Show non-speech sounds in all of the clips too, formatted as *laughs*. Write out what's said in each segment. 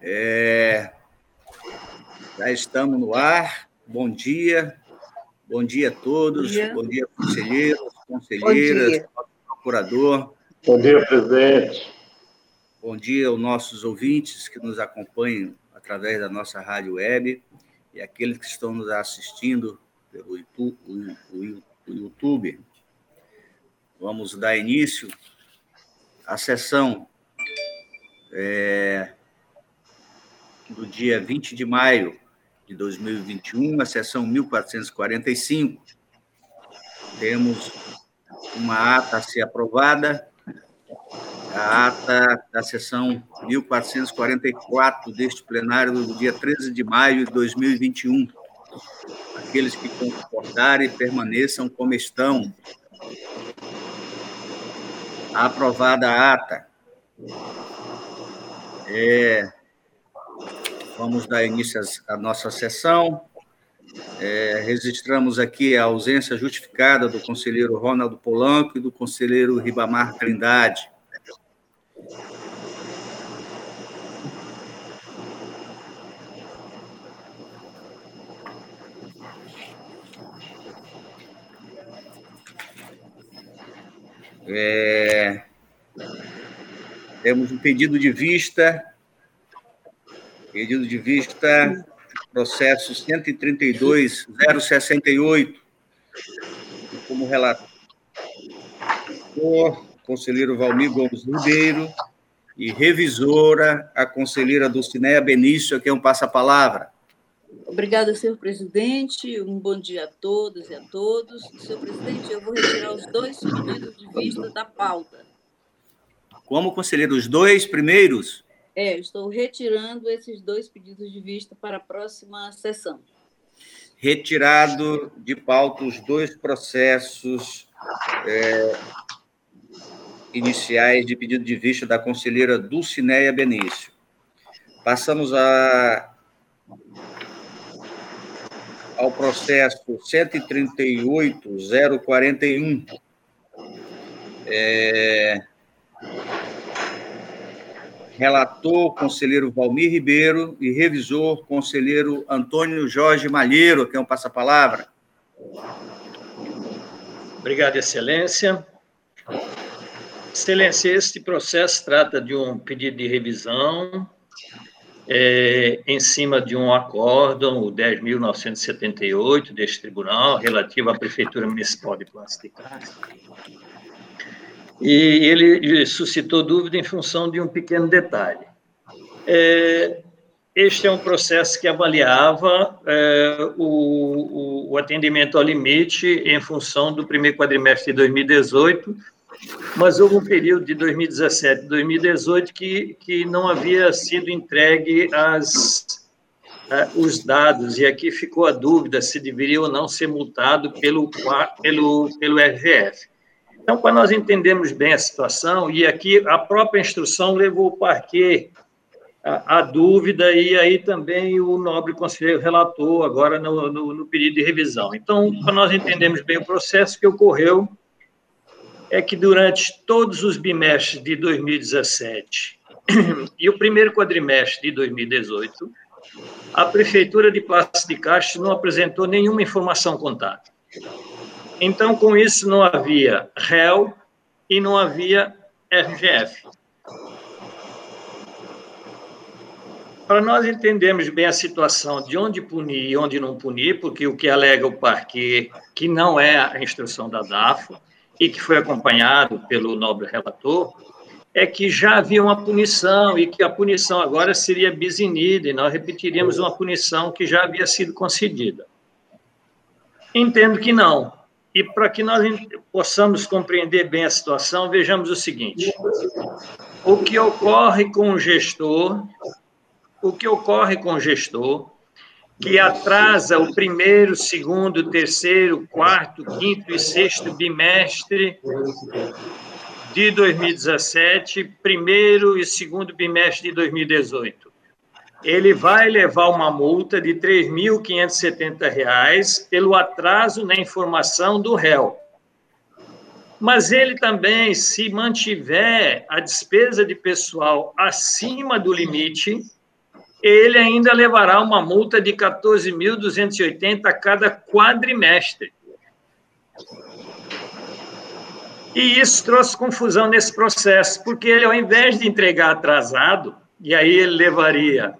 É, já estamos no ar. Bom dia. Bom dia a todos. Bom dia, Bom dia conselheiros, conselheiras, dia. procurador. Bom dia, presidente. Bom dia aos nossos ouvintes que nos acompanham através da nossa rádio web e aqueles que estão nos assistindo pelo YouTube. Vamos dar início à sessão é, do dia 20 de maio de 2021, a sessão 1445. Temos uma ata a ser aprovada, a ata da sessão 1444 deste plenário do dia 13 de maio de 2021. Aqueles que concordarem permaneçam como estão. Aprovada a ata. É, vamos dar início à nossa sessão. É, registramos aqui a ausência justificada do conselheiro Ronaldo Polanco e do conselheiro Ribamar Trindade. É, temos um pedido de vista, pedido de vista, processo 132.068, como relator, conselheiro Valmir Gomes Ribeiro, e revisora, a conselheira Dulcineia Benício, que é um passa-palavra. Obrigada, senhor presidente. Um bom dia a todas e a todos. Senhor presidente, eu vou retirar os dois pedidos de vista da pauta. Como conselheiro, os dois primeiros? É, estou retirando esses dois pedidos de vista para a próxima sessão. Retirado de pauta os dois processos é, iniciais de pedido de vista da conselheira Dulcineia Benício. Passamos a, ao processo 138.041. É, relator, conselheiro Valmir Ribeiro, e revisor, conselheiro Antônio Jorge Malheiro, que é um passa-palavra. Obrigado, Excelência. Excelência, este processo trata de um pedido de revisão é, em cima de um acórdão, o 10.978 deste tribunal, relativo à Prefeitura Municipal de Plasticar, e ele suscitou dúvida em função de um pequeno detalhe. É, este é um processo que avaliava é, o, o, atendimento ao limite em função do primeiro quadrimestre de 2018, mas houve um período de 2017 e 2018 que, que não havia sido entregue as, os dados, e aqui ficou a dúvida se deveria ou não ser multado pelo, pelo, pelo RGF. Então, para nós entendermos bem a situação, e aqui a própria instrução levou o parquê a dúvida, e aí também o nobre conselheiro relatou agora no, no, no pedido de revisão. Então, para nós entendermos bem o processo que ocorreu, é que durante todos os bimestres de 2017 *clears throat* e o primeiro quadrimestre de 2018, a Prefeitura de Plácido de Castro não apresentou nenhuma informação contábil. Então, com isso, não havia réu e não havia RGF. Para nós entendermos bem a situação de onde punir e onde não punir, porque o que alega o parque, que não é a instrução da DAFO, e que foi acompanhado pelo nobre relator, é que já havia uma punição e que a punição agora seria bisinida e nós repetiríamos uma punição que já havia sido concedida. Entendo que não. E para que nós possamos compreender bem a situação, vejamos o seguinte: o que ocorre com o gestor, o que ocorre com o gestor que atrasa o primeiro, segundo, terceiro, quarto, quinto e sexto bimestre de 2017, primeiro e segundo bimestre de 2018 ele vai levar uma multa de R$ 3.570 pelo atraso na informação do réu. Mas ele também, se mantiver a despesa de pessoal acima do limite, ele ainda levará uma multa de 14.280 a cada quadrimestre. E isso trouxe confusão nesse processo, porque ele, ao invés de entregar atrasado, e aí ele levaria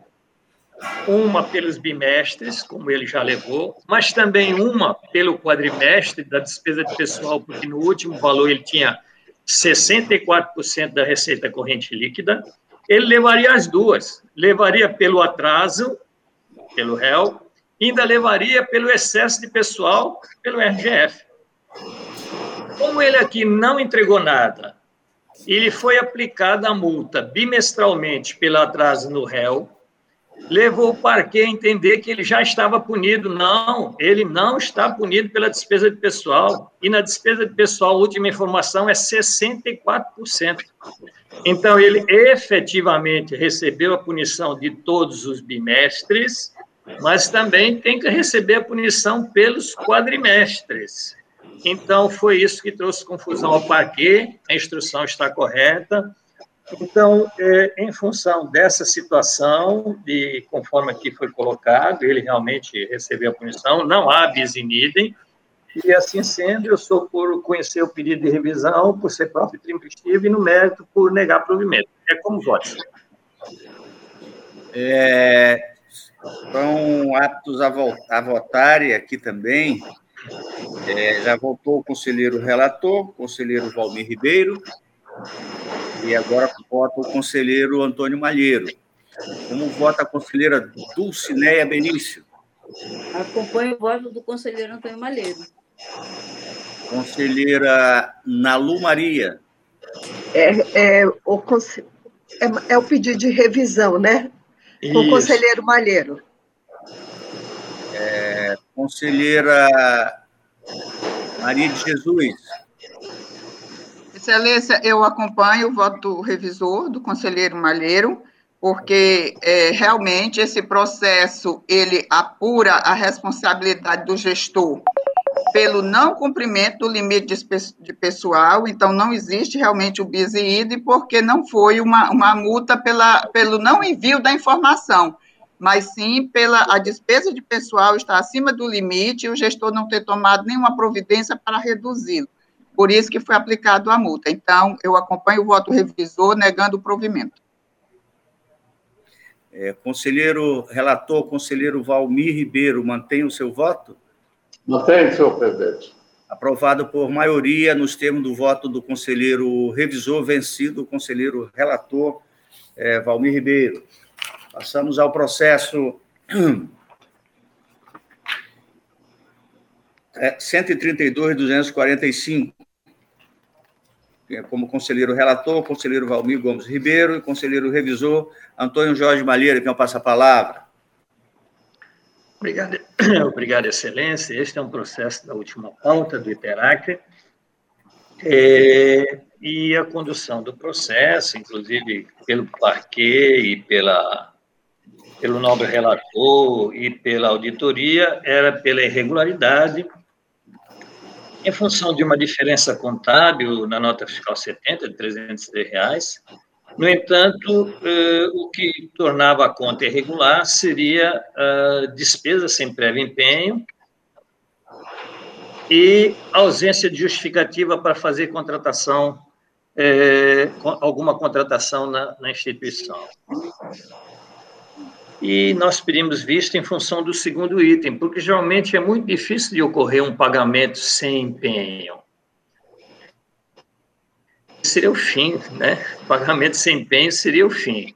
uma pelos bimestres, como ele já levou, mas também uma pelo quadrimestre da despesa de pessoal, porque no último valor ele tinha 64% da receita corrente líquida, ele levaria as duas. Levaria pelo atraso, pelo réu, ainda levaria pelo excesso de pessoal, pelo RGF. Como ele aqui não entregou nada, ele foi aplicada a multa bimestralmente pelo atraso no réu, levou o parque a entender que ele já estava punido. Não, ele não está punido pela despesa de pessoal. E na despesa de pessoal, última informação é 64%. Então, ele efetivamente recebeu a punição de todos os bimestres, mas também tem que receber a punição pelos quadrimestres. Então, foi isso que trouxe confusão ao parquê, a instrução está correta, então, é, em função dessa situação, de conforme aqui foi colocado, ele realmente recebeu a punição, não há bis in idem, e assim sendo, eu sou por conhecer o pedido de revisão, por ser próprio intempestivo e no mérito por negar provimento. É como votos. É, estão aptos a, a votarem aqui também. É, já voltou o conselheiro relator, conselheiro Valmir Ribeiro, e agora vota o conselheiro Antônio Malheiro. Como vota a conselheira Dulcineia Benício? Acompanho o voto do conselheiro Antônio Malheiro. Conselheira Nalu Maria. É, é, o, é, é o pedido de revisão, né? Com o conselheiro Malheiro. É, conselheira Maria de Jesus. Excelência, eu acompanho o voto do revisor, do conselheiro Malheiro, porque é, realmente esse processo ele apura a responsabilidade do gestor pelo não cumprimento do limite de pessoal, então não existe realmente o bis e ida, porque não foi uma, uma multa pela, pelo não envio da informação, mas sim pela a despesa de pessoal estar acima do limite e o gestor não ter tomado nenhuma providência para reduzi-lo. Por isso que foi aplicado a multa. Então, eu acompanho o voto revisor negando o provimento. É, conselheiro relator, conselheiro Valmir Ribeiro, mantém o seu voto? Mantém, senhor presidente. Aprovado por maioria nos termos do voto do conselheiro revisor, vencido o conselheiro relator é, Valmir Ribeiro. Passamos ao processo é, 132.245, é como conselheiro relator, conselheiro Valmir Gomes Ribeiro e conselheiro revisor Antônio Jorge Malheiro, que eu passo a palavra. Obrigado, *clears throat* obrigado, Excelência. Este é um processo da última pauta do Iteracre. É, e a condução do processo, inclusive pelo parquê e pela, pelo nobre relator e pela auditoria, era pela irregularidade em função de uma diferença contábil na nota fiscal 70, de 303 reais. No entanto, eh, o que tornava a conta irregular seria despesa sem prévio empenho e ausência de justificativa para fazer contratação, eh, alguma contratação na, na instituição e nós pedimos vista em função do segundo item, porque geralmente é muito difícil de ocorrer um pagamento sem empenho. Seria o fim, né? Pagamento sem empenho seria o fim.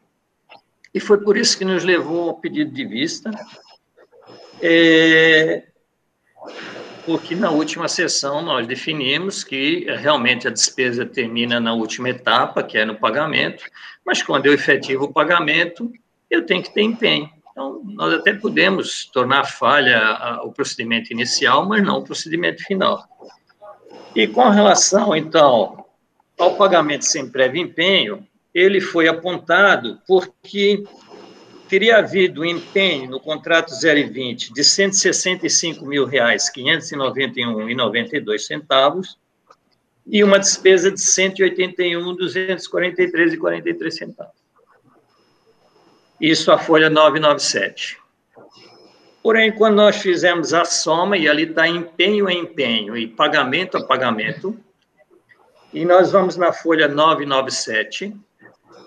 E foi por isso que nos levou ao pedido de vista, é, porque na última sessão nós definimos que realmente a despesa termina na última etapa, que é no pagamento, mas quando eu efetivo o pagamento, eu tenho que ter empenho. Então, nós até podemos tornar falha o procedimento inicial, mas não o procedimento final. E com relação, então, ao pagamento sem prévio empenho, ele foi apontado porque teria havido um empenho no contrato 020 de 165 mil reais, 591,92 centavos, e uma despesa de 181, 243,43 centavos. Isso a folha 997. Porém, quando nós fizemos a soma, e ali está empenho a empenho e pagamento a pagamento, e nós vamos na folha 997,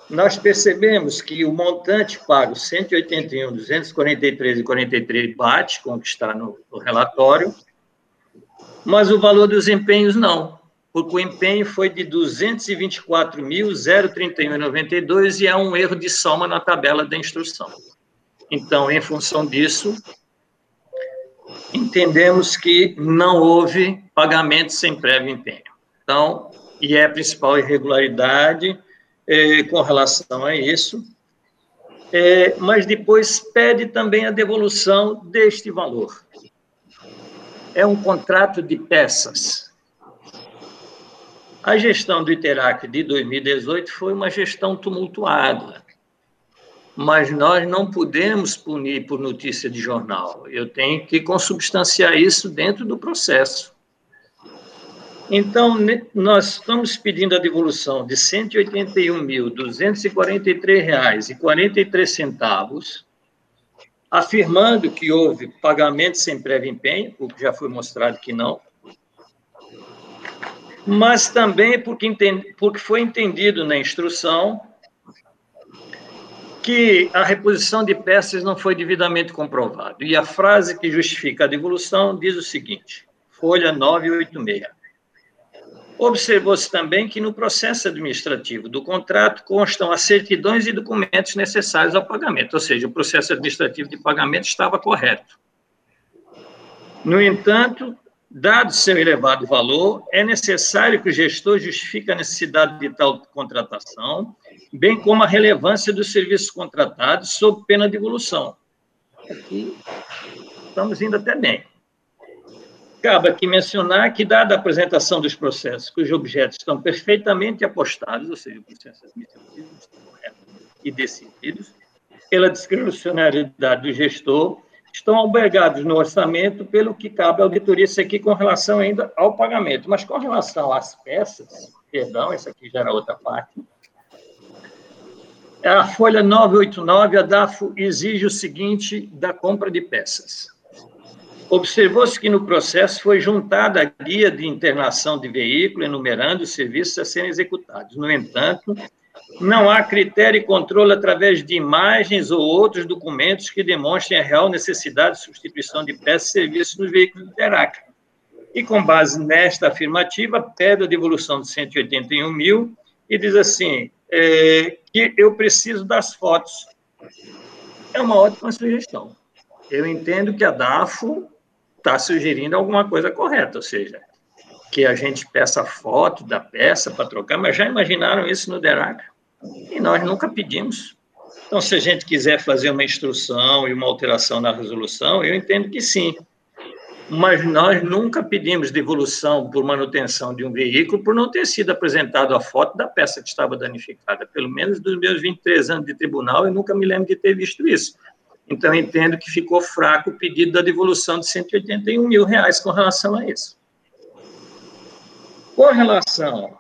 nós percebemos que o montante pago, 181, 243 e 43, bate com o que está no, no relatório, mas o valor dos empenhos não, porque o empenho foi de 224.031,92 e é um erro de soma na tabela da instrução. Então, em função disso, entendemos que não houve pagamento sem prévio empenho. Então, e é a principal irregularidade é, com relação a isso, é, mas depois pede também a devolução deste valor. É um contrato de peças. A gestão do Iterac de 2018 foi uma gestão tumultuada, mas nós não podemos punir por notícia de jornal. Eu tenho que consubstanciar isso dentro do processo. Então, nós estamos pedindo a devolução de R$ 181.243,43, afirmando que houve pagamento sem prévio empenho, o que já foi mostrado que não, mas também porque, porque foi entendido na instrução que a reposição de peças não foi devidamente comprovada. E a frase que justifica a devolução diz o seguinte, folha 986. Observou-se também que no processo administrativo do contrato constam as certidões e documentos necessários ao pagamento, ou seja, o processo administrativo de pagamento estava correto. No entanto, dado seu elevado valor, é necessário que o gestor justifique a necessidade de tal contratação, bem como a relevância dos serviços contratados sob pena de evolução. Aqui estamos indo até bem. Cabe aqui mencionar que, dada a apresentação dos processos cujos objetos estão perfeitamente apostados, ou seja, processos administrativos corretos e decididos, pela discricionariedade do gestor, estão albergados no orçamento, pelo que cabe à auditoria, isso aqui com relação ainda ao pagamento. Mas com relação às peças, perdão, essa aqui já era outra parte, a folha 989, a DAFO exige o seguinte da compra de peças. Observou-se que no processo foi juntada a guia de internação de veículo, enumerando os serviços a serem executados. No entanto, não há critério e controle através de imagens ou outros documentos que demonstrem a real necessidade de substituição de peças e serviços nos veículos do TERAC. E, com base nesta afirmativa, pede a devolução de 181 mil e diz assim, é, que eu preciso das fotos. É uma ótima sugestão. Eu entendo que a DAFO está sugerindo alguma coisa correta, ou seja, que a gente peça foto da peça para trocar, mas já imaginaram isso no DERAC? E nós nunca pedimos. Então, se a gente quiser fazer uma instrução e uma alteração na resolução, eu entendo que sim. Mas nós nunca pedimos devolução por manutenção de um veículo por não ter sido apresentado a foto da peça que estava danificada. Pelo menos dos meus 23 anos de tribunal, eu nunca me lembro de ter visto isso. Então, entendo que ficou fraco o pedido da devolução de 181 mil reais com relação a isso. Com relação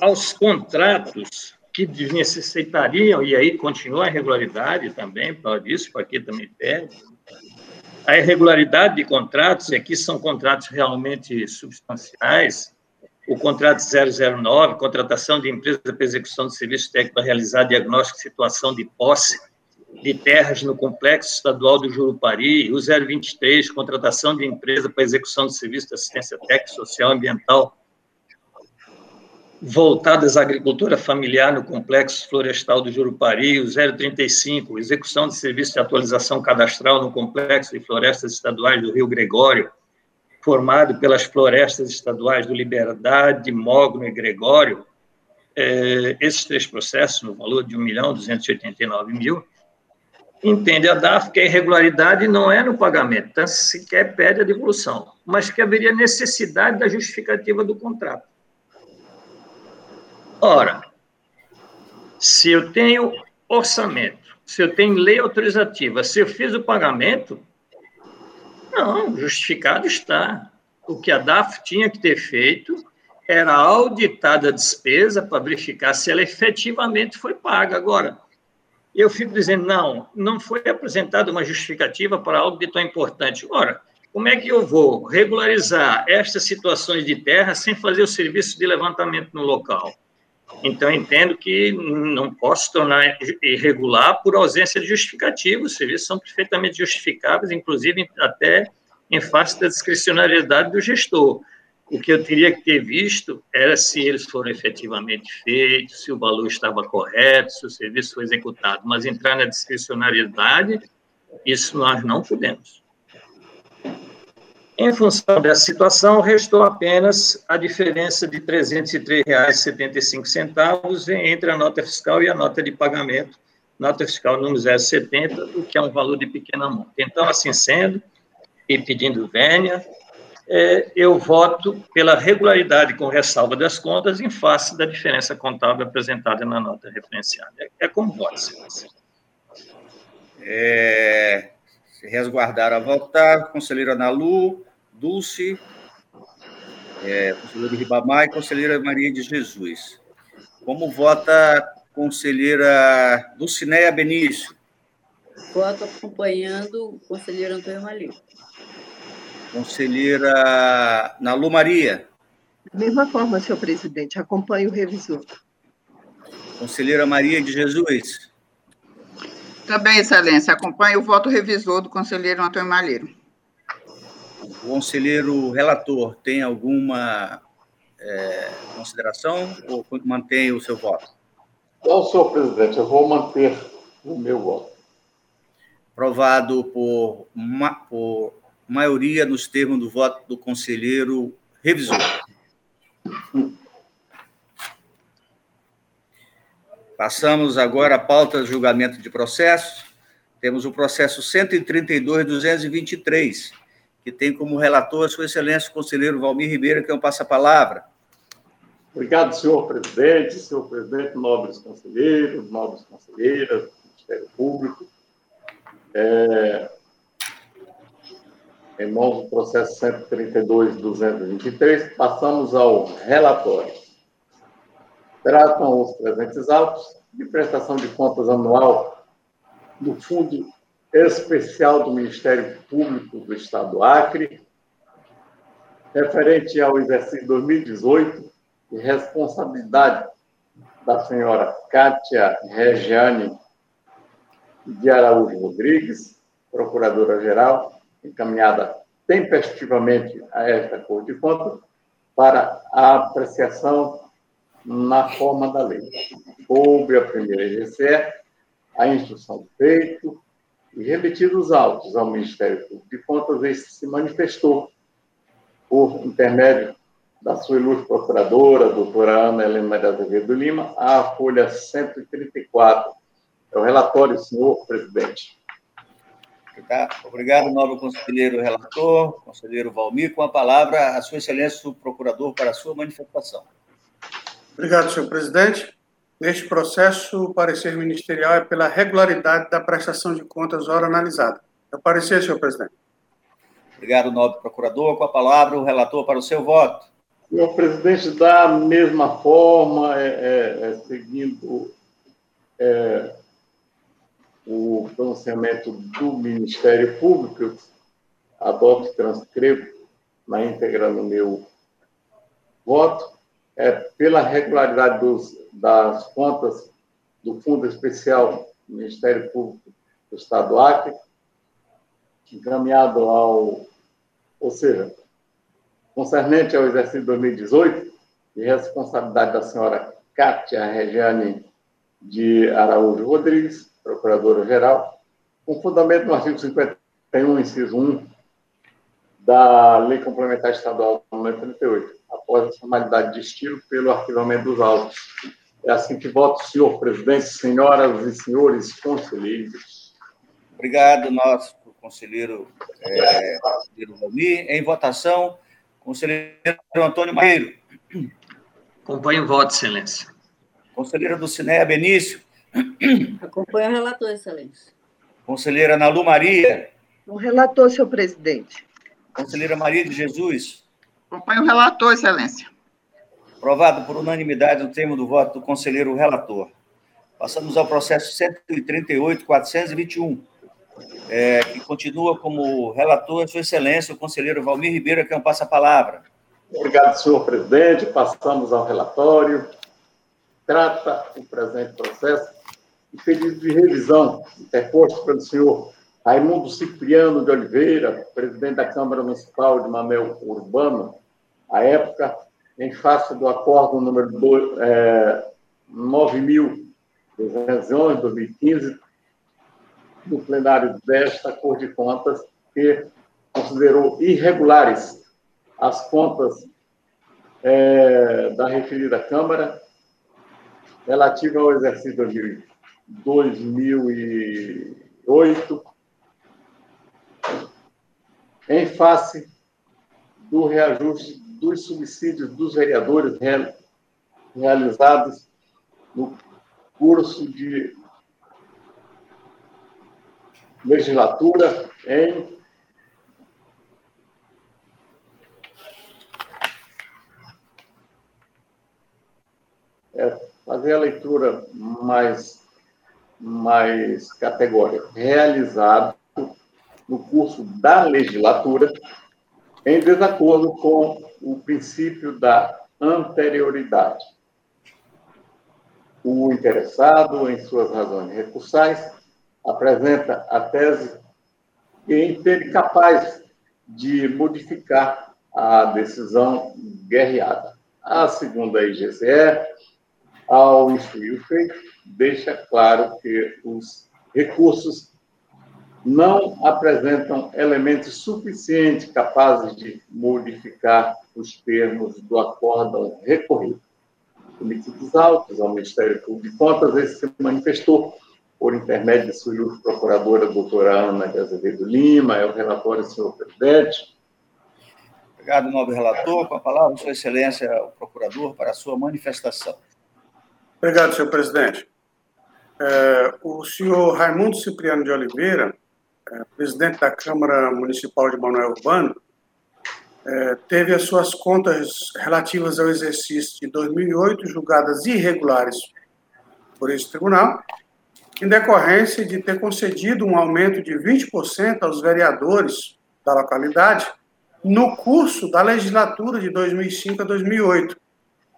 aos contratos que necessitariam, e aí continua a irregularidade também, para isso, para aqui também pede, a irregularidade de contratos, e aqui são contratos realmente substanciais, o contrato 009, contratação de empresa para execução de serviço técnico para realizar diagnóstico de situação de posse de terras no Complexo Estadual do Jurupari, o 023, contratação de empresa para execução de serviço de assistência técnica, social e ambiental voltadas à agricultura familiar no Complexo Florestal do Jurupari, o 035, execução de serviço de atualização cadastral no Complexo de Florestas Estaduais do Rio Gregório, formado pelas florestas estaduais do Liberdade, Mogno e Gregório, é, esses três processos, no valor de R$ 1 milhão 289 mil, entende a DAF que a irregularidade não é no pagamento, então sequer pede a devolução, mas que haveria necessidade da justificativa do contrato. Ora, se eu tenho orçamento, se eu tenho lei autorizativa, se eu fiz o pagamento, não, justificado está. O que a DAF tinha que ter feito era auditar a despesa para verificar se ela efetivamente foi paga. Agora, eu fico dizendo, não, não foi apresentada uma justificativa para algo de tão importante. Ora, como é que eu vou regularizar estas situações de terra sem fazer o serviço de levantamento no local? Então, entendo que não posso tornar irregular por ausência de justificativa. Os serviços são perfeitamente justificáveis, inclusive até em face da discricionariedade do gestor. O que eu teria que ter visto era se eles foram efetivamente feitos, se o valor estava correto, se o serviço foi executado. Mas entrar na discricionariedade, isso nós não podemos. Em função dessa situação, restou apenas a diferença de R$ 303,75 entre a nota fiscal e a nota de pagamento, nota fiscal número 070, o que é um valor de pequena monta. Então, assim sendo, e pedindo vênia, é, eu voto pela regularidade com ressalva das contas em face da diferença contábil apresentada na nota referenciada. É, é como voto, senhor. É, se resguardaram a votar, conselheira Nalu, Dulce, é, conselheiro Ribamar e conselheira Maria de Jesus. Como vota conselheira Dulcineia Benício? Voto acompanhando o conselheiro Antônio Malheiro. Conselheira Nalu Maria. Da mesma forma, senhor presidente, acompanho o revisor. Conselheira Maria de Jesus. Também, excelência, acompanho o voto revisor do conselheiro Antônio Malheiro. O conselheiro relator tem alguma é, consideração ou mantém o seu voto? Não, senhor presidente, eu vou manter o meu voto. Aprovado por, ma por maioria nos termos do voto do conselheiro revisor. Passamos agora à pauta de julgamento de processos. Temos o processo 132.223, que tem como relator a sua excelência o conselheiro Valmir Ribeiro, que é um passa-palavra. Obrigado, senhor presidente, senhor presidente, nobres conselheiros, nobres conselheiras Ministério Público. É, em mãos do processo 132.223, passamos ao relatório tratam os presentes autos de prestação de contas anual do Fundo Especial do Ministério Público do Estado do Acre, referente ao exercício 2018, de responsabilidade da senhora Kátia Regiane de Araújo Rodrigues, Procuradora-Geral, encaminhada tempestivamente a esta Corte de Contas para a apreciação na forma da lei. Coube a primeira EGCE a instrução do feito e remetidos os autos ao Ministério Público de Contas, este se manifestou por intermédio da sua ilustre procuradora, doutora Ana Helena de Azevedo Lima, a folha 134. É o relatório, senhor presidente. Tá. Obrigado, nobre conselheiro relator, conselheiro Valmir. Com a palavra, a sua excelência, o procurador, para a sua manifestação. Obrigado, senhor presidente. Neste processo, o parecer ministerial é pela regularidade da prestação de contas hora analisada. É o parecer, senhor presidente. Obrigado, nobre procurador. Com a palavra, o relator para o seu voto. Senhor presidente, da mesma forma, é, é, é seguindo é, o pronunciamento do Ministério Público, eu adoto e transcrevo na íntegra no meu voto, é, pela regularidade dos, das contas do Fundo Especial do Ministério Público do Estado do Acre, encaminhado ao, ou seja, concernente ao exercício de 2018, de responsabilidade da senhora Kátia Regiane de Araújo Rodrigues, Procuradora-Geral, com fundamento no artigo 51, inciso 1 da Lei Complementar Estadual número 38 após a formalidade de estilo pelo arquivamento dos autos. É assim que voto, senhor presidente, senhoras e senhores conselheiros. Obrigado, nosso conselheiro, é, conselheiro Valmir. Em votação, conselheiro Antônio Maíro. Acompanho o voto, excelência. Conselheira do Cineia Benício. Acompanho o relator, excelência. Conselheira Nalu Maria. O relator, senhor presidente. Conselheira Maria de Jesus. Acompanho o relator, excelência. Aprovado por unanimidade no termo do voto do conselheiro relator. Passamos ao processo 138.421, é, que continua como relator, Sua Excelência, o conselheiro Valmir Ribeiro, que é um passa-palavra. Obrigado, senhor presidente. Passamos ao relatório. Trata o presente processo de pedido de revisão interposto pelo senhor Raimundo Cipriano de Oliveira, presidente da Câmara Municipal de Mamel Urbano, à época, em face do acordo número é, 9.211, 2015, do plenário desta Cor de Contas, que considerou irregulares as contas é, da referida Câmara relativa ao exercício de 2008, em face do reajuste dos subsídios dos vereadores realizados no curso de legislatura em é, fazer a leitura mais, mais categórica, realizado no curso da legislatura, em desacordo com o princípio da anterioridade. O interessado, em suas razões recursais, apresenta a tese que entende capaz de modificar a decisão guerreada. A segunda IGCE, ao instruir o feito, deixa claro que os recursos não apresentam elementos suficientes capazes de modificar os termos do acórdão recorrido. Cometidos autos ao Ministério Público de Contas, esse se manifestou por intermédio de sua ilustre procuradora, doutora Ana de Azevedo Lima, é o relatório, senhor presidente. Obrigado, nobre relator. Com a palavra, Sua Excelência, o procurador, para a sua manifestação. Obrigado, senhor presidente. É, o senhor Raimundo Cipriano de Oliveira presidente da Câmara Municipal de Manuel Urbano, é, teve as suas contas relativas ao exercício de 2008 julgadas irregulares por esse tribunal, em decorrência de ter concedido um aumento de 20% aos vereadores da localidade no curso da legislatura de 2005 a 2008,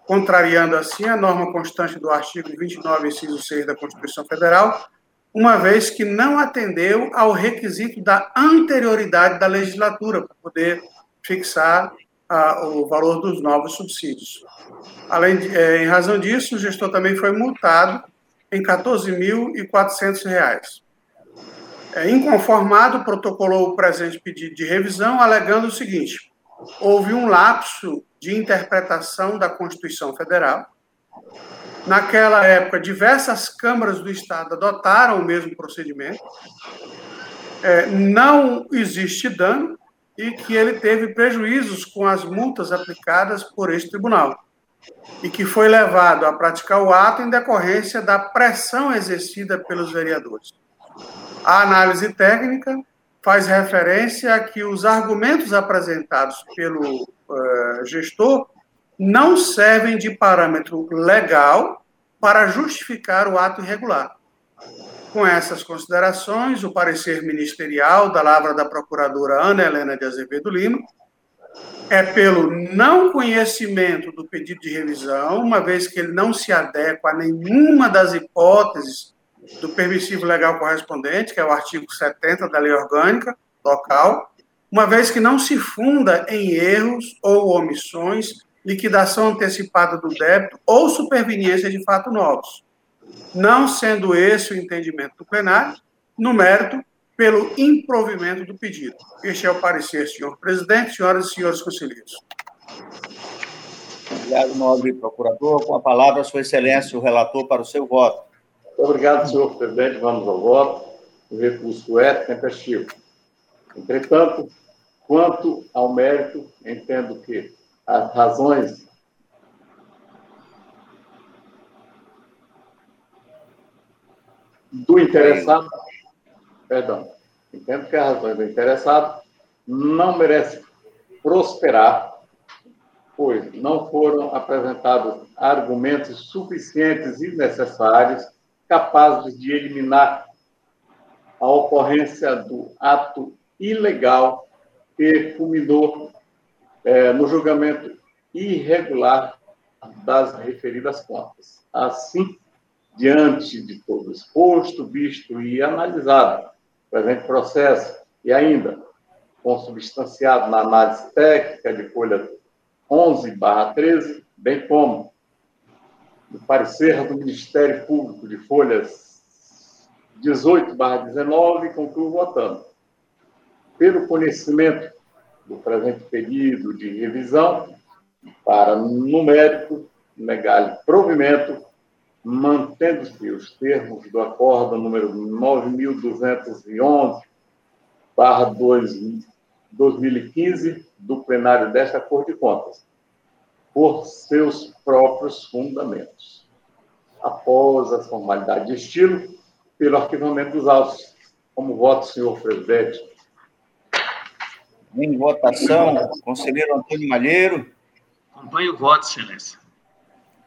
contrariando assim a norma constante do artigo 29, inciso 6 da Constituição Federal, uma vez que não atendeu ao requisito da anterioridade da legislatura para poder fixar o valor dos novos subsídios. Além de, é, em razão disso, o gestor também foi multado em R$ 14.400. É, inconformado, protocolou o presente pedido de revisão, alegando o seguinte: houve um lapso de interpretação da Constituição Federal, Naquela época, diversas câmaras do Estado adotaram o mesmo procedimento. É, não existe dano e que ele teve prejuízos com as multas aplicadas por este tribunal e que foi levado a praticar o ato em decorrência da pressão exercida pelos vereadores. A análise técnica faz referência a que os argumentos apresentados pelo uh, gestor não servem de parâmetro legal para justificar o ato irregular. Com essas considerações, o parecer ministerial da Lavra da Procuradora Ana Helena de Azevedo Lima é pelo não conhecimento do pedido de revisão, uma vez que ele não se adequa a nenhuma das hipóteses do permissivo legal correspondente, que é o artigo 70 da Lei Orgânica Local, uma vez que não se funda em erros ou omissões liquidação antecipada do débito ou superveniência de fatos novos. Não sendo esse o entendimento do plenário, no mérito, pelo improvimento do pedido. Este é o parecer, senhor presidente, senhoras e senhores conselheiros. Obrigado, nobre procurador. Com a palavra, Sua Excelência, o relator, para o seu voto. Obrigado, senhor presidente. Vamos ao voto. O recurso é tempestivo. Entretanto, quanto ao mérito, entendo que as razões. Do interessado, perdão, entendo que as razões do interessado não merecem prosperar, pois não foram apresentados argumentos suficientes e necessários capazes de eliminar a ocorrência do ato ilegal que culminou é, no julgamento irregular das referidas contas. Assim, diante de todo exposto, visto e analisado o presente processo e ainda consubstanciado na análise técnica de folha 11 13, bem como no parecer do Ministério Público de folhas 18 19, concluo votando. Pelo conhecimento do presente pedido de revisão, para numérico, negar provimento, mantendo-se os termos do acordo número 9.211, barra 2015, do plenário desta Corte de Contas, por seus próprios fundamentos. Após as formalidades de estilo, pelo arquivamento dos autos. Como voto, senhor presidente? Em votação, conselheiro Antônio Malheiro. Acompanho o voto, excelência.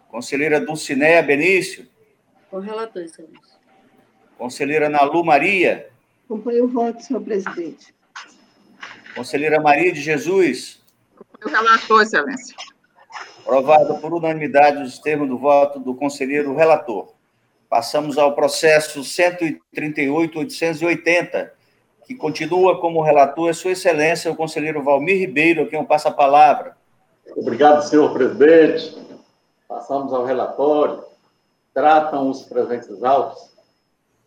Conselheira Dulcinéia Benício. Com relator, excelência. Conselheira Nalu Maria. Acompanho o voto, senhor presidente. Conselheira Maria de Jesus. Acompanho o relator, excelência. Aprovado por unanimidade os termos do voto do conselheiro relator. Passamos ao processo 138.880, que continua como relator a Sua Excelência, o conselheiro Valmir Ribeiro, quem eu passo a palavra. Obrigado, senhor presidente. Passamos ao relatório. Tratam os presentes autos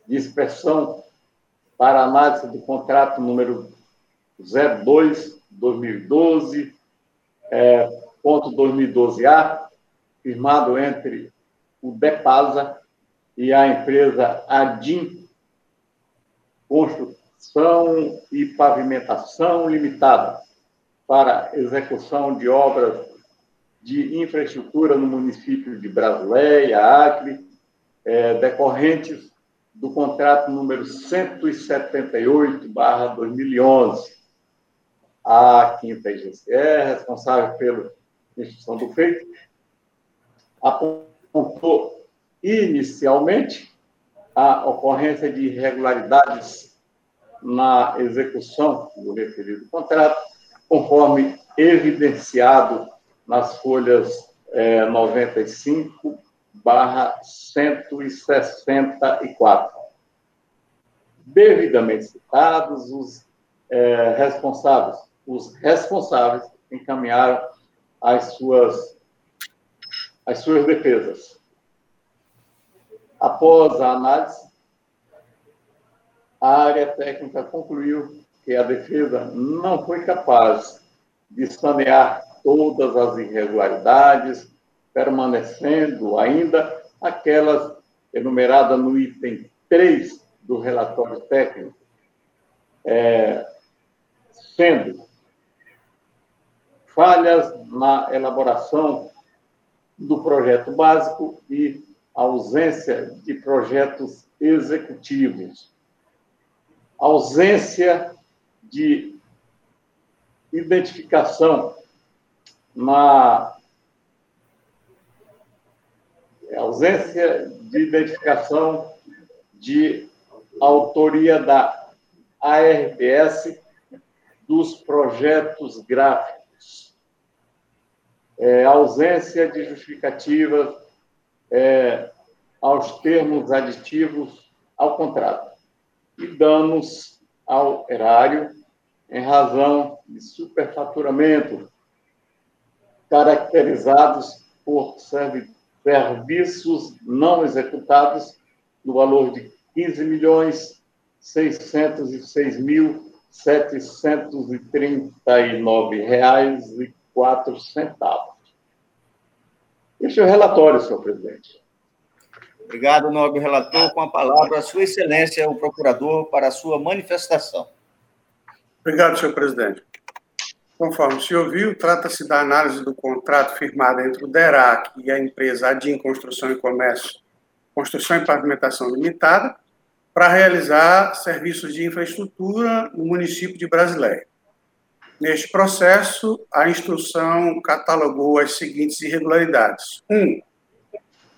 de expressão para análise do contrato número 02-2012, é, ponto 2012A, firmado entre o DEPASA e a empresa Adim Construção e Pavimentação Limitada para execução de obras de infraestrutura no município de Brasileia, Acre, é, decorrentes do contrato número 178/2011. A quinta IGCE, responsável pela instrução do feito, apontou inicialmente a ocorrência de irregularidades na execução do referido contrato, conforme evidenciado nas folhas é, 95 barra 164. Devidamente citados, os é, responsáveis, os responsáveis encaminharam as suas, as suas defesas. Após a análise, a área técnica concluiu que a defesa não foi capaz de sanear todas as irregularidades, permanecendo ainda aquelas enumeradas no item 3 do relatório técnico, é, sendo falhas na elaboração do projeto básico e ausência de projetos executivos, ausência de identificação na ausência de identificação de autoria da ARPS dos projetos gráficos, é, ausência de justificativas é, aos termos aditivos ao contrato e danos ao erário em razão de superfaturamento caracterizados por serviços não executados no valor de 15 milhões 606 mil 739 reais e quatro centavos. Este é o relatório, senhor presidente. Obrigado, nobre relator. Com a palavra, a Sua Excelência, o procurador, para a sua manifestação. Obrigado, senhor presidente. Conforme se ouviu, trata-se da análise do contrato firmado entre o DERAC e a empresa Adim Construção e Comércio, Construção e Pavimentação Limitada, para realizar serviços de infraestrutura no município de Brasileia. Neste processo, a instrução catalogou as seguintes irregularidades: 1. Um,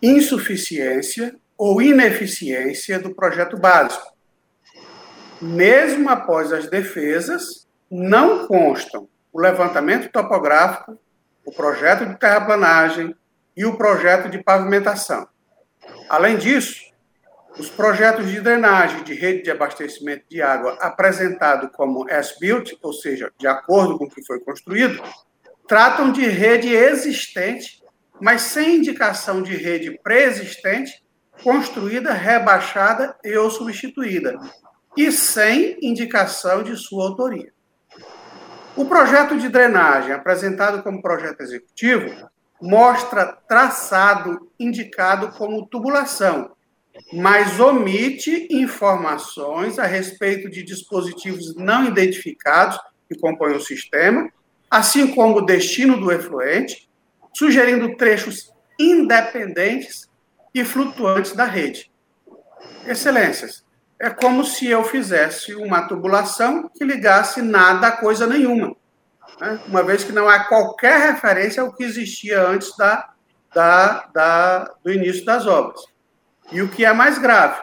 insuficiência ou ineficiência do projeto básico. Mesmo após as defesas, não constam o levantamento topográfico, o projeto de terraplanagem e o projeto de pavimentação. Além disso, os projetos de drenagem de rede de abastecimento de água apresentado como as-built, ou seja, de acordo com o que foi construído, tratam de rede existente, mas sem indicação de rede pré-existente, construída, rebaixada e ou substituída, e sem indicação de sua autoria. O projeto de drenagem, apresentado como projeto executivo, mostra traçado indicado como tubulação, mas omite informações a respeito de dispositivos não identificados que compõem o sistema, assim como o destino do efluente, sugerindo trechos independentes e flutuantes da rede. Excelências, é como se eu fizesse uma tubulação que ligasse nada a coisa nenhuma, né? uma vez que não há qualquer referência ao que existia antes da, da, da, do início das obras. E o que é mais grave,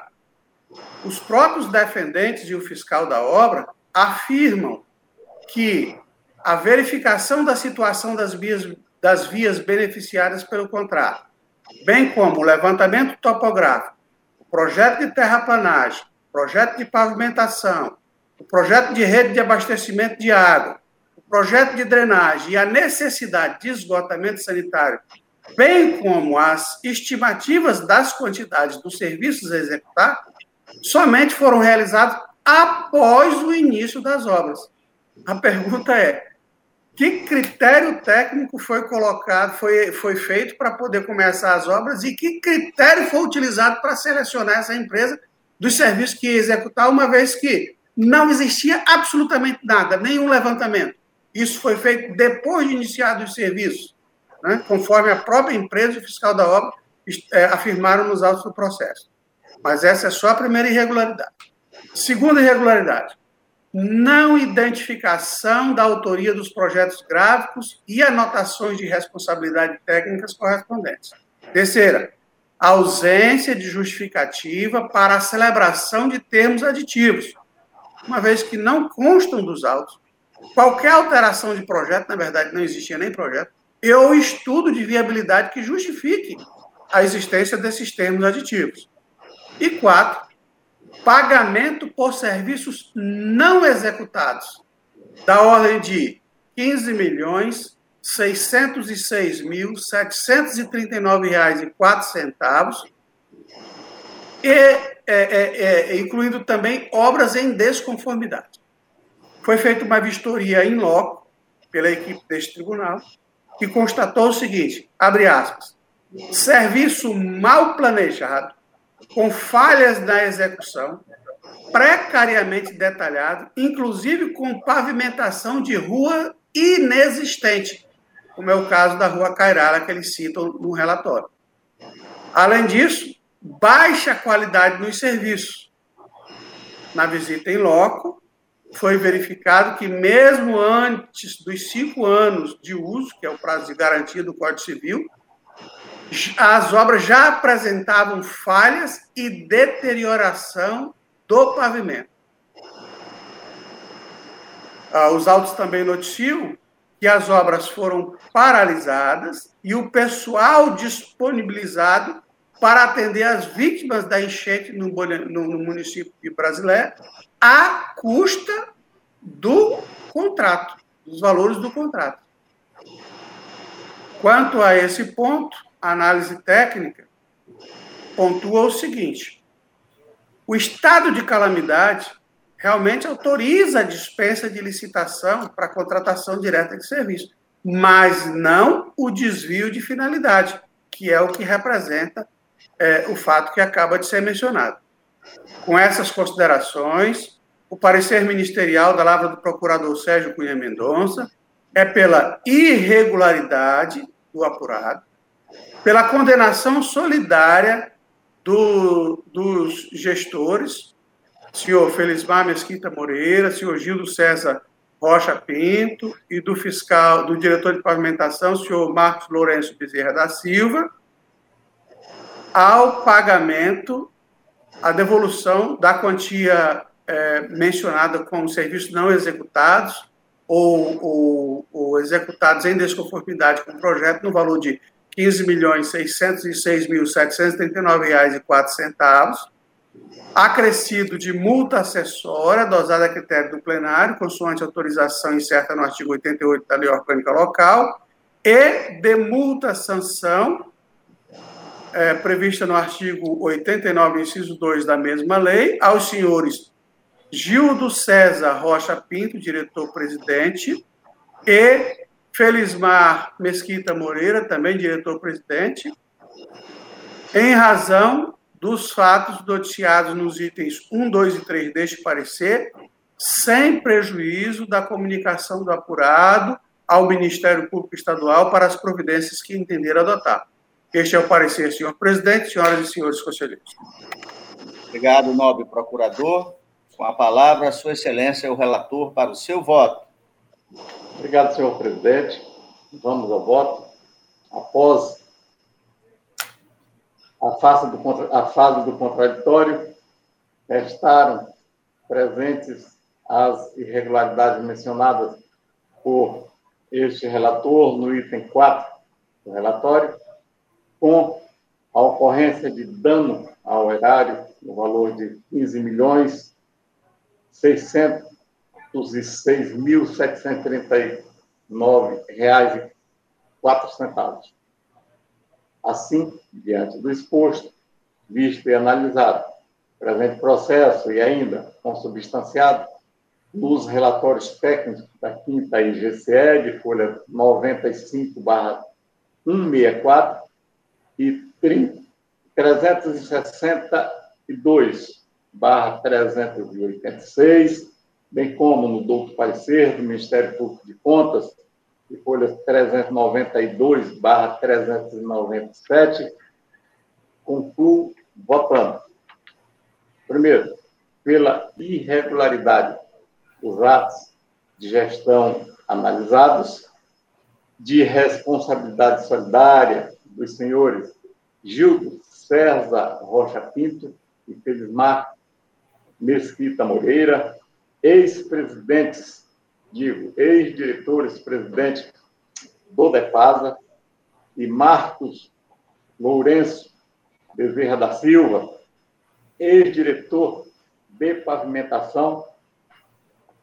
os próprios defendentes e o fiscal da obra afirmam que a verificação da situação das vias, das vias beneficiadas pelo contrato, bem como o levantamento topográfico, o projeto de terraplanagem, o projeto de pavimentação, o projeto de rede de abastecimento de água, o projeto de drenagem e a necessidade de esgotamento sanitário bem como as estimativas das quantidades dos serviços a executar, somente foram realizados após o início das obras. A pergunta é: que critério técnico foi colocado, foi, foi feito para poder começar as obras e que critério foi utilizado para selecionar essa empresa dos serviços que ia executar, uma vez que não existia absolutamente nada, nenhum levantamento. Isso foi feito depois de iniciados os serviços né, conforme a própria empresa e o fiscal da obra é, afirmaram nos autos do processo. Mas essa é só a primeira irregularidade. Segunda irregularidade, não identificação da autoria dos projetos gráficos e anotações de responsabilidade técnicas correspondentes. Terceira, ausência de justificativa para a celebração de termos aditivos, uma vez que não constam dos autos. Qualquer alteração de projeto, na verdade, não existia nem projeto, e o estudo de viabilidade que justifique a existência desses termos aditivos. E quatro, pagamento por serviços não executados, da ordem de 15 milhões 606 mil 739 reais e quatro centavos e é, é, é, incluindo também obras em desconformidade. Foi feita uma vistoria em loco pela equipe deste tribunal que constatou o seguinte, abre aspas, serviço mal planejado, com falhas na execução, precariamente detalhado, inclusive com pavimentação de rua inexistente, como é o caso da rua Cairara, que eles citam no relatório. Além disso, baixa qualidade nos serviços. Na visita em loco, foi verificado que, mesmo antes dos cinco anos de uso, que é o prazo de garantia do Código Civil, as obras já apresentavam falhas e deterioração do pavimento. Ah, os autos também noticiam que as obras foram paralisadas e o pessoal disponibilizado para atender as vítimas da enchente no, no município de Brasileiro à custa do contrato, dos valores do contrato. Quanto a esse ponto, análise técnica pontua o seguinte: o estado de calamidade realmente autoriza a dispensa de licitação para contratação direta de serviço, mas não o desvio de finalidade, que é o que representa é, o fato que acaba de ser mencionado. Com essas considerações, o parecer ministerial da lavra do procurador Sérgio Cunha Mendonça é pela irregularidade do apurado, pela condenação solidária do, dos gestores, senhor Felismar Mesquita Moreira, senhor Gildo César Rocha Pinto e do fiscal, do diretor de pavimentação, senhor Marcos Lourenço Bezerra da Silva, ao pagamento, a devolução da quantia é, mencionada como serviços não executados ou, ou, ou, executados em desconformidade com o projeto no valor de R$ 15.606.739,04, acrescido de multa acessória dosada a critério do plenário, consoante autorização incerta no artigo 88 da Lei Orgânica Local, e de multa sanção, é, prevista no artigo 89, inciso 2 da mesma lei, aos senhores Gildo César Rocha Pinto, diretor-presidente, e Felismar Mesquita Moreira, também diretor-presidente, em razão dos fatos noticiados nos itens 1, 2 e 3 deste parecer, sem prejuízo da comunicação do apurado ao Ministério Público Estadual para as providências que entender adotar. Este é o parecer, senhor presidente, senhoras e senhores conselheiros. Obrigado, nobre procurador. Com a palavra, Sua Excelência, o relator, para o seu voto. Obrigado, senhor presidente. Vamos ao voto. Após a fase do, a fase do contraditório, restaram presentes as irregularidades mencionadas por este relator no item 4 do relatório, com a ocorrência de dano ao erário no valor de 15 milhões 606.739 quatro centavos. Assim, diante do exposto, visto e analisado, presente processo e ainda consubstanciado nos relatórios técnicos da quinta IGCE, de folha 95, barra 164 e 362, barra 386, bem como no douto parecer do Ministério Público de Contas, de folha 392, barra 397, concluo votando. Primeiro, pela irregularidade dos atos de gestão analisados, de responsabilidade solidária dos senhores Gildo César Rocha Pinto e Felismar Mesquita Moreira, ex-presidentes, digo, ex-diretores presidente do DEPASA e Marcos Lourenço Bezerra da Silva, ex-diretor de pavimentação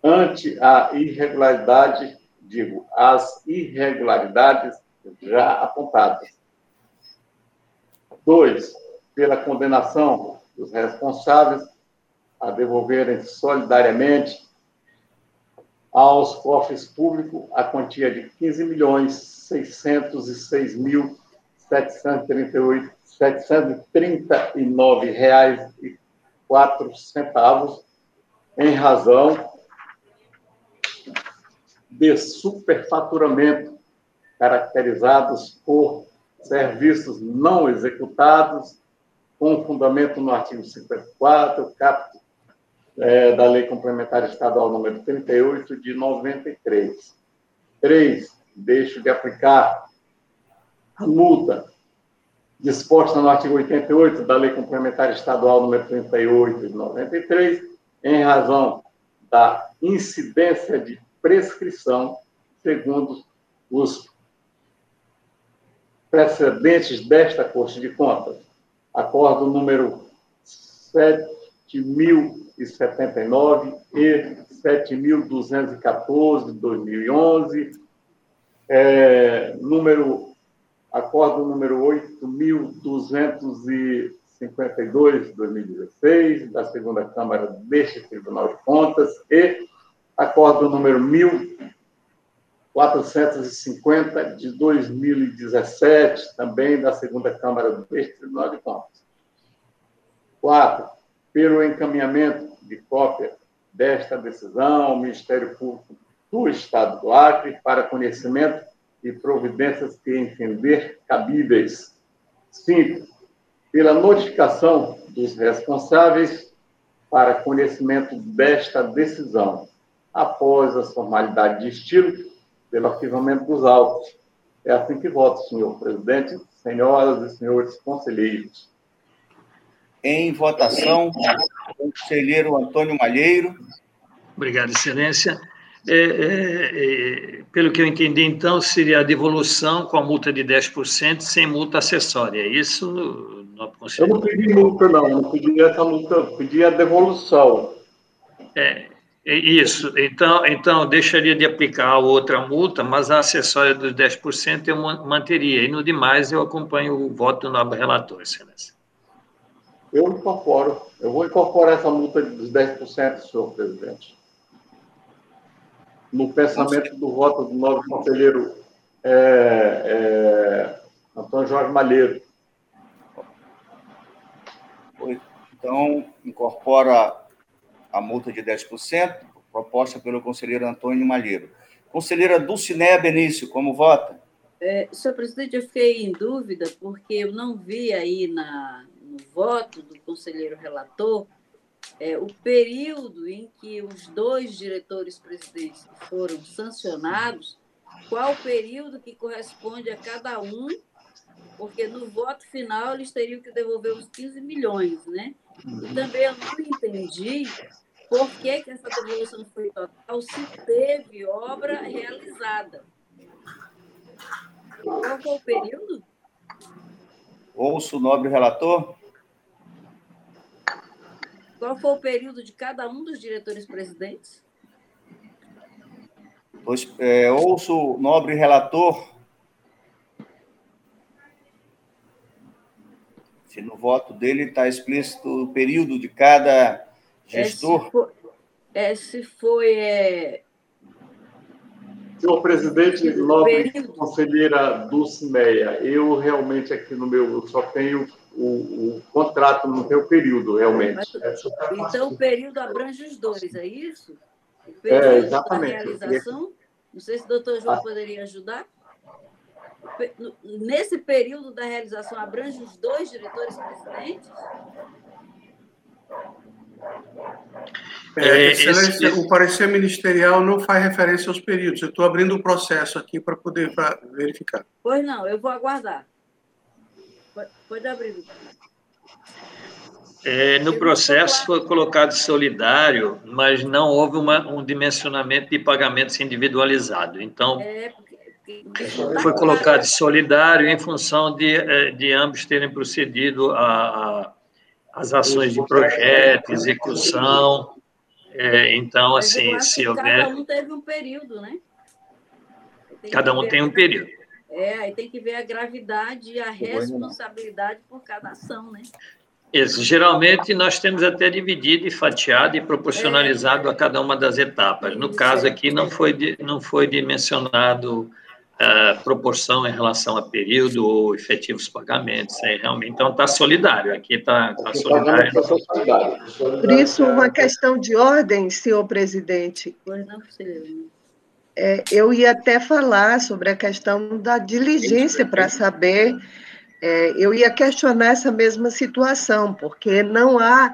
ante a irregularidade, digo, as irregularidades já apontadas. Dois, pela condenação dos responsáveis a devolverem solidariamente aos cofres públicos a quantia de 15 milhões 606 mil 738 739 reais e quatro centavos em razão de superfaturamento, caracterizados por serviços não executados, com fundamento no artigo 54, caput é, da Lei Complementar Estadual número 38, de 93. 3. Deixo de aplicar a multa disposta no artigo 88 da Lei Complementar Estadual número 38, de 93, em razão da incidência de prescrição, segundo os precedentes desta Corte de Contas. Acordo número 7.079 e 7.214 de 2011, é, número, acordo número 8.252 de 2016, da segunda Câmara deste Tribunal de Contas, e acordo número 1450 de 2017, também da segunda Câmara do Tribunal de Contas. Quatro, pelo encaminhamento de cópia desta decisão ao Ministério Público do Estado do Acre para conhecimento e providências que entender cabíveis. Cinco, pela notificação dos responsáveis para conhecimento desta decisão após as formalidades de estilo, pelo arquivamento dos autos. É assim que voto, senhor presidente, senhoras e senhores conselheiros. Em votação, o conselheiro Antônio Malheiro. Obrigado, Excelência. É, é, é, pelo que eu entendi, então, seria a devolução com a multa de 10% sem multa acessória. É isso? No eu não pedi multa, não. Não pedi essa multa, pedi a devolução. É, é, isso. Então, então, deixaria de aplicar a outra multa, mas a acessória dos 10% eu manteria. E no demais, eu acompanho o voto do nobre relator, excelência. Eu incorporo. Eu vou incorporar essa multa dos 10%, senhor presidente. No pensamento do voto do novo conselheiro é, é, Antônio Jorge Malheiro. Então, incorpora a multa de 10%, proposta pelo conselheiro Antônio Malheiro. Conselheira Dulcinéia Benício, como vota? É, senhor presidente, eu fiquei em dúvida, porque eu não vi aí na, voto do conselheiro relator é, o período em que os dois diretores presidentes foram sancionados, qual o período que corresponde a cada um, porque no voto final eles teriam que devolver os 15 milhões, né? E também eu não entendi por que, que essa devolução foi total se teve obra realizada. Qual foi o período? Ouço o nobre relator. Qual foi o período de cada um dos diretores presidentes? Pois, é, ouço o nobre relator. Se no voto dele está explícito o período de cada gestor. É, se foi. É... Senhor presidente, nobre conselheira Dulcineia, eu realmente aqui no meu, eu só tenho o, o contrato no meu período, realmente. Mas, então, o período abrange os dois, é isso? O é, período é, exatamente. da realização? Não sei se o doutor João ah. poderia ajudar. Nesse período da realização, abrange os dois diretores presidentes? É, é esse... O parecer ministerial não faz referência aos períodos. Eu estou abrindo o processo aqui para poder verificar. Pois não, eu vou aguardar. Pode, abrir. É, no processo foi colocado solidário, mas não houve uma, um dimensionamento de pagamentos individualizado. Então, é, foi colocado solidário em função de, é, de ambos terem procedido a, a as ações de projeto, execução. É, então, assim, se houver. Cada um teve um período, né? Cada um tem um período. É, aí tem que ver a gravidade e a responsabilidade por cada ação, né? Isso. Geralmente nós temos até dividido e fatiado e proporcionalizado é. a cada uma das etapas. No caso aqui não foi, não foi dimensionado uh, proporção em relação a período ou efetivos pagamentos. É, realmente, então está solidário, aqui está tá solidário. Por isso, uma questão de ordem, senhor presidente. É, eu ia até falar sobre a questão da diligência para saber. É, eu ia questionar essa mesma situação, porque não há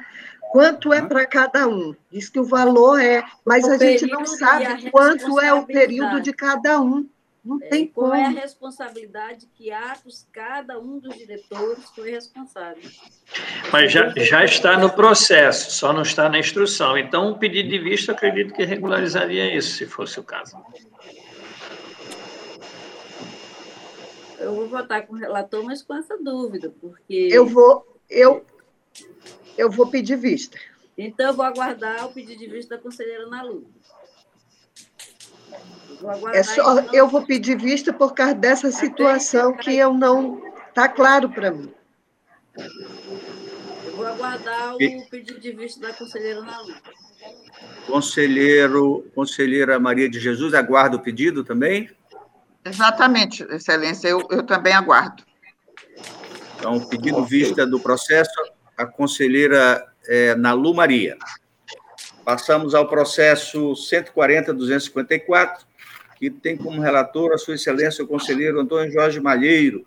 quanto é para cada um. Diz que o valor é, mas o a gente não sabe quanto é o período de cada um. Não é, tem qual como. é a responsabilidade que atos cada um dos diretores foi responsável. Mas já, já está no processo, só não está na instrução. Então, um pedido de vista, acredito que regularizaria isso, se fosse o caso. Eu vou votar com o relator, mas com essa dúvida, porque. Eu vou, eu, eu vou pedir vista. Então, eu vou aguardar o pedido de vista da conselheira Ana Lu. É só, eu vou pedir vista por causa dessa situação que eu não está claro para mim. Eu vou aguardar o pedido de vista da conselheira Ana Lu. Conselheiro, conselheira Maria de Jesus, aguarda o pedido também? Exatamente, Excelência, eu, eu também aguardo. Então, pedindo vista do processo, a conselheira é, Nalu Maria. Passamos ao processo 140-254, que tem como relator a Sua Excelência o conselheiro Antônio Jorge Malheiro.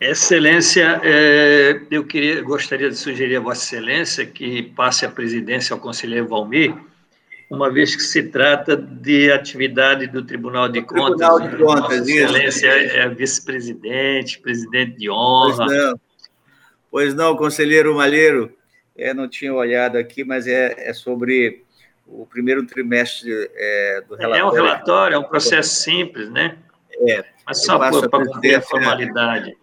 Excelência, é, eu queria, gostaria de sugerir a Vossa Excelência que passe a presidência ao conselheiro Valmir, uma vez que se trata de atividade do Tribunal de Contas. Tribunal de Contas, Nossa Excelência é vice-presidente, presidente de honra. Pois não, pois não conselheiro Malheiro, é, não tinha olhado aqui, mas é, é sobre o primeiro trimestre é, do relatório. É um relatório, é um processo simples, né? É. Mas só para cumprir a formalidade.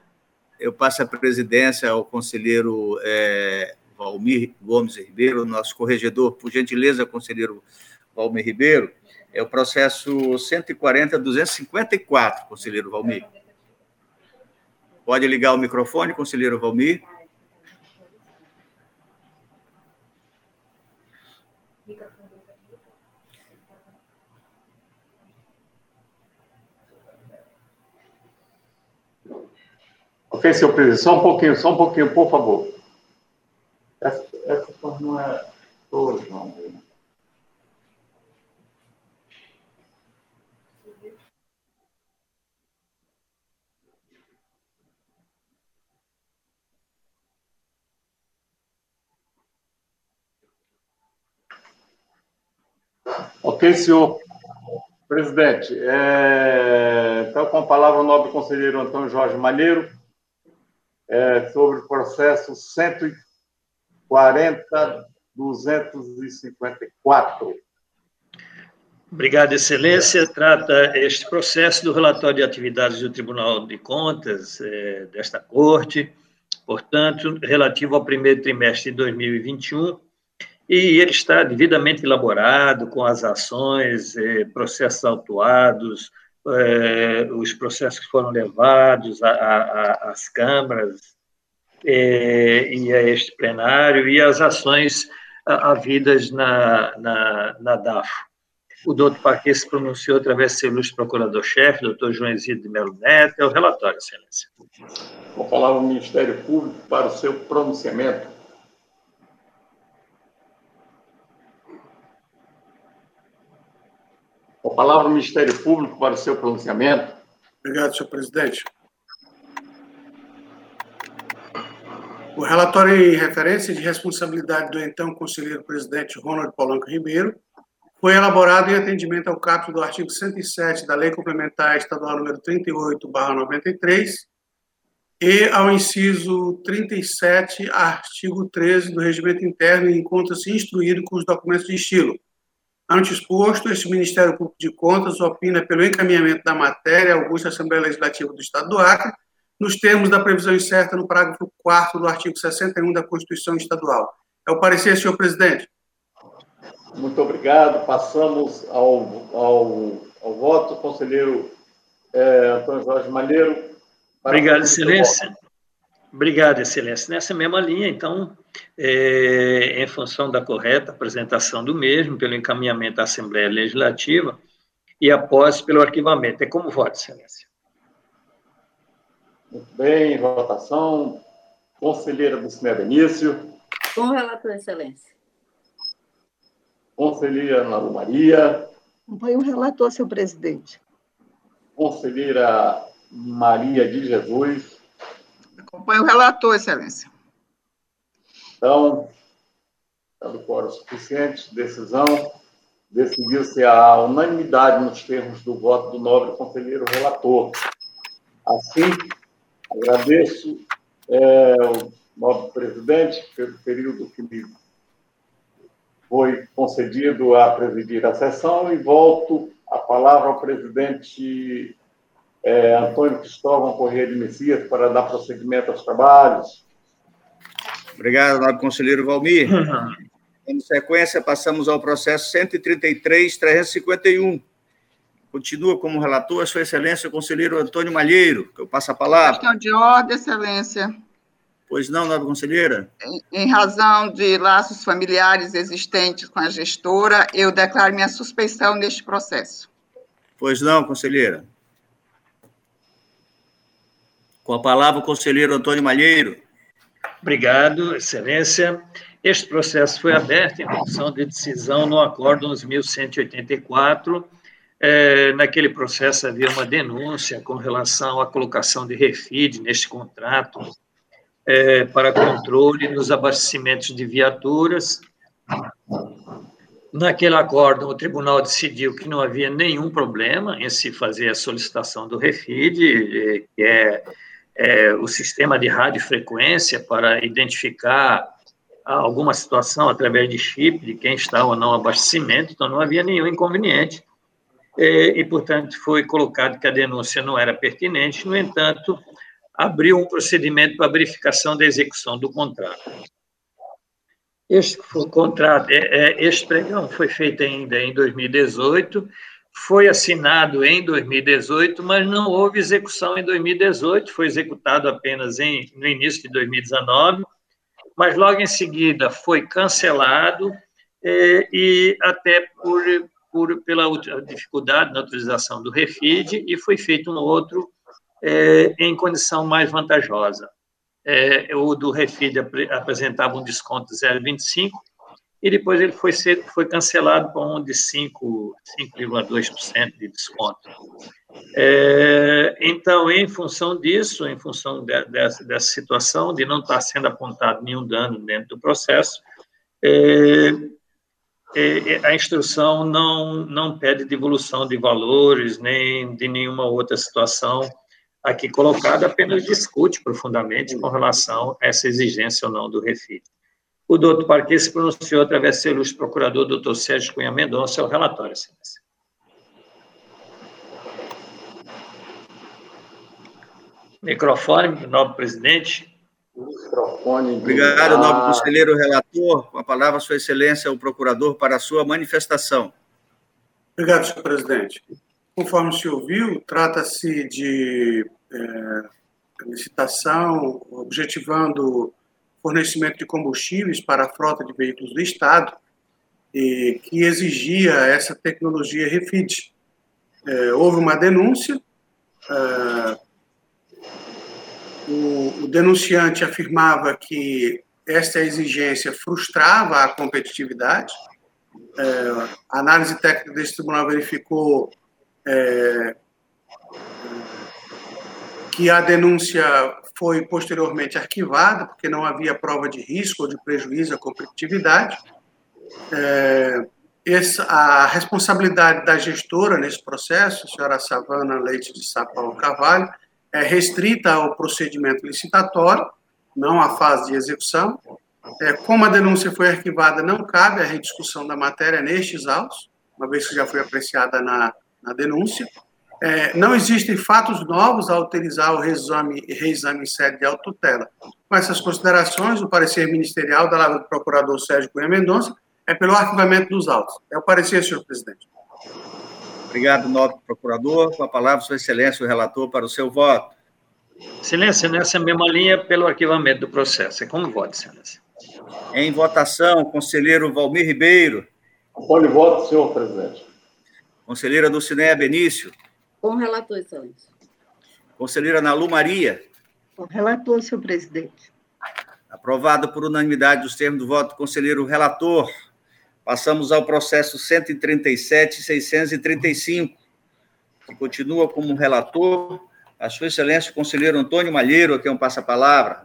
Eu passo a presidência ao conselheiro é, Valmir Gomes Ribeiro, nosso corregedor, por gentileza, conselheiro Valmir Ribeiro, é o processo 140-254, conselheiro Valmir. Pode ligar o microfone, conselheiro Valmir. Ok, senhor presidente, só um pouquinho, só um pouquinho, por favor. Essa, essa não é João. Ok, senhor presidente. É, então, com a palavra o nobre conselheiro Antônio Jorge Malheiro, é, sobre o processo 140.254. Obrigado, Excelência. Trata este processo do relatório de atividades do Tribunal de Contas é, desta Corte, portanto, relativo ao primeiro trimestre de 2021, e ele está devidamente elaborado com as ações, é, processos autuados, é, os processos que foram levados às câmaras e a este plenário e as ações havidas na, na, na DAFO. O doutor Paquet se pronunciou através do seu ilustre procurador-chefe, doutor João Isidro de Melo Neto, é o relatório, excelência. Vou falar ao Ministério Público para o seu pronunciamento. A palavra ao Ministério Público para o seu pronunciamento. Obrigado, senhor presidente. O relatório em referência de responsabilidade do então conselheiro presidente Ronald Polanco Ribeiro foi elaborado em atendimento ao capítulo do artigo 107 da Lei Complementar Estadual número 38/93 e ao inciso 37, artigo 13 do Regimento Interno encontra-se instruído com os documentos de estilo. Ante exposto, este Ministério Público de Contas opina pelo encaminhamento da matéria à Augusta Assembleia Legislativa do Estado do Acre, nos termos da previsão incerta no parágrafo 4 do artigo 61 da Constituição Estadual. É o parecer, senhor presidente. Muito obrigado. Passamos ao, ao, ao voto. Conselheiro é, Antônio Jorge Malheiro. Obrigado, excelência. Obrigado, excelência. Nessa mesma linha, então, é, em função da correta apresentação do mesmo, pelo encaminhamento à Assembleia Legislativa e após pelo arquivamento. É como voto, excelência. Muito bem, votação. Conselheira Dulcinea Benício. Com o relator, excelência. Conselheira Ana Maria. Acompanhe o relator, senhor presidente. Conselheira Maria de Jesus. Acompanhe o relator, excelência. Então, dando quórum suficiente, decisão, decidiu-se a unanimidade nos termos do voto do nobre conselheiro relator. Assim, agradeço é, o nobre presidente pelo período que me foi concedido a presidir a sessão e volto a palavra ao presidente é, Antônio Cristóvão Corrêa de Messias para dar prosseguimento aos trabalhos. Obrigado, nobre conselheiro Valmir. *laughs* Em sequência, passamos ao processo 133-351. Continua como relator a sua excelência, o conselheiro Antônio Malheiro, que eu passo a palavra. Questão de ordem, excelência. Pois não, nobre conselheira? Em, em razão de laços familiares existentes com a gestora, eu declaro minha suspeição neste processo. Pois não, conselheira. Com a palavra, o conselheiro Antônio Malheiro. Obrigado, excelência. Este processo foi aberto em função de decisão no Acórdão 1184. É, naquele processo havia uma denúncia com relação à colocação de refid neste contrato é, para controle nos abastecimentos de viaturas. Naquele acordo, o tribunal decidiu que não havia nenhum problema em se fazer a solicitação do REFID, que é, é o sistema de radiofrequência para identificar alguma situação através de chip de quem está ou não abastecimento, então não havia nenhum inconveniente. E, e, portanto, foi colocado que a denúncia não era pertinente, no entanto, abriu um procedimento para verificação da execução do contrato. Este contrato, é, é, este pregão foi feito ainda em 2018, foi assinado em 2018, mas não houve execução em 2018, foi executado apenas em, no início de 2019, mas logo em seguida foi cancelado é, e até por, por, pela dificuldade na utilização do refid e foi feito um outro é, em condição mais vantajosa é, o do Refid apresentava um desconto de 0,25 e depois ele foi, ser, foi cancelado por um de 5,2% de desconto. É, então, em função disso, em função de, dessa, situação, de não estar sendo apontado nenhum dano dentro do processo, é, a instrução não, não pede devolução de valores, nem de nenhuma outra situação aqui colocado apenas discute profundamente com relação a essa exigência ou não do refit. O doutor Parque se pronunciou através do seu ilustre procurador, doutor Sérgio Cunha Mendonça, o relatório, excelência. Microfone, nobre presidente. Microfone. Obrigado, nobre conselheiro relator. Com a palavra, Sua Excelência, o procurador, para a sua manifestação. Obrigado, senhor presidente. Conforme se ouviu, trata-se de é, licitação objetivando fornecimento de combustíveis para a frota de veículos do Estado, e que exigia essa tecnologia refit. É, houve uma denúncia, é, o, o denunciante afirmava que esta exigência frustrava a competitividade, é, a análise técnica desse tribunal verificou é, que a denúncia foi posteriormente arquivada, porque não havia prova de risco ou de prejuízo à competitividade. É, essa, a responsabilidade da gestora nesse processo, a senhora Savana Leite de Sapão Carvalho, é restrita ao procedimento licitatório, não à fase de execução. É, como a denúncia foi arquivada, não cabe a rediscussão da matéria nestes autos, uma vez que já foi apreciada na na denúncia. É, não existem fatos novos a utilizar o reexame, reexame em sede de autotutela. Com essas considerações, o parecer ministerial da Lava do Procurador Sérgio Cunha Mendonça é pelo arquivamento dos autos. É o parecer, senhor presidente. Obrigado, nobre procurador. Com a palavra, sua excelência, o relator, para o seu voto. Excelência, nessa mesma linha, pelo arquivamento do processo. É como voto, excelência. Em votação, conselheiro Valmir Ribeiro. Acompanhe o voto, senhor presidente. Conselheira Dulcinéia Benício. Com relator, excelência. Conselheira Nalu Maria. Com relator, senhor presidente. Aprovado por unanimidade dos termos do voto do conselheiro relator. Passamos ao processo 137.635, que continua como relator a sua excelência o conselheiro Antônio Malheiro, a quem eu passo a palavra.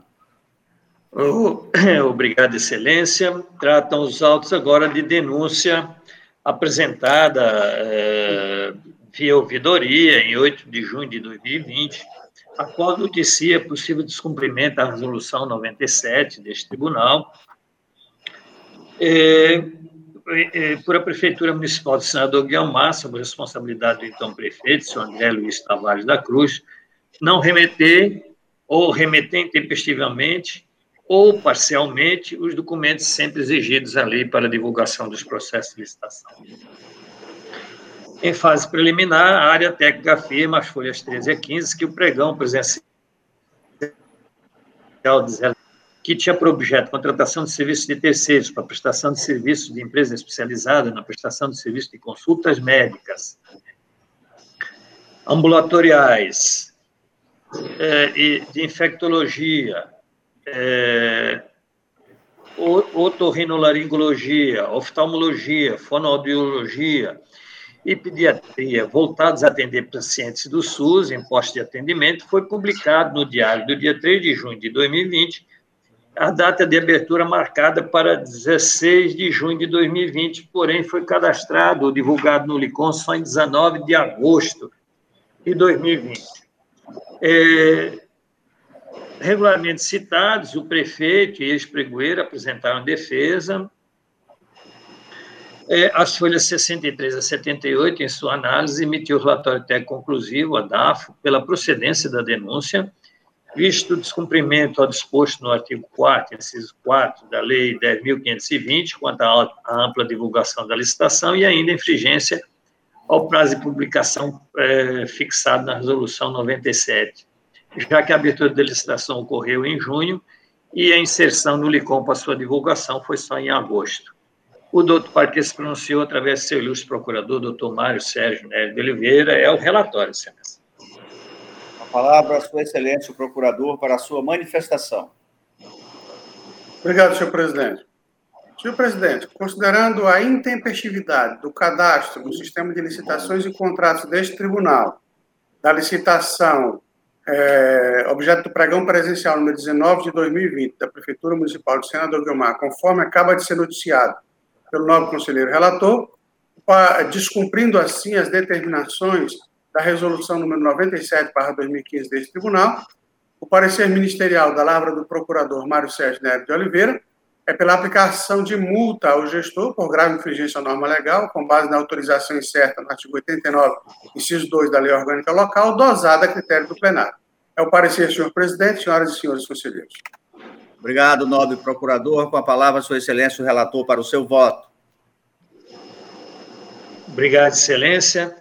*clears throat* Obrigado, excelência. Tratam os autos agora de denúncia apresentada é, via ouvidoria em 8 de junho de 2020, a qual noticia possível descumprimento da resolução 97 deste tribunal, é, é, por a Prefeitura Municipal de Senador Guilherme sob responsabilidade do então prefeito, senhor André Luiz Tavares da Cruz, não remeter ou remeter intempestivamente ou parcialmente os documentos sempre exigidos ali para divulgação dos processos de licitação. Em fase preliminar, a área técnica afirma, as folhas 13 a 15, que o pregão presencial que tinha por objeto contratação de serviços de terceiros para prestação de serviços de empresa especializada na prestação de serviços de consultas médicas, ambulatoriais e de infectologia, é, otorrinolaringologia, oftalmologia, fonoaudiologia e pediatria voltados a atender pacientes do SUS em posto de atendimento foi publicado no diário do dia 3 de junho de 2020 a data de abertura marcada para 16 de junho de 2020, porém foi cadastrado ou divulgado no LICOM só em 19 de agosto de 2020. É, regularmente citados, o prefeito e ex-pregoeiro apresentaram defesa. É, as folhas 63 a 78, em sua análise, emitiu o relatório técnico conclusivo, a DAFO, pela procedência da denúncia, visto o descumprimento ao disposto no artigo 4, inciso 4 da Lei 10.520, quanto à ampla divulgação da licitação, e ainda infringência ao prazo de publicação é, fixado na Resolução 97, já que a abertura da licitação ocorreu em junho e a inserção no LICOM para sua divulgação foi só em agosto. O doutor Parque se pronunciou através do seu ilustre procurador, doutor Mário Sérgio Nery de Oliveira, é o relatório, excelência palavra Sua Excelência, o Procurador, para a sua manifestação. Obrigado, senhor presidente. Senhor presidente, considerando a intempestividade do cadastro no sistema de licitações e contratos deste tribunal, da licitação é, objeto do pregão presencial número 19 de 2020 da Prefeitura Municipal de Senador Guilmar, conforme acaba de ser noticiado pelo novo conselheiro relator, descumprindo assim as determinações da resolução número 97, 2015 deste tribunal, o parecer ministerial da lavra do procurador Mário Sérgio Nery de Oliveira é pela aplicação de multa ao gestor por grave infringência à norma legal, com base na autorização incerta no artigo 89, inciso 2 da Lei Orgânica Local, dosada a critério do plenário. É o parecer, senhor presidente, senhoras e senhores conselheiros. Obrigado, nobre procurador. Com a palavra, sua excelência, o relator para o seu voto. Obrigado, excelência.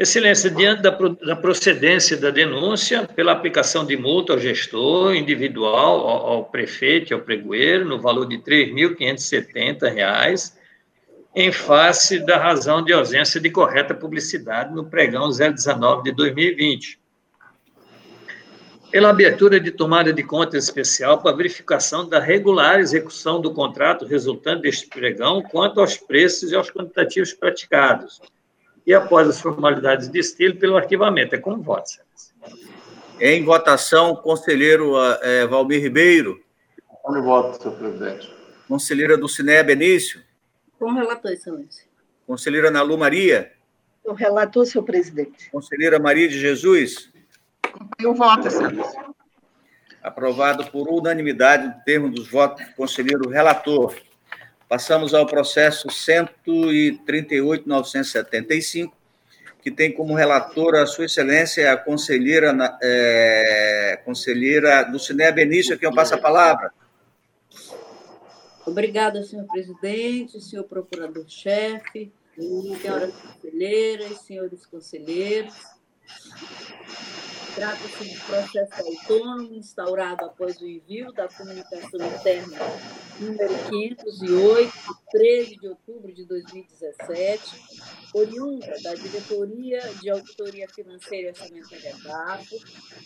Excelência, diante da, da, procedência da denúncia pela aplicação de multa ao gestor individual, ao, ao prefeito e ao pregoeiro, no valor de R$ 3.570, em face da razão de ausência de correta publicidade no pregão 019 de 2020. Pela abertura de tomada de conta especial para verificação da regular execução do contrato resultante deste pregão quanto aos preços e aos quantitativos praticados e, após as formalidades de estilo, pelo arquivamento. É como voto, Em votação, conselheiro é, Valmir Ribeiro. Como voto, senhor presidente. Conselheira do Cine Benício. Com relator, excelência. Conselheira Nalu Maria. Com relator, senhor presidente. Conselheira Maria de Jesus. Eu voto, excelência. Aprovado por unanimidade no termo dos votos do conselheiro relator. Passamos ao processo 138.975, que tem como relatora a Sua Excelência a conselheira, é, conselheira do Cine Benício, a quem eu passo a palavra. Obrigada, senhor presidente, senhor procurador-chefe, senhoras conselheiras, senhores conselheiros. Trata-se de processo autônomo instaurado após o envio da comunicação interna número 508, de 13 de outubro de 2017, oriunda da Diretoria de Auditoria Financeira e Orçamentária DAFO,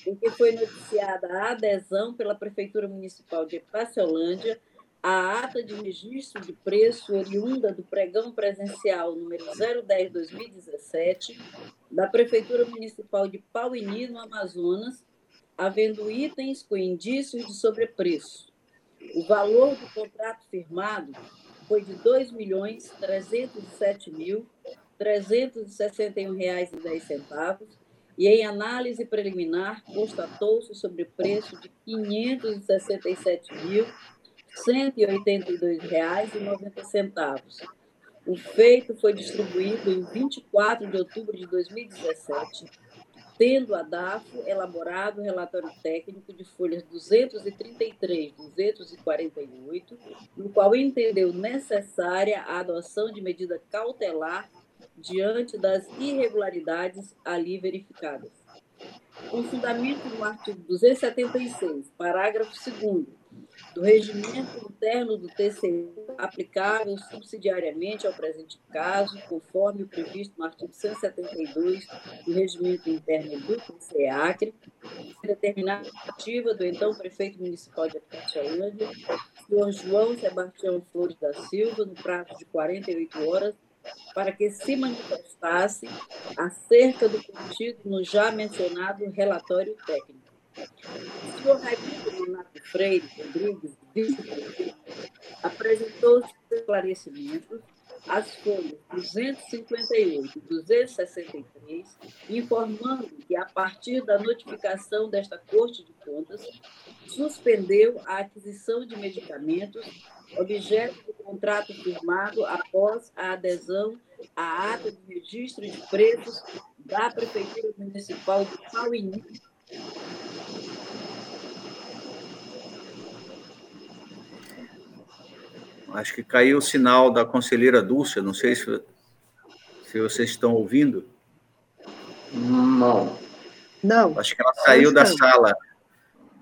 em que foi noticiada a adesão pela Prefeitura Municipal de Paciolândia a ata de registro de preço oriunda do pregão presencial número 010-2017 da Prefeitura Municipal de Pauini, no Amazonas, havendo itens com indícios de sobrepreço. O valor do contrato firmado foi de R$ 2.307.361,10 e, em análise preliminar, constatou-se sobrepreço de R$ 567.000 R$ 182,90. O feito foi distribuído em 24 de outubro de 2017, tendo a DAFO elaborado o relatório técnico de folhas 233 248, no qual entendeu necessária a adoção de medida cautelar diante das irregularidades ali verificadas. Com fundamento no artigo 276, parágrafo 2 do regimento interno do TCU aplicável subsidiariamente ao presente caso, conforme o previsto no artigo 172 do regimento interno do TCEACRE, determinada ativa do então prefeito municipal de Acaxaúna, senhor João Sebastião Flores da Silva, no prazo de 48 horas, para que se manifestasse acerca do contido no já mencionado relatório técnico. O senhor Raimundo Monato Freire Rodrigues, apresentou os esclarecimentos as folhas 258 e 263, informando que, a partir da notificação desta Corte de Contas, suspendeu a aquisição de medicamentos objeto do contrato firmado após a adesão à ata de registro de preços da Prefeitura Municipal de Pauini, Acho que caiu o sinal da conselheira Dulce, não sei se, se vocês estão ouvindo. Não. Não. Acho que ela saiu da sala.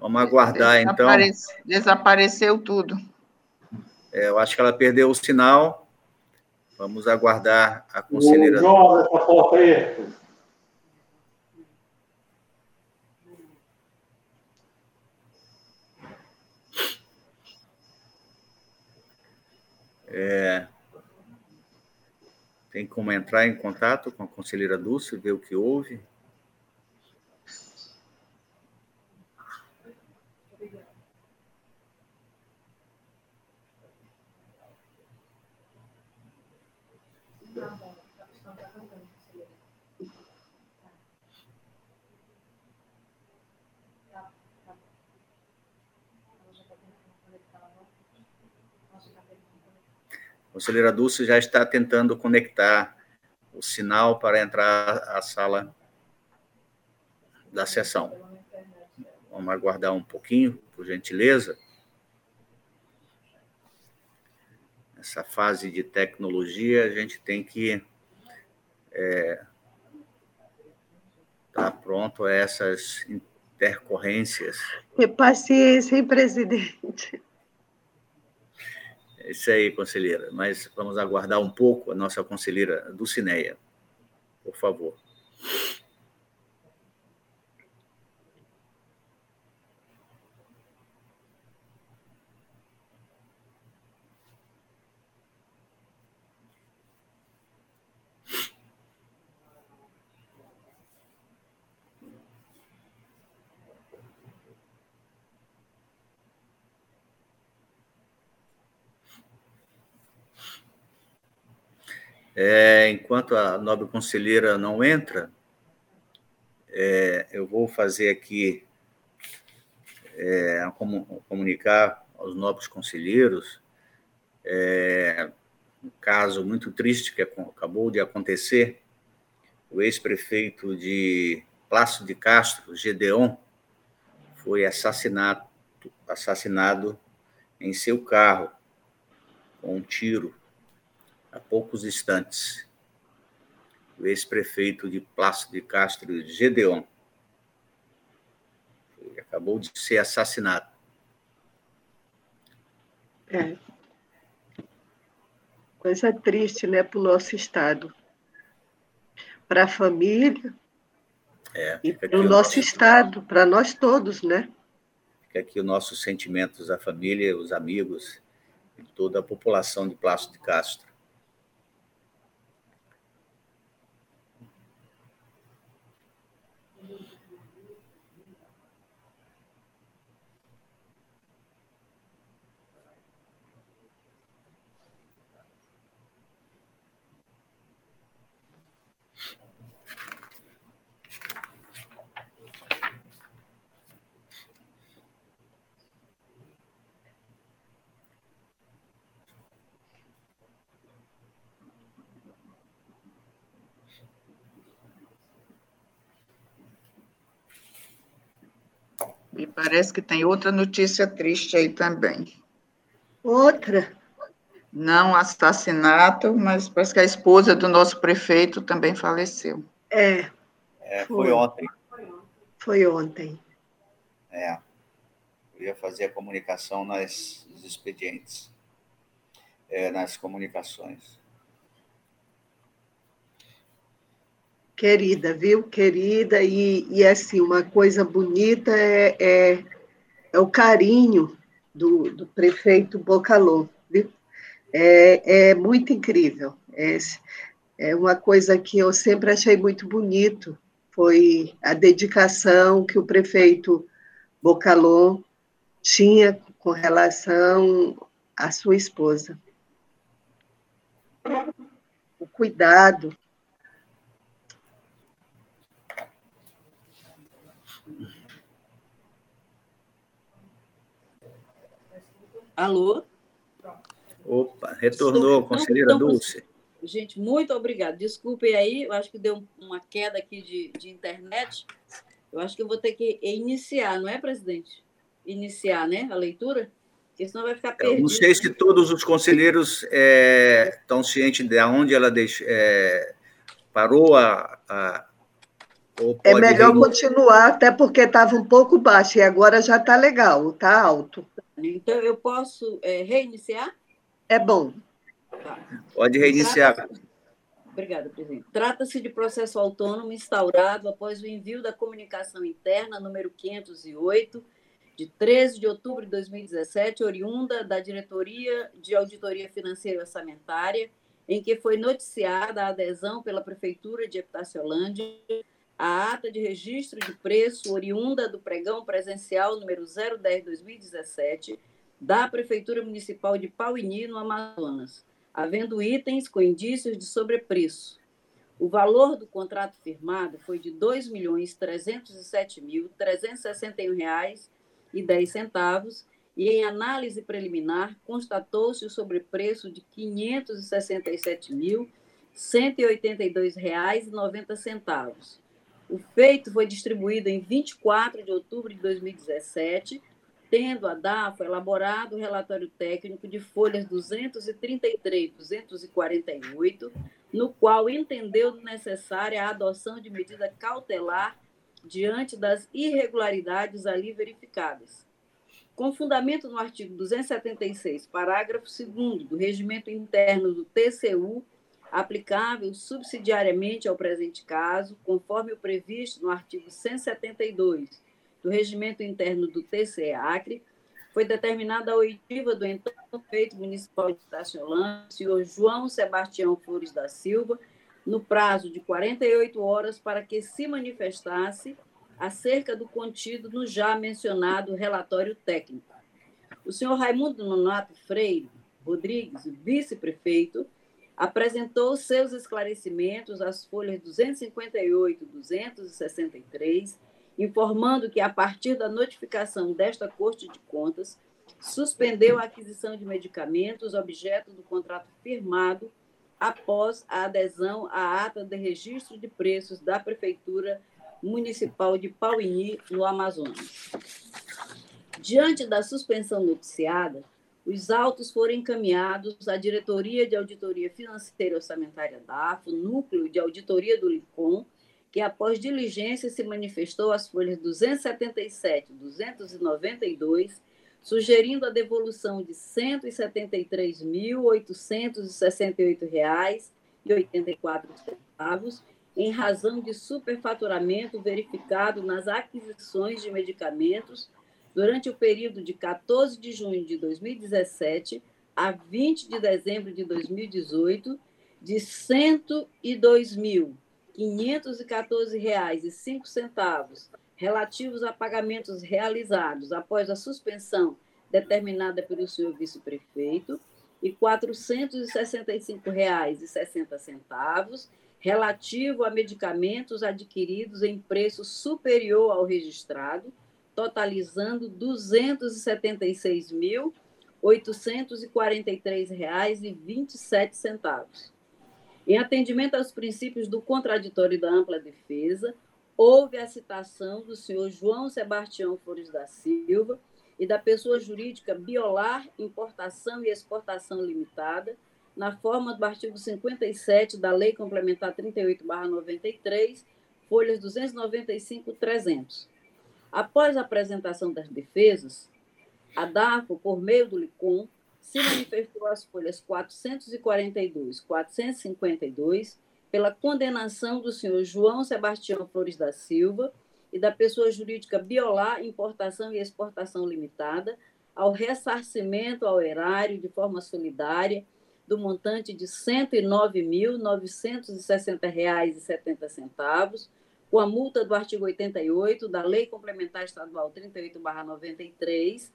Vamos aguardar, então. Desapareceu tudo. É, eu acho que ela perdeu o sinal. Vamos aguardar a conselheira. João, essa porta aí. É, tem como entrar em contato com a conselheira Dulce, ver o que houve. Conselheira Dulce já está tentando conectar o sinal para entrar à sala da sessão. Vamos aguardar um pouquinho, por gentileza. Essa fase de tecnologia, a gente tem que é, estar pronto a essas intercorrências. Ter paciência, hein, presidente? É isso aí, conselheira. Mas vamos aguardar um pouco a nossa conselheira Dulcineia, por favor. É, enquanto a nobre conselheira não entra, é, eu vou fazer aqui é, comunicar aos nobres conselheiros é, um caso muito triste que acabou de acontecer. O ex-prefeito de Plácido de Castro, Gedeon, foi assassinado, assassinado em seu carro com um tiro há poucos instantes, o ex-prefeito de Plácido de Castro, Gedeon, acabou de ser assassinado. É. Coisa triste, né, para o nosso Estado. Para a família é, e para o nosso Estado, para nós todos, né? Fica aqui os nossos sentimentos à família, os amigos e toda a população de Plácido de Castro. Parece que tem outra notícia triste aí também. Outra? Não assassinato, mas parece que a esposa do nosso prefeito também faleceu. É. é foi, foi ontem. Foi ontem. É. Eu ia fazer a comunicação nas, nos expedientes, é, nas comunicações. Querida, viu? Querida, e, e assim, uma coisa bonita é, é, é o carinho do, do prefeito Bocalon, viu? É, é muito incrível. É, é uma coisa que eu sempre achei muito bonito, foi a dedicação que o prefeito Bocalon tinha com relação à sua esposa. O cuidado. Alô? Opa, retornou, conselheira Dulce. Gente, muito obrigada. Desculpem aí, eu acho que deu uma queda aqui de, de internet. Eu acho que eu vou ter que iniciar, não é, presidente? Iniciar, né, a leitura? Porque senão vai ficar perdido. Eu não sei se todos os conselheiros é, estão cientes de onde ela deixou, é, parou a, a é melhor continuar, até porque estava um pouco baixo e agora já está legal, está alto. Então, eu posso é, reiniciar? É bom. Tá. Pode reiniciar. Obrigada, presidente. Trata-se de processo autônomo instaurado após o envio da comunicação interna número 508, de 13 de outubro de 2017, oriunda da Diretoria de Auditoria Financeira e Orçamentária, em que foi noticiada a adesão pela Prefeitura de Epitaciolândia à ata de registro de preço oriunda do pregão presencial número 010-2017 da Prefeitura Municipal de Pauini, no Amazonas havendo itens com indícios de sobrepreço. O valor do contrato firmado foi de R$ 2.307.361,10 e, em análise preliminar, constatou-se o sobrepreço de R$ 567.182,90. O feito foi distribuído em 24 de outubro de 2017 tendo a DAFO elaborado o relatório técnico de folhas 233 e 248, no qual entendeu necessária a adoção de medida cautelar diante das irregularidades ali verificadas. Com fundamento no artigo 276, parágrafo 2 do Regimento Interno do TCU, aplicável subsidiariamente ao presente caso, conforme o previsto no artigo 172 do Regimento Interno do TCE Acre, foi determinada a oitiva do então prefeito municipal de Itaciolândia, senhor João Sebastião Flores da Silva, no prazo de 48 horas para que se manifestasse acerca do contido no já mencionado relatório técnico. O senhor Raimundo Nonato Freire Rodrigues, vice-prefeito, apresentou seus esclarecimentos às folhas 258 e 263 informando que, a partir da notificação desta Corte de Contas, suspendeu a aquisição de medicamentos objeto do contrato firmado após a adesão à ata de registro de preços da Prefeitura Municipal de Pauini, no Amazonas. Diante da suspensão noticiada, os autos foram encaminhados à Diretoria de Auditoria Financeira e Orçamentária da AFO, Núcleo de Auditoria do LICOM, que após diligência se manifestou às folhas 277 e 292, sugerindo a devolução de R$ 173.868,84 em razão de superfaturamento verificado nas aquisições de medicamentos durante o período de 14 de junho de 2017 a 20 de dezembro de 2018 de R$ 102 mil R$ 514,05 relativos a pagamentos realizados após a suspensão determinada pelo senhor vice-prefeito e R$ 465,60 relativo a medicamentos adquiridos em preço superior ao registrado, totalizando R$ 276.843,27. Em atendimento aos princípios do contraditório e da ampla defesa, houve a citação do senhor João Sebastião Flores da Silva e da pessoa jurídica Biolar Importação e Exportação Limitada, na forma do artigo 57 da Lei Complementar 38/93, folhas 295 e 300. Após a apresentação das defesas, a DAFO, por meio do LICOM, se manifestou às folhas 442, 452, pela condenação do senhor João Sebastião Flores da Silva e da pessoa jurídica Biolar Importação e Exportação Limitada ao ressarcimento ao erário de forma solidária do montante de R$ 109.960,70, com a multa do artigo 88 da Lei Complementar Estadual 38/93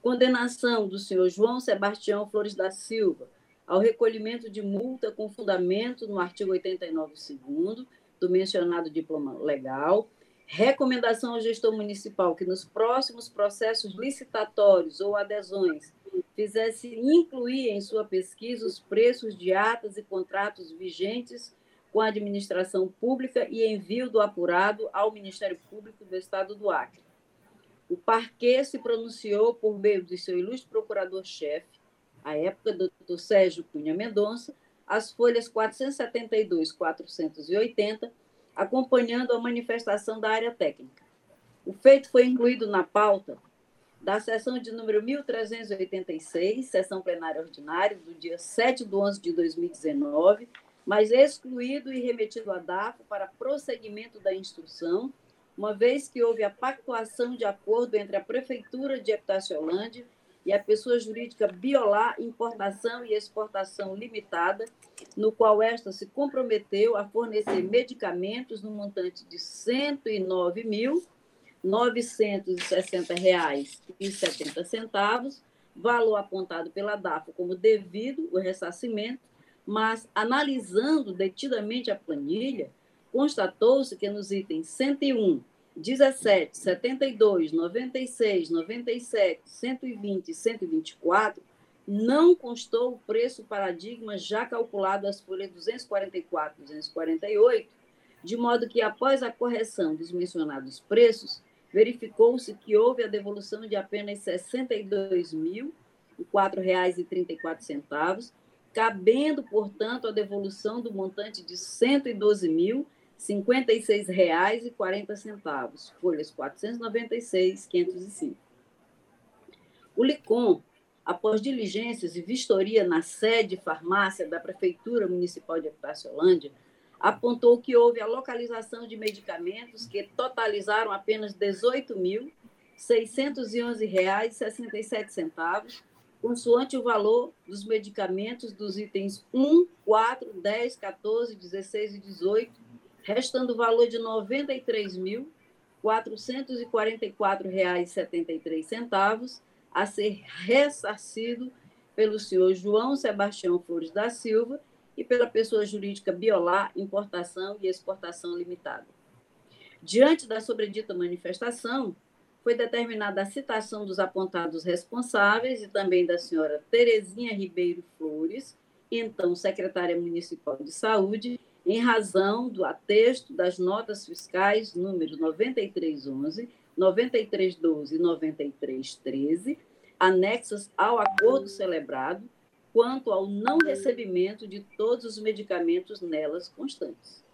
condenação do senhor João Sebastião Flores da Silva ao recolhimento de multa com fundamento no artigo 89, segundo, do mencionado diploma legal, recomendação ao gestor municipal que nos próximos processos licitatórios ou adesões fizesse incluir em sua pesquisa os preços de atas e contratos vigentes com a administração pública e envio do apurado ao Ministério Público do Estado do Acre. O parquê se pronunciou por meio de seu ilustre procurador-chefe, à época, doutor Sérgio Cunha Mendonça, as folhas 472 480, acompanhando a manifestação da área técnica. O feito foi incluído na pauta da sessão de número 1386, sessão plenária ordinária, do dia 7 de 11 de 2019, mas excluído e remetido à DAFO para prosseguimento da instrução, uma vez que houve a pactuação de acordo entre a Prefeitura de Epitaciolândia e a pessoa jurídica Biolar Importação e Exportação Limitada, no qual esta se comprometeu a fornecer medicamentos no montante de R$ 109.960,70, valor apontado pela DAFO como devido o ressarcimento, mas analisando detidamente a planilha, constatou-se que nos itens 101, 17, 72, 96, 97, 120 e 124 não constou o preço paradigma já calculado às folhas 244 e 248, de modo que, após a correção dos mencionados preços, verificou-se que houve a devolução de apenas R$ 62.004,34, cabendo, portanto, a devolução do montante de R$ 112.000 R$ 56,40, folhas 496, 505. O LICOM, após diligências e vistoria na sede farmácia da Prefeitura Municipal de Epitaciolândia, apontou que houve a localização de medicamentos que totalizaram apenas R$ 18.611,67, consoante o valor dos medicamentos dos itens 1, 4, 10, 14, 16 e 18 restando o valor de R$ 93.444,73 a ser ressarcido pelo senhor João Sebastião Flores da Silva e pela pessoa jurídica Biolar Importação e Exportação Limitada. Diante da sobredita manifestação, foi determinada a citação dos apontados responsáveis e também da senhora Terezinha Ribeiro Flores, então secretária municipal de saúde, em razão do atexto das notas fiscais números 9311, 9312 e 9313, anexas ao acordo celebrado, quanto ao não recebimento de todos os medicamentos nelas constantes.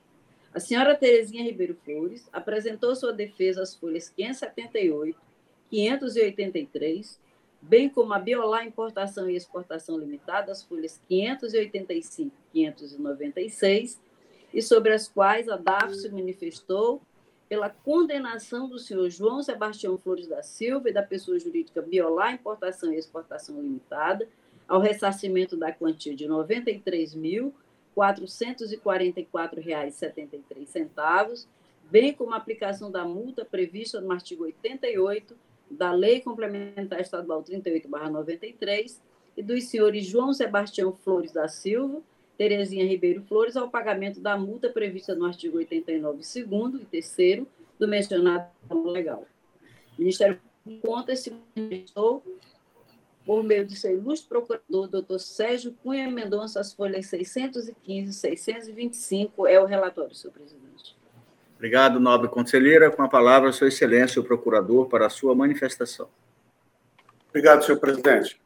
A senhora Terezinha Ribeiro Flores apresentou sua defesa às folhas 578, 583, bem como a Biolar Importação e Exportação Limitada, as folhas 585 e 596, e sobre as quais a DAF se manifestou pela condenação do senhor João Sebastião Flores da Silva e da pessoa jurídica Biolar Importação e Exportação Limitada ao ressarcimento da quantia de R$ 93.444,73, bem como a aplicação da multa prevista no artigo 88 da Lei Complementar Estadual 38/93 e dos senhores João Sebastião Flores da Silva Terezinha Ribeiro Flores ao pagamento da multa prevista no artigo 89, segundo e terceiro do mencionado legal. O Ministério Público conta se manifestou por meio de seu ilustre procurador, doutor Sérgio Cunha Mendonça, as folhas 615 e 625, é o relatório, senhor presidente. Obrigado, nobre conselheira. Com a palavra, Sua Excelência, o procurador, para a sua manifestação. Obrigado, senhor presidente.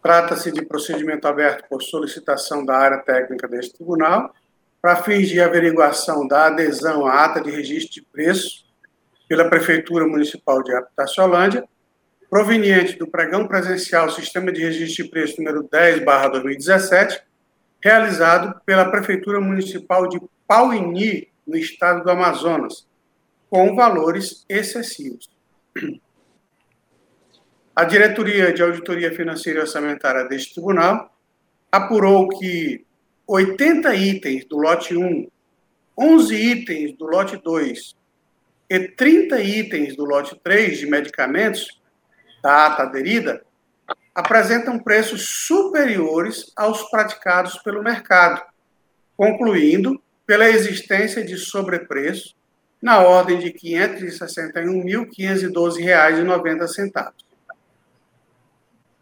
Trata-se de procedimento aberto por solicitação da área técnica deste tribunal, para fins de averiguação da adesão à ata de registro de preço pela Prefeitura Municipal de Apitaciolândia, proveniente do pregão presencial Sistema de Registro de Preço número 10, 2017, realizado pela Prefeitura Municipal de Pauini, no estado do Amazonas, com valores excessivos. A Diretoria de Auditoria Financeira e Orçamentária deste tribunal apurou que 80 itens do lote 1, 11 itens do lote 2 e 30 itens do lote 3 de medicamentos da ata aderida apresentam preços superiores aos praticados pelo mercado, concluindo pela existência de sobrepreço na ordem de R$ 561.512,90.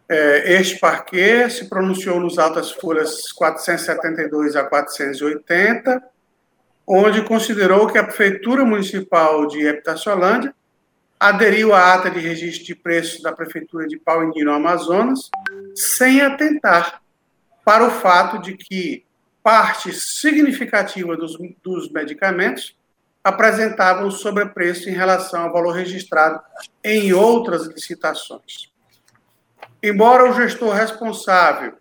É, este parquê se pronunciou nos altas folhas 472 a 480, onde considerou que a Prefeitura Municipal de Epitaciolândia aderiu à ata de registro de preços da Prefeitura de Pauini, no Amazonas, sem atentar para o fato de que parte significativa dos, dos medicamentos apresentavam sobrepreço em relação ao valor registrado em outras licitações. Embora o gestor responsável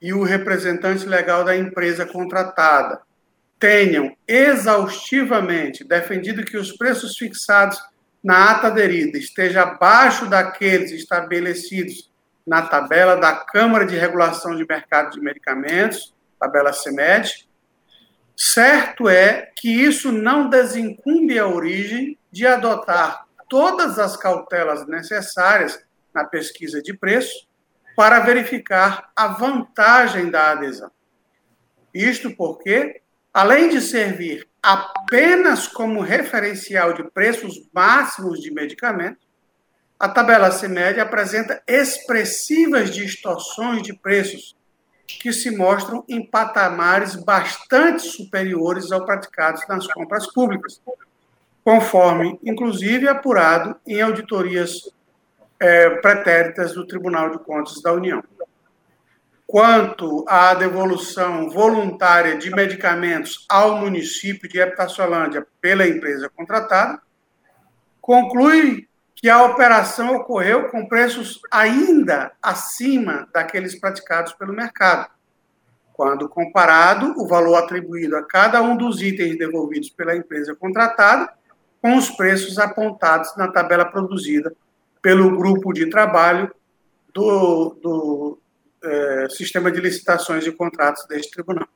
e o representante legal da empresa contratada tenham exaustivamente defendido que os preços fixados na ata aderida esteja abaixo daqueles estabelecidos na tabela da Câmara de Regulação de Mercado de Medicamentos, tabela CEMED, certo é que isso não desincumbe a origem de adotar todas as cautelas necessárias na pesquisa de preço para verificar a vantagem da adesão. Isto porque, além de servir apenas como referencial de preços máximos de medicamentos, a tabela CIMED apresenta expressivas distorções de preços que se mostram em patamares bastante superiores ao praticados nas compras públicas, conforme, inclusive, apurado em auditorias é, pretéritas do Tribunal de Contas da União quanto à devolução voluntária de medicamentos ao município de Epitaciolândia pela empresa contratada, conclui que a operação ocorreu com preços ainda acima daqueles praticados pelo mercado, quando comparado o valor atribuído a cada um dos itens devolvidos pela empresa contratada com os preços apontados na tabela produzida pelo grupo de trabalho do, do, é, sistema de licitações e contratos deste tribunal.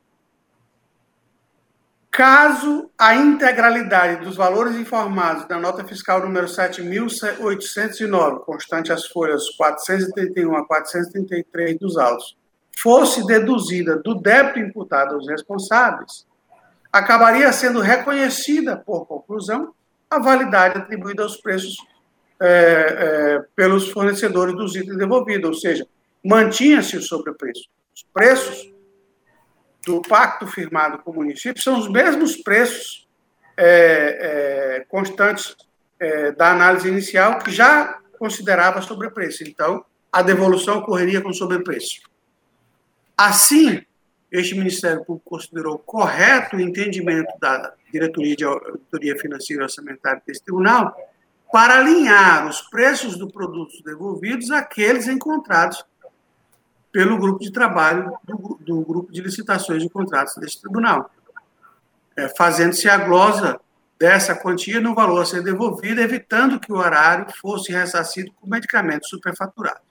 Caso a integralidade dos valores informados na nota fiscal número 7.809, constante as folhas 431 a 433 dos autos, fosse deduzida do débito imputado aos responsáveis, acabaria sendo reconhecida, por conclusão, a validade atribuída aos preços é, é, pelos fornecedores dos itens devolvidos, ou seja, mantinha-se o sobrepreço. Os preços do pacto firmado com o município são os mesmos preços é, é, constantes é, da análise inicial, que já considerava sobrepreço. Então, a devolução ocorreria com sobrepreço. Assim, este Ministério Público considerou correto o entendimento da Diretoria de Auditoria Financeira e Orçamentária desse tribunal para alinhar os preços dos produtos devolvidos àqueles encontrados pelo grupo de trabalho do, do grupo de licitações de contratos deste tribunal, é, fazendo-se a glosa dessa quantia no valor a ser devolvido, evitando que o horário fosse ressarcido com medicamentos superfaturados.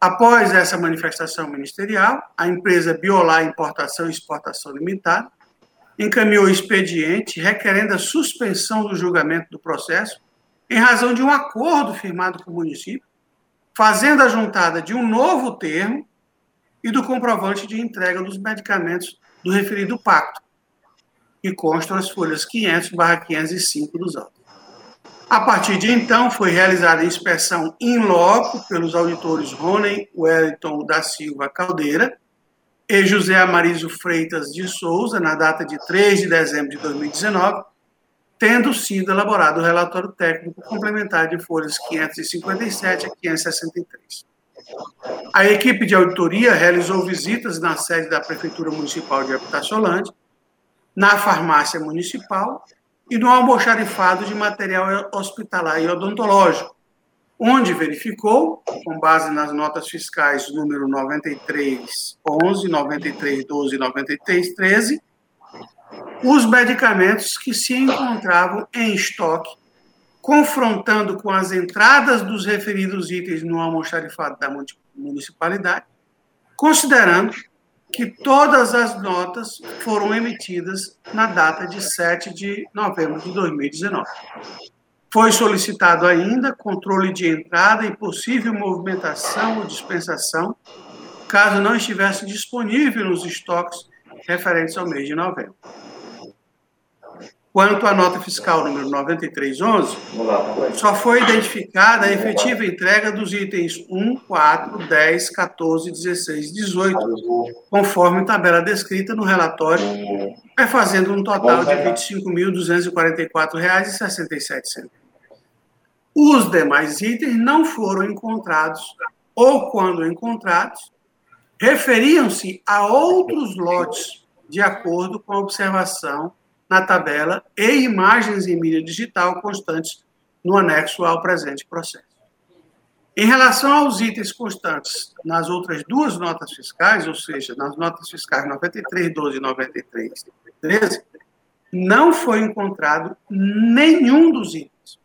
Após essa manifestação ministerial, a empresa Biolar Importação e Exportação Limitada encaminhou o expediente requerendo a suspensão do julgamento do processo em razão de um acordo firmado com o município fazendo a juntada de um novo termo e do comprovante de entrega dos medicamentos do referido pacto, que constam as folhas 500/505 dos autos. A partir de então, foi realizada a inspeção in loco pelos auditores Rony Wellington da Silva Caldeira e José Amarício Freitas de Souza, na data de 3 de dezembro de 2019, tendo sido elaborado o relatório técnico complementar de folhas 557 a 563. A equipe de auditoria realizou visitas na sede da Prefeitura Municipal de Habitaciolândia, na farmácia municipal e no almoxarifado de material hospitalar e odontológico, onde verificou, com base nas notas fiscais número 9311, 9312 e 9313, os medicamentos que se encontravam em estoque, confrontando com as entradas dos referidos itens no almoxarifado da municipalidade, considerando que todas as notas foram emitidas na data de 7 de novembro de 2019. Foi solicitado ainda controle de entrada e possível movimentação ou dispensação, caso não estivesse disponível nos estoques referentes ao mês de novembro. Quanto à nota fiscal número 9311, só foi identificada a efetiva entrega dos itens 1, 4, 10, 14, 16 e 18, conforme tabela descrita no relatório, fazendo um total de R$ 25.244,67. Os demais itens não foram encontrados, ou quando encontrados, referiam-se a outros lotes, de acordo com a observação na tabela e imagens em mídia digital constantes no anexo ao presente processo. Em relação aos itens constantes nas outras duas notas fiscais, ou seja, nas notas fiscais 9312 e 9313, não foi encontrado nenhum dos itens,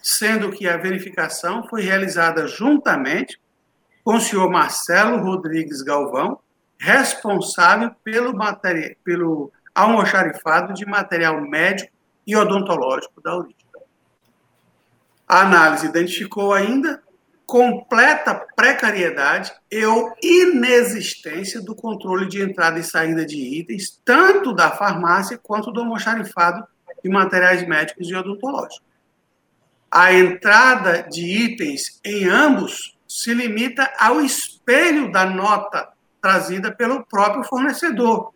sendo que a verificação foi realizada juntamente com o senhor Marcelo Rodrigues Galvão, responsável pelo, material, pelo almoxarifado de material médico e odontológico da origem. A análise identificou ainda completa precariedade e ou inexistência do controle de entrada e saída de itens, tanto da farmácia quanto do almoxarifado de materiais médicos e odontológicos. A entrada de itens em ambos se limita ao espelho da nota trazida pelo próprio fornecedor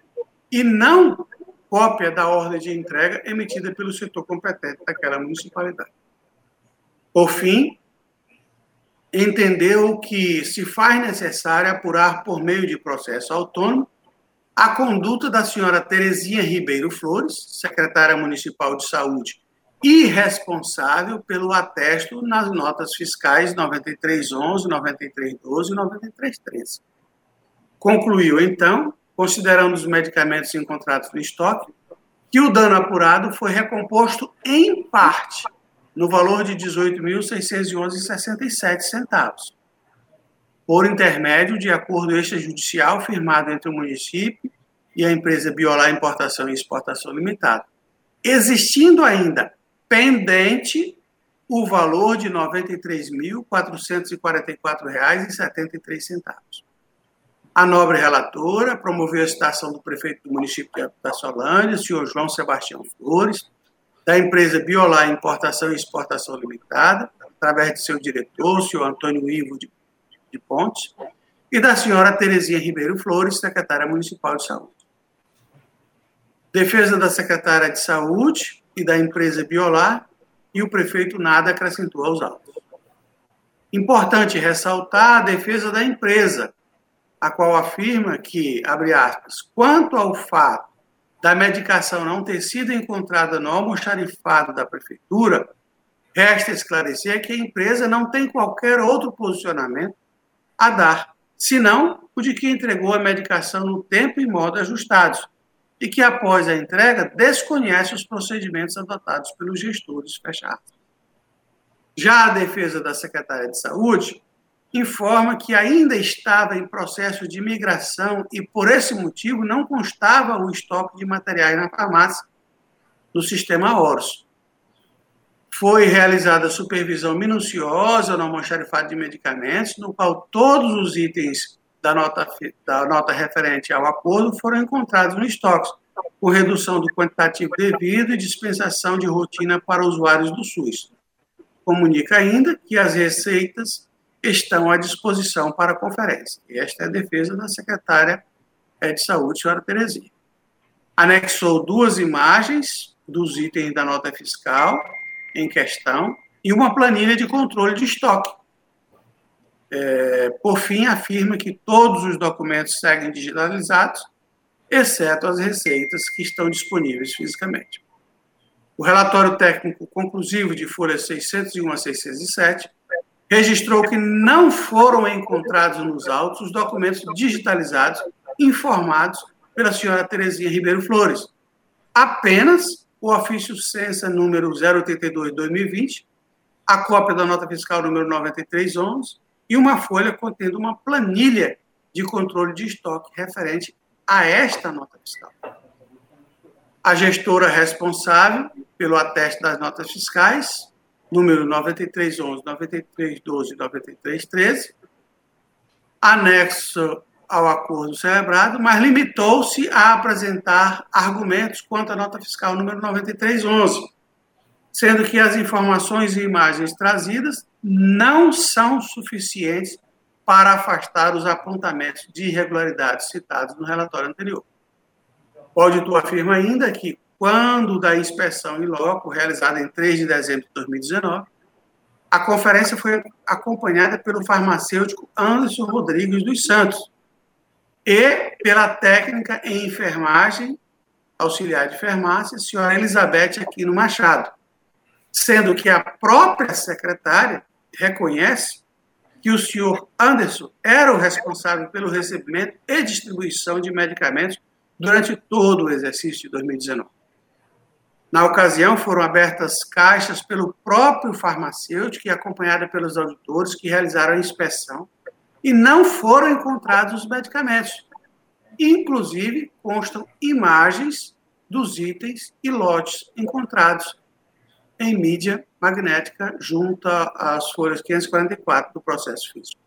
e não cópia da ordem de entrega emitida pelo setor competente daquela municipalidade. Por fim, entendeu que se faz necessário apurar por meio de processo autônomo a conduta da senhora Terezinha Ribeiro Flores, secretária municipal de saúde e responsável pelo atesto nas notas fiscais 9311, 9312 e 9313. Concluiu, então, considerando os medicamentos encontrados no estoque, que o dano apurado foi recomposto em parte, no valor de R$ 18.611,67, por intermédio de acordo extrajudicial firmado entre o município e a empresa Biolar Importação e Exportação Limitada, existindo ainda pendente o valor de R$ 93.444,73. A nobre relatora promoveu a citação do prefeito do município da Solândia, o senhor João Sebastião Flores, da empresa Biolar Importação e Exportação Limitada, através de seu diretor, o senhor Antônio Ivo de, de Pontes, e da senhora Terezinha Ribeiro Flores, secretária municipal de saúde. Defesa da secretária de saúde e da empresa Biolar, e o prefeito nada acrescentou aos autos. Importante ressaltar a defesa da empresa, a qual afirma que, abre aspas, quanto ao fato da medicação não ter sido encontrada no almoxarifado da prefeitura, resta esclarecer que a empresa não tem qualquer outro posicionamento a dar, senão o de que entregou a medicação no tempo e modo ajustados, e que após a entrega desconhece os procedimentos adotados pelos gestores fechados. Já a defesa da secretária de Saúde informa que ainda estava em processo de migração e, por esse motivo, não constava o estoque de materiais na farmácia do sistema OROS. Foi realizada supervisão minuciosa no almoxarifado de medicamentos, no qual todos os itens da nota, da nota referente ao acordo foram encontrados no estoque, com redução do quantitativo devido e dispensação de rotina para usuários do SUS. Comunica ainda que as receitas estão à disposição para a conferência. E esta é a defesa da secretária de Saúde, senhora Terezinha. Anexou duas imagens dos itens da nota fiscal em questão e uma planilha de controle de estoque. É, por fim, afirma que todos os documentos seguem digitalizados, exceto as receitas que estão disponíveis fisicamente. O relatório técnico conclusivo de folhas 601 a 607 registrou que não foram encontrados nos autos os documentos digitalizados informados pela senhora Terezinha Ribeiro Flores. Apenas o ofício censa número 082-2020, a cópia da nota fiscal número 9311 e uma folha contendo uma planilha de controle de estoque referente a esta nota fiscal. A gestora responsável pelo ateste das notas fiscais número 9311, 9312 e 9313, anexo ao acordo celebrado, mas limitou-se a apresentar argumentos quanto à nota fiscal número 9311, sendo que as informações e imagens trazidas não são suficientes para afastar os apontamentos de irregularidades citados no relatório anterior. O auditor afirma ainda que, quando da inspeção em loco, realizada em 3 de dezembro de 2019, a conferência foi acompanhada pelo farmacêutico Anderson Rodrigues dos Santos e pela técnica em enfermagem, auxiliar de farmácia, senhora Elizabeth Aquino Machado, sendo que a própria secretária reconhece que o senhor Anderson era o responsável pelo recebimento e distribuição de medicamentos durante todo o exercício de 2019. Na ocasião, foram abertas caixas pelo próprio farmacêutico e acompanhada pelos auditores que realizaram a inspeção e não foram encontrados os medicamentos. Inclusive, constam imagens dos itens e lotes encontrados em mídia magnética junto às folhas 544 do processo físico.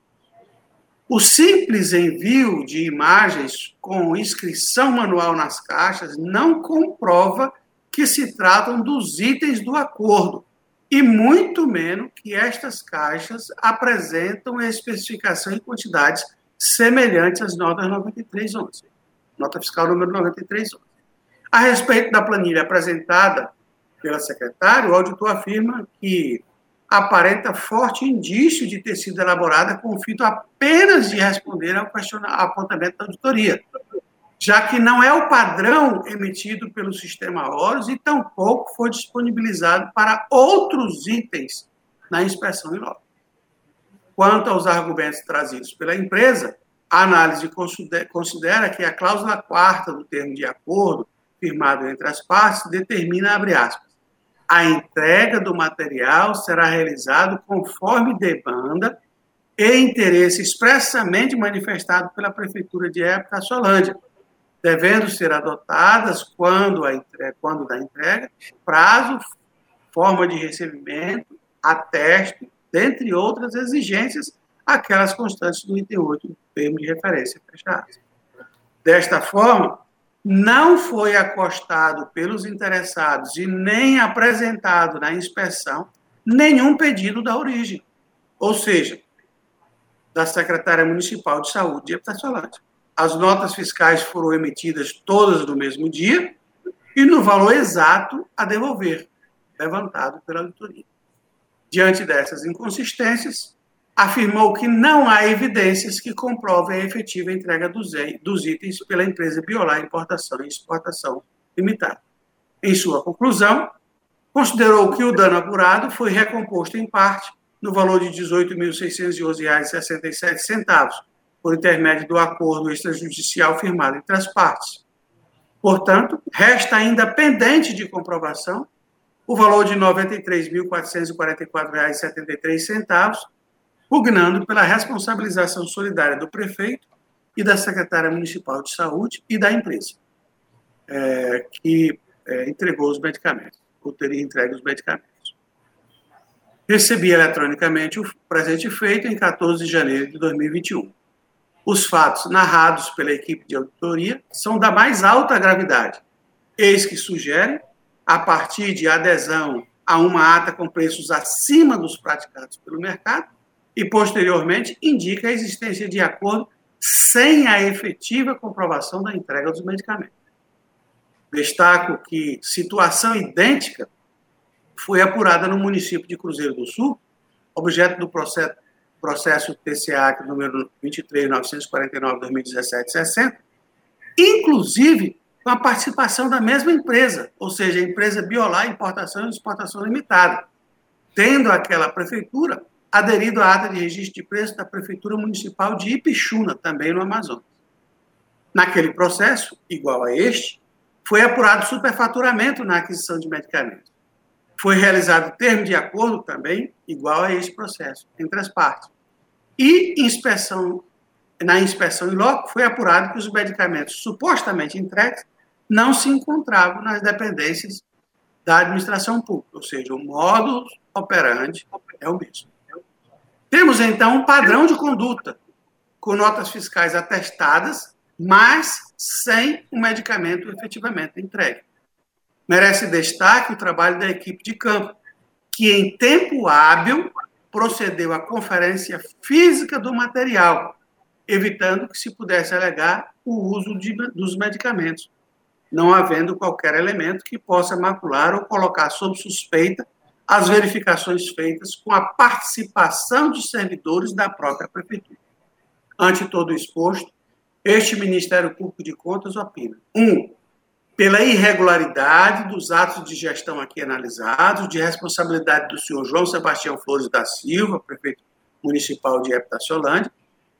O simples envio de imagens com inscrição manual nas caixas não comprova que se tratam dos itens do acordo, e muito menos que estas caixas apresentam especificação em quantidades semelhantes às notas 9311, nota fiscal número 9311. A respeito da planilha apresentada pela secretária, o auditor afirma que aparenta forte indício de ter sido elaborada com o fito apenas de responder ao, ao apontamento da auditoria, já que não é o padrão emitido pelo sistema Horus e tampouco foi disponibilizado para outros itens na inspeção em loco. Quanto aos argumentos trazidos pela empresa, a análise considera que a cláusula quarta do termo de acordo firmado entre as partes determina, abre aspas, a entrega do material será realizado conforme demanda e interesse expressamente manifestado pela Prefeitura de Época Solândia, devendo ser adotadas, quando, a entrega, quando da entrega, prazo, forma de recebimento, ateste, dentre outras exigências, aquelas constantes do item 8 do termo de referência fechado. Desta forma, não foi acostado pelos interessados e nem apresentado na inspeção nenhum pedido da origem, ou seja, da Secretária Municipal de Saúde de Epitaciolândia. As notas fiscais foram emitidas todas no mesmo dia e no valor exato a devolver, levantado pela auditoria. Diante dessas inconsistências, afirmou que não há evidências que comprovem a efetiva entrega dos, itens pela empresa Biolar Importação e Exportação Limitada. Em sua conclusão, considerou que o dano apurado foi recomposto em parte no valor de R$ 18.611,67, por intermédio do acordo extrajudicial firmado entre as partes. Portanto, resta ainda pendente de comprovação o valor de R$ 93.444,73 pugnando pela responsabilização solidária do prefeito e da secretária municipal de saúde e da empresa, é, que é, entregou os medicamentos, ou teria entregue os medicamentos. Recebi eletronicamente o presente feito em 14 de janeiro de 2021. Os fatos narrados pela equipe de auditoria são da mais alta gravidade, eis que sugerem, a partir de adesão a uma ata com preços acima dos praticados pelo mercado, e, posteriormente, indica a existência de acordo sem a efetiva comprovação da entrega dos medicamentos. Destaco que situação idêntica foi apurada no município de Cruzeiro do Sul, objeto do processo, processo TCA número 23.949-2017-60, inclusive com a participação da mesma empresa, ou seja, a empresa Biolar Importação e Exportação Limitada, tendo aquela prefeitura aderido à ata de registro de preço da Prefeitura Municipal de Ipixuna, também no Amazonas. Naquele processo, igual a este, foi apurado superfaturamento na aquisição de medicamentos. Foi realizado termo de acordo também, igual a este processo, entre as partes. E inspeção, na inspeção em loco, foi apurado que os medicamentos supostamente entregues não se encontravam nas dependências da administração pública, ou seja, o modo operante é o mesmo. Temos, então, um padrão de conduta, com notas fiscais atestadas, mas sem o medicamento efetivamente entregue. Merece destaque o trabalho da equipe de campo, que em tempo hábil procedeu à conferência física do material, evitando que se pudesse alegar o uso de, dos medicamentos, não havendo qualquer elemento que possa macular ou colocar sob suspeita as verificações feitas com a participação de servidores da própria prefeitura. Ante todo o exposto, este Ministério Público de Contas opina: 1. Um, pela irregularidade dos atos de gestão aqui analisados, de responsabilidade do senhor João Sebastião Flores da Silva, prefeito municipal de Epitaciolândia,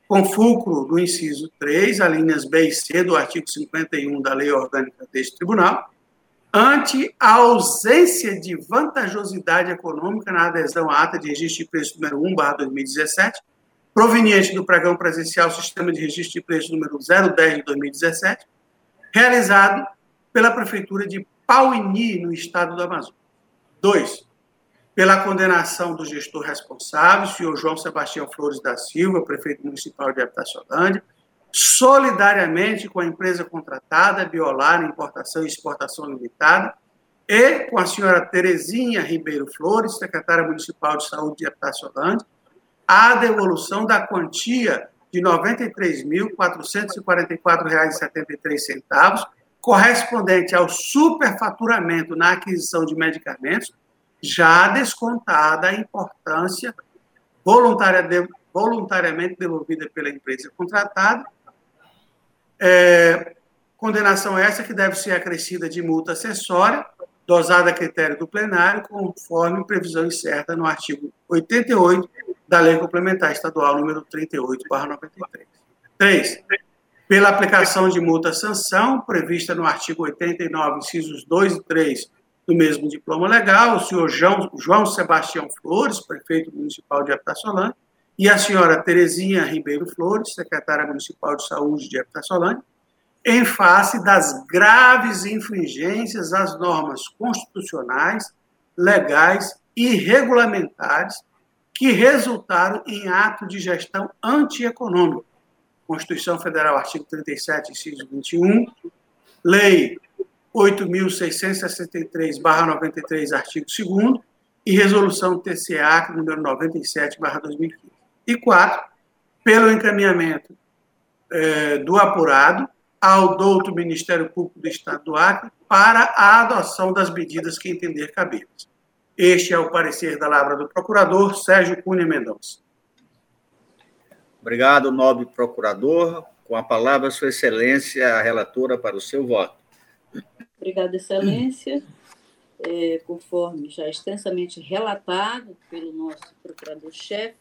com fulcro do inciso 3, alíneas B e C do artigo 51 da Lei Orgânica deste Tribunal, ante a ausência de vantajosidade econômica na adesão à ata de registro de preço número 1, 2017, proveniente do pregão presencial Sistema de Registro de Preço número 010 de 2017, realizado pela Prefeitura de Pauini, no estado do Amazonas. Dois, pela condenação do gestor responsável, senhor João Sebastião Flores da Silva, prefeito municipal de Habitaciolândia, solidariamente com a empresa contratada, Biolar Importação e Exportação Limitada, e com a senhora Terezinha Ribeiro Flores, secretária municipal de saúde de Habitaciolândia, a devolução da quantia de R$ 93.444,73 correspondente ao superfaturamento na aquisição de medicamentos, já descontada a importância voluntariamente devolvida pela empresa contratada. É, condenação essa que deve ser acrescida de multa acessória, dosada a critério do plenário, conforme previsão incerta no artigo 88 da Lei Complementar Estadual número 38/93. 3 pela aplicação de multa-sanção prevista no artigo 89, incisos 2 e 3 do mesmo diploma legal, o senhor João, João Sebastião Flores, prefeito municipal de Epitaçolândia, e a senhora Terezinha Ribeiro Flores, secretária municipal de saúde de Epitaçolândia, em face das graves infringências às normas constitucionais, legais e regulamentares que resultaram em ato de gestão antieconômica, Constituição Federal, artigo 37, inciso 21, Lei 8.663-93, artigo 2 e Resolução TCA, número 97-2015. E quatro, pelo encaminhamento eh, do apurado ao douto Ministério Público do Estado do Acre para a adoção das medidas que entender cabíveis. Este é o parecer da Lavra do Procurador Sérgio Cunha Mendonça. Obrigado, nobre procurador. Com a palavra, Sua Excelência, a relatora, para o seu voto. Obrigada, Excelência. É, conforme já extensamente relatado pelo nosso procurador-chefe,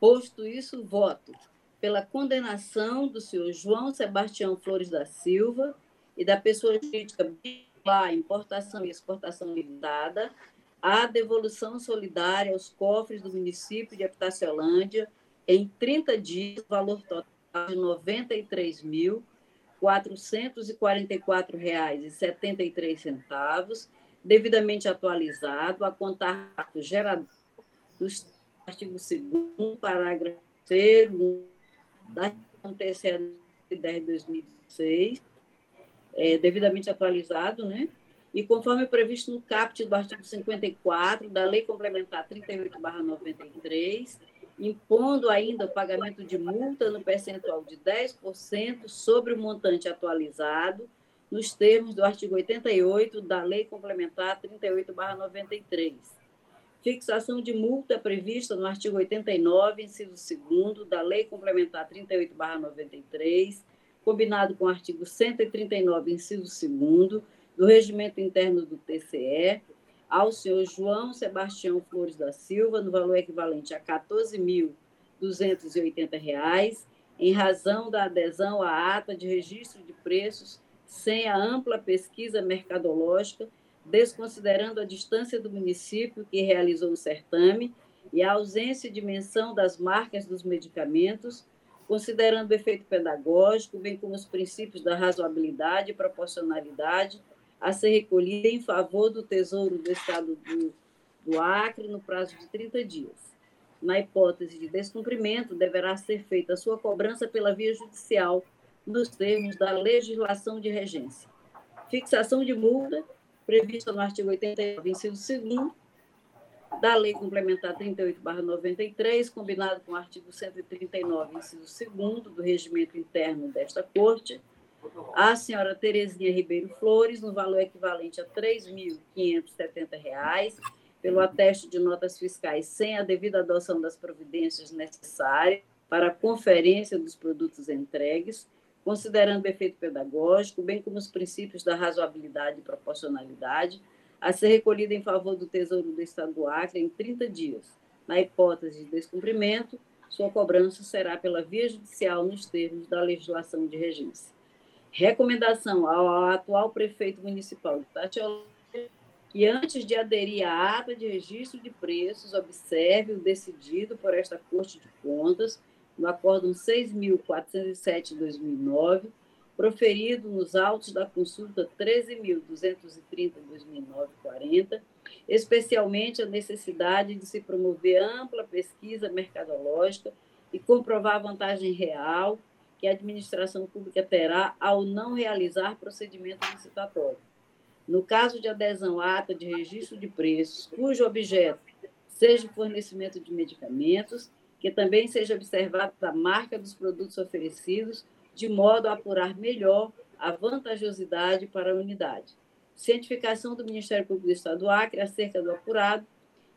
posto isso, voto pela condenação do senhor João Sebastião Flores da Silva e da pessoa jurídica a importação e exportação limitada, a devolução solidária aos cofres do município de Epitaciolândia em 30 dias, valor total de R$ 93.444,73, devidamente atualizado, a contar do gerador do artigo 2 parágrafo 3 da TCE 10 de 2006, é, devidamente atualizado, né? E conforme previsto no caput do artigo 54 da Lei Complementar 38/93, impondo ainda o pagamento de multa no percentual de 10% sobre o montante atualizado, nos termos do artigo 88 da Lei Complementar 38/93. Fixação de multa prevista no artigo 89, inciso 2 da Lei Complementar 38/93, combinado com o artigo 139, inciso 2 do Regimento Interno do TCE, ao senhor João Sebastião Flores da Silva, no valor equivalente a R$ 14.280, em razão da adesão à ata de registro de preços sem a ampla pesquisa mercadológica, desconsiderando a distância do município que realizou o certame e a ausência de menção das marcas dos medicamentos, considerando o efeito pedagógico, bem como os princípios da razoabilidade e proporcionalidade a ser recolhida em favor do Tesouro do Estado do, do Acre no prazo de 30 dias. Na hipótese de descumprimento, deverá ser feita a sua cobrança pela via judicial, nos termos da legislação de regência. Fixação de multa, prevista no artigo 89, inciso 2 da Lei Complementar 38/93, combinado com o artigo 139, inciso 2 do Regimento Interno desta Corte, a senhora Terezinha Ribeiro Flores, no valor equivalente a R$ 3.570, pelo ateste de notas fiscais sem a devida adoção das providências necessárias para a conferência dos produtos entregues, considerando o efeito pedagógico, bem como os princípios da razoabilidade e proporcionalidade, a ser recolhida em favor do Tesouro do Estado do Acre em 30 dias. Na hipótese de descumprimento, sua cobrança será pela via judicial nos termos da legislação de regência. Recomendação ao atual prefeito municipal de Tatiolândia que antes de aderir à ata de registro de preços, observe o decidido por esta Corte de Contas no Acórdão 6.407 de 2009, proferido nos autos da consulta 13.230 de 2009-40, especialmente a necessidade de se promover ampla pesquisa mercadológica e comprovar a vantagem real que a administração pública terá ao não realizar procedimento licitatório. No caso de adesão à ata de registro de preços, cujo objeto seja o fornecimento de medicamentos, que também seja observada a marca dos produtos oferecidos, de modo a apurar melhor a vantajosidade para a unidade. Cientificação do Ministério Público do Estado do Acre acerca do apurado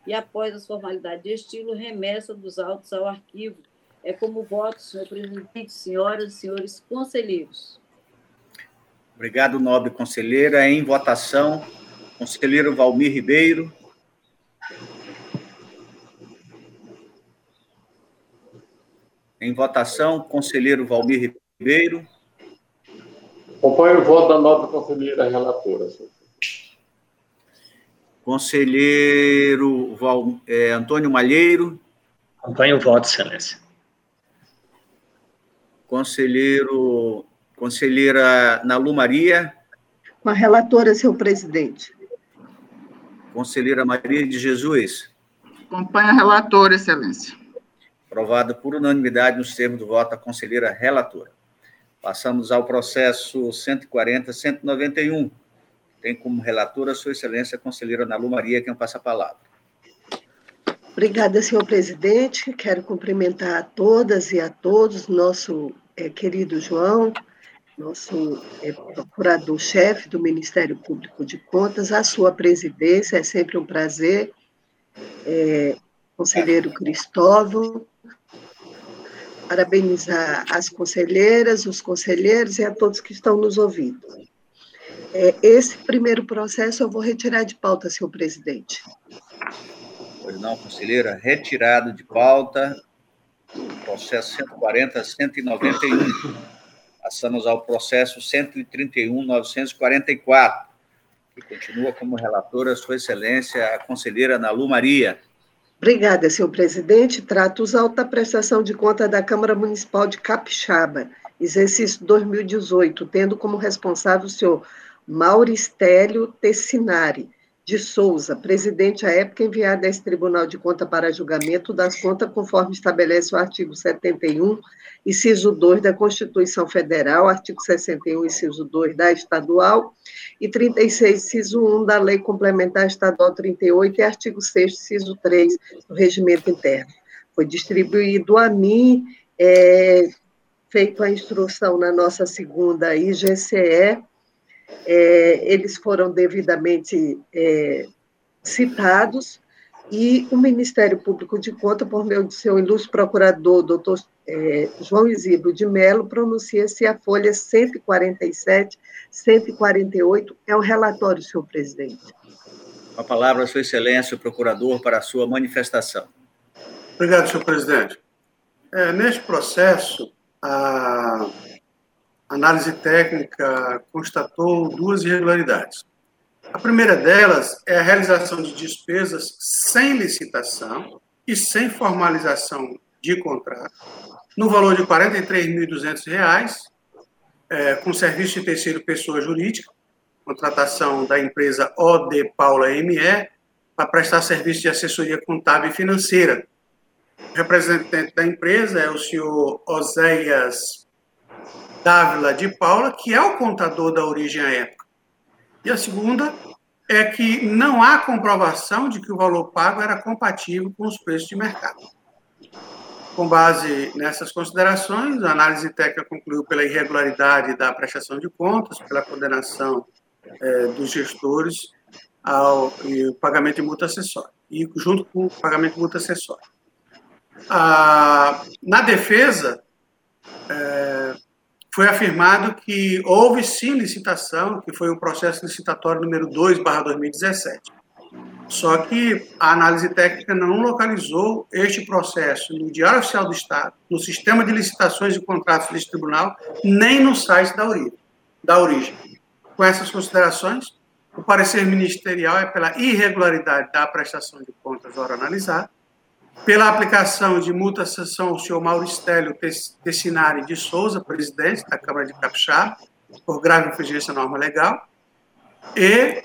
e, após as formalidades de estilo, remessa dos autos ao arquivo. É como voto, senhor presidente, senhoras e senhores conselheiros. Obrigado, nobre conselheira. Em votação, conselheiro Valmir Ribeiro. Em votação, conselheiro Valmir Ribeiro. Acompanho o voto da nobre conselheira relatora. Senhor. Conselheiro Val, é, Antônio Malheiro. Acompanho o voto, excelência. Conselheiro Conselheira Nalu Maria. Com a relatora, senhor presidente. Conselheira Maria de Jesus. Acompanha a relatora, excelência. Aprovado por unanimidade nos termos do voto a conselheira relatora. Passamos ao processo 140-191. Tem como relatora Sua Excelência a conselheira Nalu Maria, quem passa a palavra. Obrigada, senhor presidente. Quero cumprimentar a todas e a todos, nosso é, querido João, nosso é, procurador-chefe do Ministério Público de Contas, a sua presidência, é sempre um prazer, é, conselheiro Cristóvão, parabenizar as conselheiras, os conselheiros e a todos que estão nos ouvindo. É, esse primeiro processo eu vou retirar de pauta, senhor presidente. Pois não, conselheira, retirado de pauta, processo 140, 191. Passamos ao processo 131.944, que continua como relatora Sua Excelência, a conselheira Nalu Maria. Obrigada, senhor presidente. Trato os autos da prestação de conta da Câmara Municipal de Capixaba, exercício 2018, tendo como responsável o senhor Mauristélio Tessinari, de Souza, presidente à época enviado a esse Tribunal de Conta para julgamento das contas conforme estabelece o artigo 71, inciso 2 da Constituição Federal, artigo 61, inciso 2 da Estadual e 36, inciso 1 da Lei Complementar Estadual 38 e artigo 6 inciso 3 do Regimento Interno. Foi distribuído a mim, é, feito a instrução na nossa segunda IGCE, é, eles foram devidamente é, citados e o Ministério Público de Conta, por meio do seu ilustre procurador, doutor é, João Isidro de Mello, pronuncia se a folha 147, 148 é o relatório, senhor presidente. A palavra, Sua Excelência, o procurador, para a sua manifestação. Obrigado, senhor presidente. É, neste processo, a análise técnica constatou duas irregularidades. A primeira delas é a realização de despesas sem licitação e sem formalização de contrato, no valor de R$ 43.200, é, com serviço de terceiro pessoa jurídica, contratação da empresa OD Paula ME para prestar serviço de assessoria contábil e financeira. O representante da empresa é o senhor Oséias Dávila de Paula, que é o contador da origem à época. E a segunda é que não há comprovação de que o valor pago era compatível com os preços de mercado. Com base nessas considerações, a análise técnica concluiu pela irregularidade da prestação de contas, pela condenação é, dos gestores ao pagamento de multa acessória, e junto com o pagamento de multa acessória. Ah, na defesa, é, foi afirmado que houve sim licitação, que foi o processo licitatório número 2, barra 2017. Só que a análise técnica não localizou este processo no Diário Oficial do Estado, no Sistema de Licitações e Contratos deste tribunal, nem no site da origem. Da origem. Com essas considerações, o parecer ministerial é pela irregularidade da prestação de contas hora analisada, pela aplicação de multa à sanção ao senhor Mauristélio Tessinari de Souza, presidente da Câmara de Capixaba, por grave infringência à norma legal, e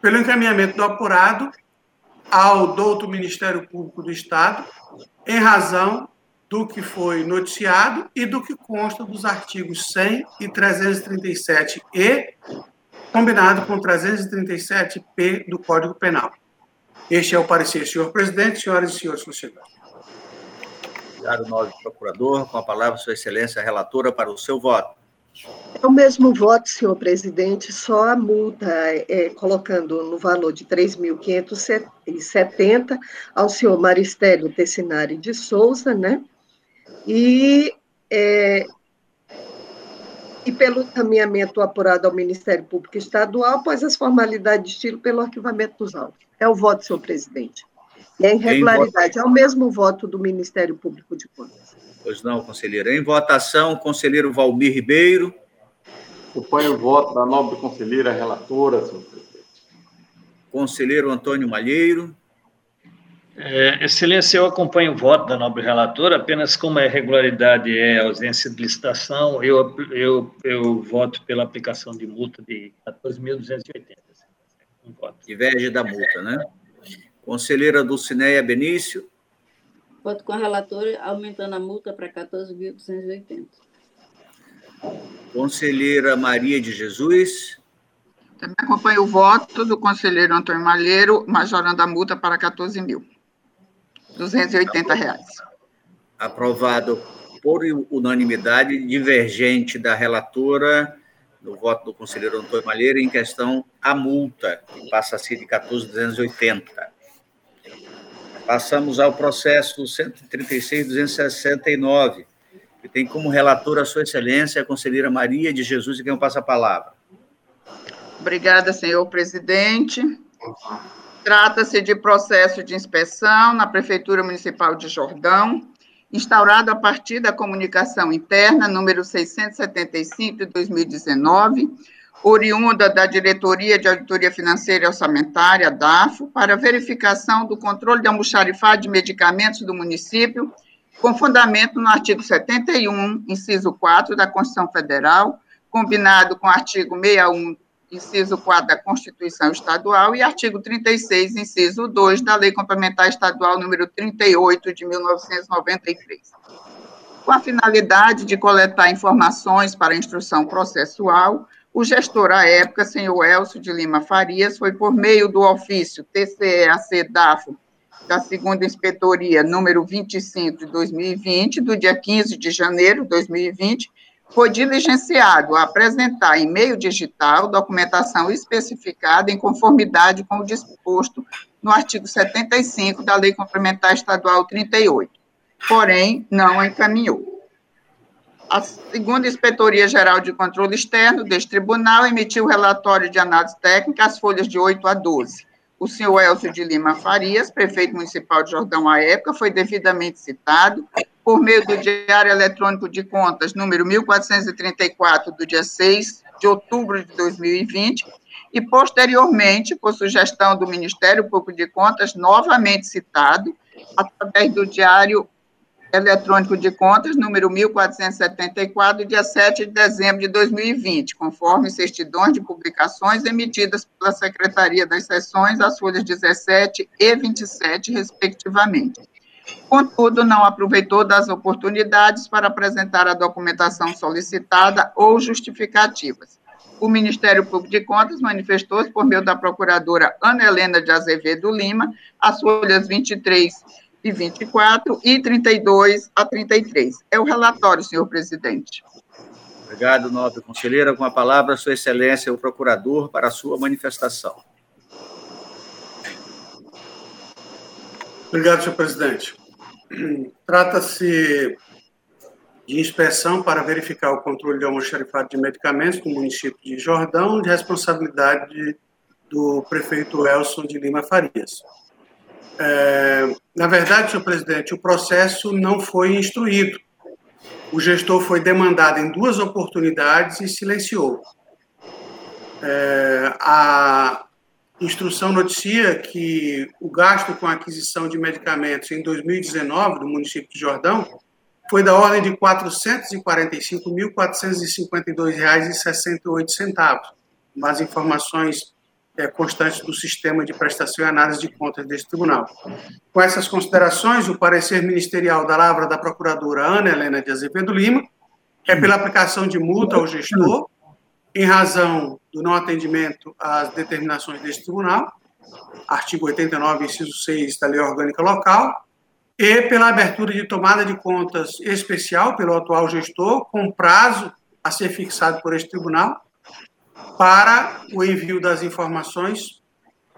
pelo encaminhamento do apurado ao douto Ministério Público do Estado, em razão do que foi noticiado e do que consta dos artigos 100 e 337-E, combinado com 337-P do Código Penal. Este é o parecer, senhor presidente, senhoras e senhores conselheiros. Obrigado, nobre procurador. Com a palavra, sua excelência, relatora, para o seu voto. É o mesmo voto, senhor presidente, só a multa, é, colocando no valor de 3.570 ao senhor Maristélio Tessinari de Souza, né? E, é, e pelo encaminhamento apurado ao Ministério Público Estadual, após as formalidades de estilo pelo arquivamento dos autos. É o voto, senhor presidente. E a irregularidade é o mesmo voto do Ministério Público de Contas. Pois não, conselheiro. Em votação, conselheiro Valmir Ribeiro. Acompanho o voto da nobre conselheira relatora, senhor presidente. Conselheiro Antônio Malheiro. É, excelência, eu acompanho o voto da nobre relatora, apenas como a irregularidade é ausência de licitação, eu, eu, eu voto pela aplicação de multa de 14.280. Um voto. Diverge da multa, né? Conselheira Dulcineia Benício. Voto com a relatora, aumentando a multa para 14.280. Conselheira Maria de Jesus. Também acompanho o voto do conselheiro Antônio Malheiro, majorando a multa para 14 mil. 280 reais. Aprovado por unanimidade, divergente da relatora, no voto do conselheiro Antônio Malheiro em questão a multa, que passa a ser de 14.280. Passamos ao processo 136.269, que tem como relatora a sua excelência a conselheira Maria de Jesus, e quem passa a palavra. Obrigada, senhor presidente. Trata-se de processo de inspeção na Prefeitura Municipal de Jordão, instaurado a partir da comunicação interna número 675 de 2019, oriunda da Diretoria de Auditoria Financeira e Orçamentária, DAFO, para verificação do controle de almoxarifado de medicamentos do município, com fundamento no artigo 71, inciso 4 da Constituição Federal, combinado com o artigo 61 inciso 4 da Constituição Estadual, e artigo 36, inciso 2 da Lei Complementar Estadual número 38 de 1993. Com a finalidade de coletar informações para instrução processual, o gestor à época, senhor Elcio de Lima Farias, foi por meio do ofício TCEAC-DAFO da segunda inspetoria número 25 de 2020, do dia 15 de janeiro de 2020, foi diligenciado a apresentar em meio digital documentação especificada em conformidade com o disposto no artigo 75 da Lei Complementar Estadual 38, porém não encaminhou. A segunda Inspetoria Geral de Controle Externo deste tribunal emitiu o relatório de análise técnica, as folhas de 8 a 12. O senhor Elcio de Lima Farias, prefeito municipal de Jordão à época, foi devidamente citado por meio do Diário Eletrônico de Contas, número 1434, do dia 6 de outubro de 2020, e, posteriormente, por sugestão do Ministério Público de Contas, novamente citado, através do Diário eletrônico de contas, número 1474, dia 7 de dezembro de 2020, conforme certidões de publicações emitidas pela Secretaria das Seções, as folhas 17 e 27, respectivamente. Contudo, não aproveitou das oportunidades para apresentar a documentação solicitada ou justificativas. O Ministério Público de Contas manifestou-se por meio da procuradora Ana Helena de Azevedo Lima, as folhas 23 e 24 e 32 a 33. É o relatório, senhor presidente. Obrigado, nobre conselheira. Com a palavra, Sua Excelência, o procurador, para a sua manifestação. Obrigado, senhor presidente. Trata-se de inspeção para verificar o controle de almoxarifado de medicamentos no município de Jordão, de responsabilidade do prefeito Elson de Lima Farias. É, na verdade, senhor presidente, o processo não foi instruído. O gestor foi demandado em duas oportunidades e silenciou. É, a instrução noticia que o gasto com a aquisição de medicamentos em 2019 do município de Jordão foi da ordem de R$ 445.452,68, com as informações é, constantes do sistema de prestação e análise de contas deste tribunal. Com essas considerações, o parecer ministerial da Lavra da Procuradora Ana Helena de Azevedo Lima é pela aplicação de multa ao gestor, em razão do não atendimento às determinações deste tribunal, artigo 89, inciso 6 da Lei Orgânica Local, e pela abertura de tomada de contas especial pelo atual gestor, com prazo a ser fixado por este tribunal, para o envio das informações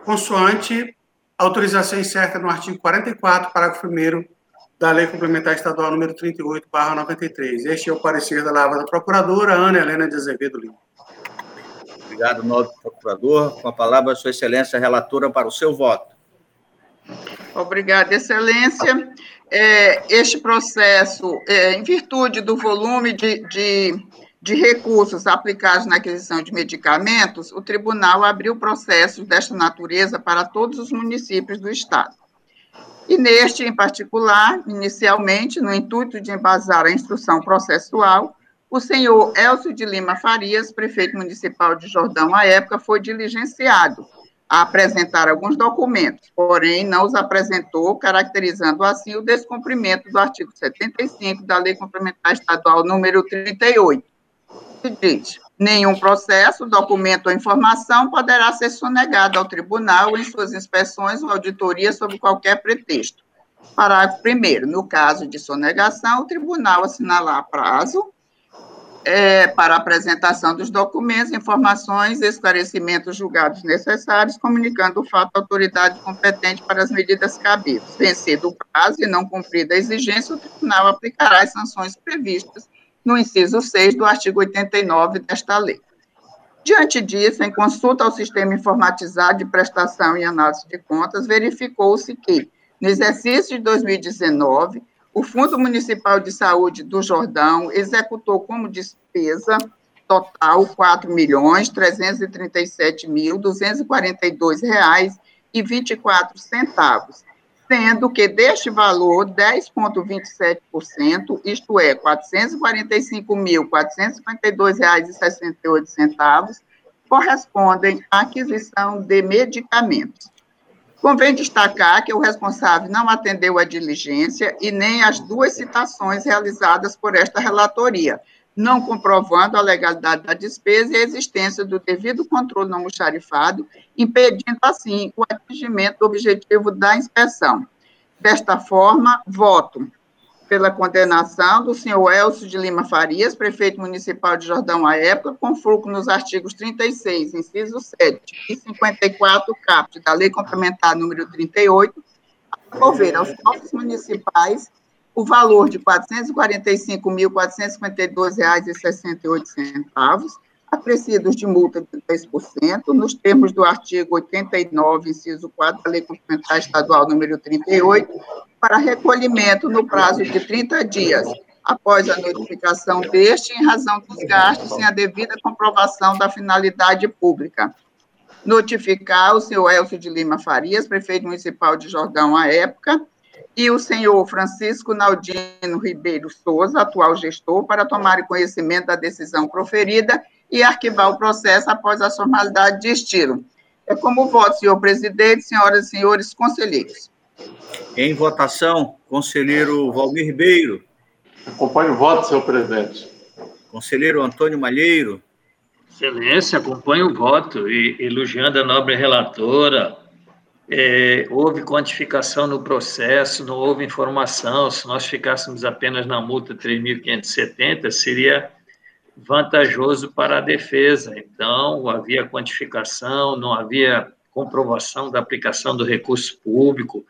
consoante autorização incerta no artigo 44, parágrafo 1 da Lei Complementar Estadual número 38, 93. Este é o parecer da Lava da Procuradora Ana Helena de Azevedo Lima. Obrigado, nobre procurador. Com a palavra, Sua Excelência, relatora, para o seu voto. Obrigada, Excelência. É, este processo, é, em virtude do volume de, de de recursos aplicados na aquisição de medicamentos, o tribunal abriu processos desta natureza para todos os municípios do Estado. E neste, em particular, inicialmente, no intuito de embasar a instrução processual, o senhor Elcio de Lima Farias, prefeito municipal de Jordão à época, foi diligenciado a apresentar alguns documentos, porém não os apresentou, caracterizando assim o descumprimento do artigo 75 da Lei Complementar Estadual número 38, que diz: nenhum processo, documento ou informação poderá ser sonegado ao tribunal em suas inspeções ou auditorias sob qualquer pretexto. Parágrafo 1. No caso de sonegação, o tribunal assinalar prazo é, para apresentação dos documentos, informações e esclarecimentos julgados necessários, comunicando o fato à autoridade competente para as medidas cabíveis. Vencido o prazo e não cumprida a exigência, o tribunal aplicará as sanções previstas no inciso 6 do artigo 89 desta lei. Diante disso, em consulta ao sistema informatizado de prestação e análise de contas, verificou-se que, no exercício de 2019, o Fundo Municipal de Saúde do Jordão executou como despesa total R$ 4.337.242,24, sendo que deste valor, 10,27%, isto é, R$ 445.452,68, correspondem à aquisição de medicamentos. Convém destacar que o responsável não atendeu à diligência e nem às duas citações realizadas por esta relatoria, não comprovando a legalidade da despesa e a existência do devido controle não almoxarifado, impedindo, assim, o atingimento do objetivo da inspeção. Desta forma, voto pela condenação do senhor Elcio de Lima Farias, prefeito municipal de Jordão à época, com fulcro nos artigos 36, inciso 7 e 54, caput da Lei Complementar número 38, a devolver aos cofres municipais o valor de R$ 445.452,68, acrescidos de multa de 10%, nos termos do artigo 89, inciso 4 da Lei Complementar Estadual número 38, para recolhimento no prazo de 30 dias, após a notificação deste, em razão dos gastos sem a devida comprovação da finalidade pública. Notificar o senhor Elcio de Lima Farias, prefeito municipal de Jordão à época, e o senhor Francisco Naldino Ribeiro Souza, atual gestor, para tomar conhecimento da decisão proferida e arquivar o processo após a formalidade de estilo. É como voto, senhor presidente, senhoras e senhores conselheiros. Em votação, conselheiro Valmir Ribeiro. Acompanho o voto, senhor presidente. Conselheiro Antônio Malheiro. Excelência, acompanho o voto e elogiando a nobre relatora. É, houve quantificação no processo, não houve informação. Se nós ficássemos apenas na multa 3.570, seria vantajoso para a defesa. Então, havia quantificação, não havia comprovação da aplicação do recurso público.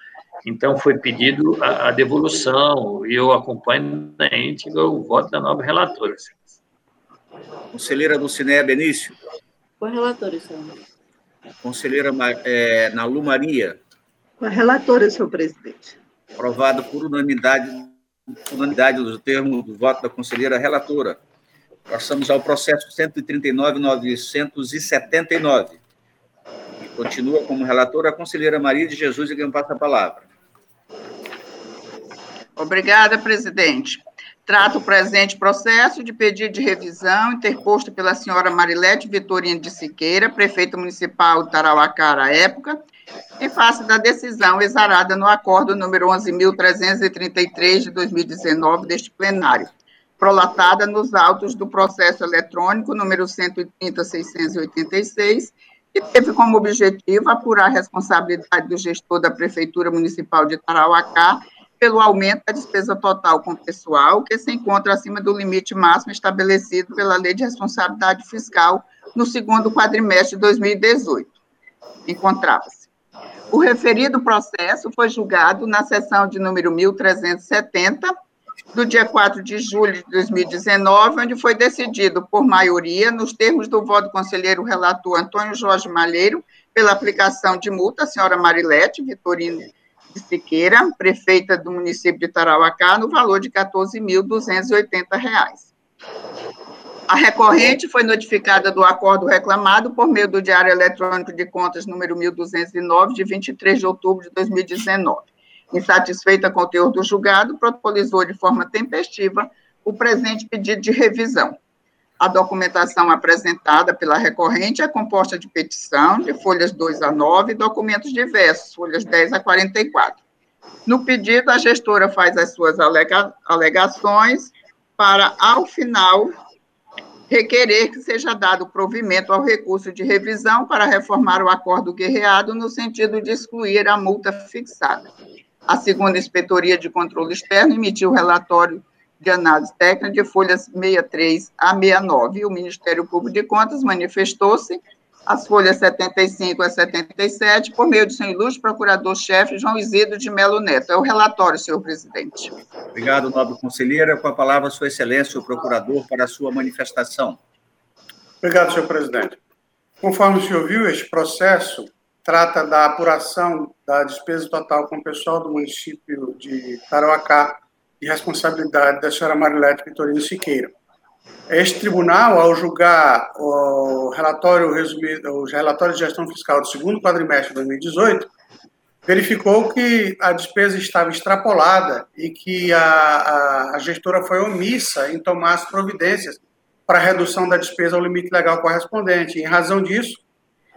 Então, foi pedido a, a devolução, e eu acompanho na íntegra o voto da nova relatora. Conselheira Dulcinéia Benício. Com a relatora, senhor. Conselheira é, Nalu Maria. Com a relatora, senhor presidente. Aprovado por unanimidade, unanimidade do termo do voto da conselheira relatora. Passamos ao processo 139.979. Continua como relatora a conselheira Maria de Jesus, e quem passa a palavra. Obrigada, presidente. Trato o presente processo de pedido de revisão interposto pela senhora Marilete Vitorino de Siqueira, prefeita municipal de Tarauacá à época, em face da decisão exarada no acordo número 11.333 de 2019 deste plenário, prolatada nos autos do processo eletrônico número 130.686, que teve como objetivo apurar a responsabilidade do gestor da Prefeitura Municipal de Tarauacá pelo aumento da despesa total com pessoal, que se encontra acima do limite máximo estabelecido pela Lei de Responsabilidade Fiscal no segundo quadrimestre de 2018. Encontrava-se. O referido processo foi julgado na sessão de número 1370, do dia 4 de julho de 2019, onde foi decidido por maioria, nos termos do voto do conselheiro relator Antônio Jorge Malheiro, pela aplicação de multa à senhora Marilete Vitorino de Siqueira, prefeita do município de Tarauacá, no valor de R$ 14.280. A recorrente foi notificada do acordo reclamado por meio do Diário Eletrônico de Contas número 1209, de 23 de outubro de 2019. Insatisfeita com o teor do julgado, protocolizou de forma tempestiva o presente pedido de revisão. A documentação apresentada pela recorrente é composta de petição, de folhas 2 a 9, e documentos diversos, folhas 10 a 44. No pedido, a gestora faz as suas alega alegações para, ao final, requerer que seja dado provimento ao recurso de revisão para reformar o acordo guerreado no sentido de excluir a multa fixada. A segunda Inspetoria de Controle Externo emitiu o relatório de análise técnica de folhas 63 a 69. E o Ministério Público de Contas manifestou-se as folhas 75 a 77 por meio do seu ilustre procurador-chefe João Isidro de Melo Neto. É o relatório, senhor presidente. Obrigado, nobre conselheira. Com a palavra, sua excelência, o procurador, para a sua manifestação. Obrigado, senhor presidente. Conforme o senhor viu, este processo trata da apuração da despesa total com o pessoal do município de Tarauacá, de responsabilidade da senhora Marilete Vitorino Siqueira. Este tribunal, ao julgar o relatório resumido, os relatórios de gestão fiscal do segundo quadrimestre de 2018, verificou que a despesa estava extrapolada e que a, a, a gestora foi omissa em tomar as providências para redução da despesa ao limite legal correspondente. Em razão disso,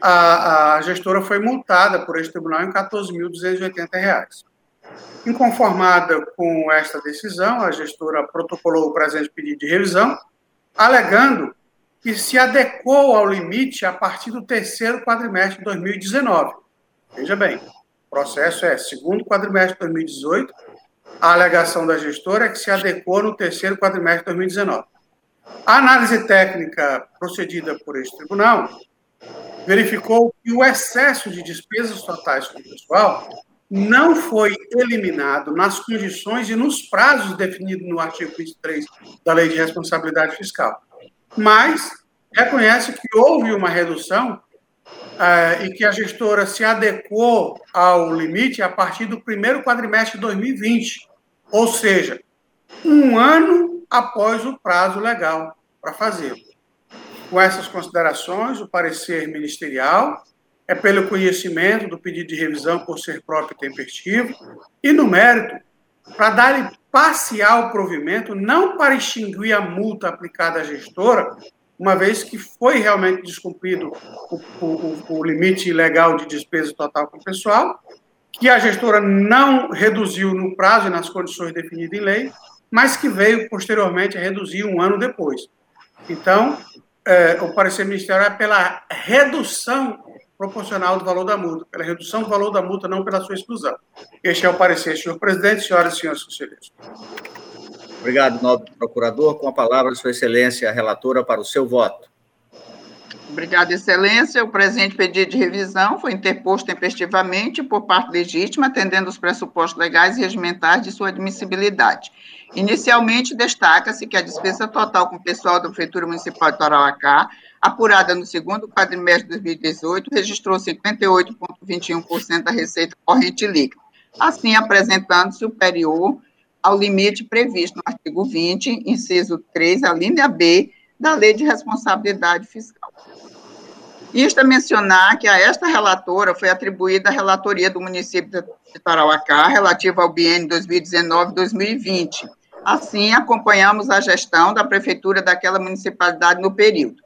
a, a gestora foi multada por este tribunal em R$ 14.280. Inconformada com esta decisão, a gestora protocolou o presente pedido de revisão, alegando que se adequou ao limite a partir do terceiro quadrimestre de 2019. Veja bem, o processo é segundo quadrimestre de 2018, a alegação da gestora é que se adequou no terceiro quadrimestre de 2019. A análise técnica procedida por este tribunal verificou que o excesso de despesas totais com o pessoal não foi eliminado nas condições e nos prazos definidos no artigo 23 da Lei de Responsabilidade Fiscal. Mas reconhece que houve uma redução eh, e que a gestora se adequou ao limite a partir do primeiro quadrimestre de 2020, ou seja, um ano após o prazo legal para fazê-lo. Com essas considerações, o parecer ministerial é pelo conhecimento do pedido de revisão por ser próprio e tempestivo, e no mérito, para dar parcial provimento, não para extinguir a multa aplicada à gestora, uma vez que foi realmente descumprido o, o, o limite legal de despesa total com o pessoal, que a gestora não reduziu no prazo e nas condições definidas em lei, mas que veio posteriormente a reduzir um ano depois. Então, é, o parecer ministerial é pela redução proporcional do valor da multa, pela redução do valor da multa, não pela sua exclusão. Este é o parecer, senhor presidente, senhoras e senhores conselheiros. Obrigado, nobre procurador. Com a palavra, Sua Excelência, a relatora, para o seu voto. Obrigada, Excelência. O presente pedido de revisão foi interposto tempestivamente por parte legítima, atendendo os pressupostos legais e regimentares de sua admissibilidade. Inicialmente, destaca-se que a despesa total com o pessoal da Prefeitura Municipal de Tarauacá apurada no segundo quadrimestre de 2018, registrou 58,21% da receita corrente líquida, assim apresentando superior ao limite previsto no artigo 20, inciso 3, a linha B da Lei de Responsabilidade Fiscal. Isto é mencionar que a esta relatora foi atribuída a relatoria do município de Tarauacá relativa ao biênio 2019-2020. Assim, acompanhamos a gestão da prefeitura daquela municipalidade no período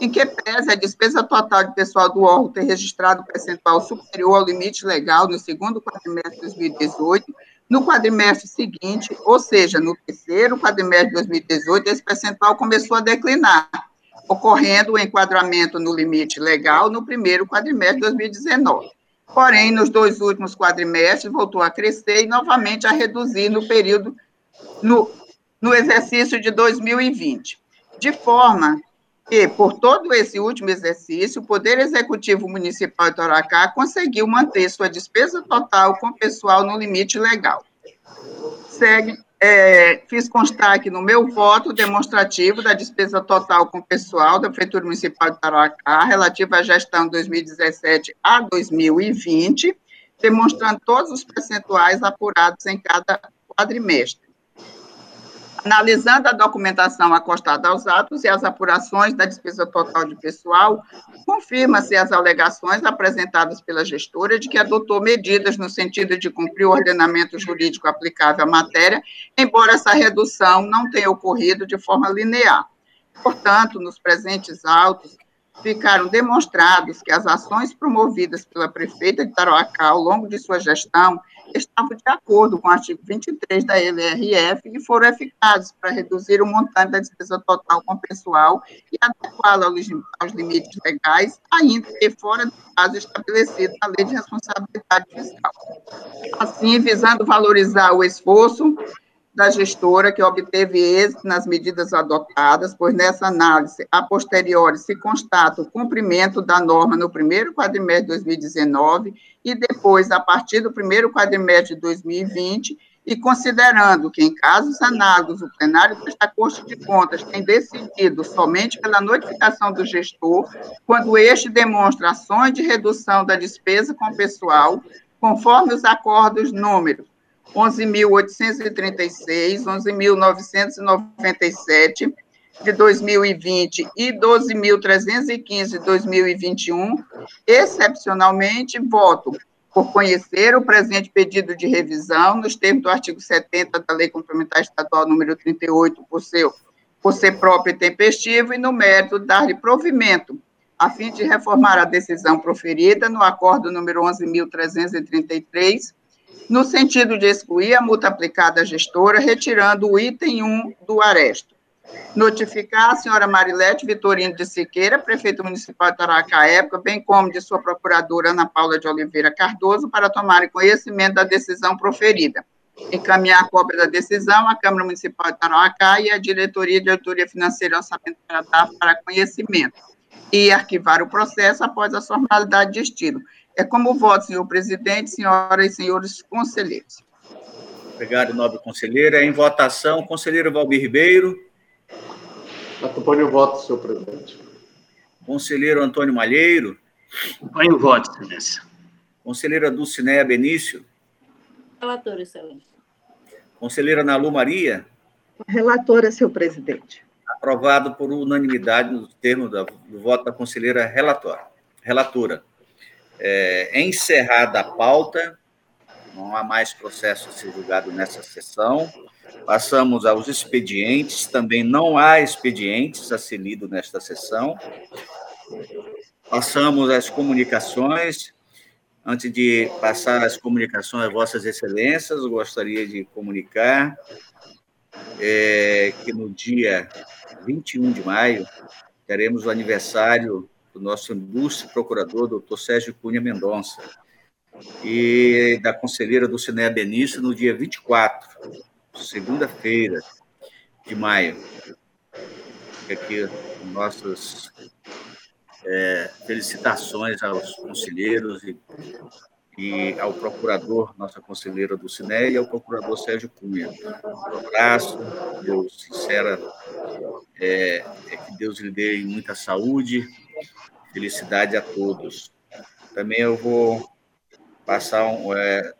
em que pese a despesa total de pessoal do órgão ter registrado percentual superior ao limite legal no segundo quadrimestre de 2018, no quadrimestre seguinte, ou seja, no terceiro quadrimestre de 2018, esse percentual começou a declinar, ocorrendo o enquadramento no limite legal no primeiro quadrimestre de 2019. Porém, nos dois últimos quadrimestres, voltou a crescer e novamente a reduzir no período, no, no exercício de 2020. De forma que, por todo esse último exercício, o Poder Executivo Municipal de Toracá conseguiu manter sua despesa total com pessoal no limite legal. Segue, é, fiz constar aqui no meu voto demonstrativo da despesa total com pessoal da Prefeitura Municipal de Tarauacá, relativa à gestão 2017 a 2020, demonstrando todos os percentuais apurados em cada quadrimestre. Analisando a documentação acostada aos atos e as apurações da despesa total de pessoal, confirma-se as alegações apresentadas pela gestora de que adotou medidas no sentido de cumprir o ordenamento jurídico aplicável à matéria, embora essa redução não tenha ocorrido de forma linear. Portanto, nos presentes autos, ficaram demonstrados que as ações promovidas pela prefeita de Tarouacá ao longo de sua gestão estavam de acordo com o artigo 23 da LRF e foram eficazes para reduzir o montante da despesa total com pessoal e adequá-la aos limites legais, ainda que fora do prazo estabelecido na Lei de Responsabilidade Fiscal. Assim, visando valorizar o esforço da gestora que obteve êxito nas medidas adotadas, pois nessa análise, a posteriori, se constata o cumprimento da norma no primeiro quadrimestre de 2019 e depois, a partir do primeiro quadrimestre de 2020, e considerando que, em casos análogos, o plenário da Corte de Contas tem decidido somente pela notificação do gestor, quando este demonstra ações de redução da despesa com pessoal, conforme os acordos números 11.836, 11.997 de 2020 e 12.315 de 2021, excepcionalmente, voto por conhecer o presente pedido de revisão nos termos do artigo 70 da Lei Complementar Estadual número 38, por ser, por ser próprio e tempestivo, e no mérito dar-lhe provimento, a fim de reformar a decisão proferida no acordo número 11.333, no sentido de excluir a multa aplicada à gestora, retirando o item 1 do aresto. Notificar a senhora Marilete Vitorino de Siqueira, prefeita municipal de Taracá, época, bem como de sua procuradora Ana Paula de Oliveira Cardoso, para tomarem conhecimento da decisão proferida. Encaminhar a cópia da decisão à Câmara Municipal de Taracá e à Diretoria de Auditoria Financeira e Orçamentária para conhecimento. E arquivar o processo após a formalidade de estilo. É como voto, senhor presidente, senhoras e senhores conselheiros. Obrigado, nobre conselheira. Em votação, conselheiro Valmir Ribeiro. Acompanho o voto, senhor presidente. Conselheiro Antônio Malheiro. Acompanho o voto, excelência. Conselheira Dulcinéia Benício. Relatora, excelência. Conselheira Nalu Maria. Relatora, senhor presidente. Aprovado por unanimidade no termo do voto da conselheira relatora. relatora. É, encerrada a pauta, não há mais processo a ser julgado nessa sessão. Passamos aos expedientes, também não há expedientes a ser lido nesta sessão. Passamos às comunicações. Antes de passar as comunicações a Vossas Excelências, gostaria de comunicar é, que no dia 21 de maio teremos o aniversário do nosso ilustre procurador, doutor Sérgio Cunha Mendonça, e da conselheira do Ciné Benício no dia 24, segunda-feira de maio. Aqui nossas é, felicitações aos conselheiros e, e, ao procurador, nossa conselheira do Cine, e ao procurador Sérgio Cunha. Um abraço, Deus sincera, é, é que Deus lhe dê muita saúde, felicidade a todos. Também eu vou passar um, é,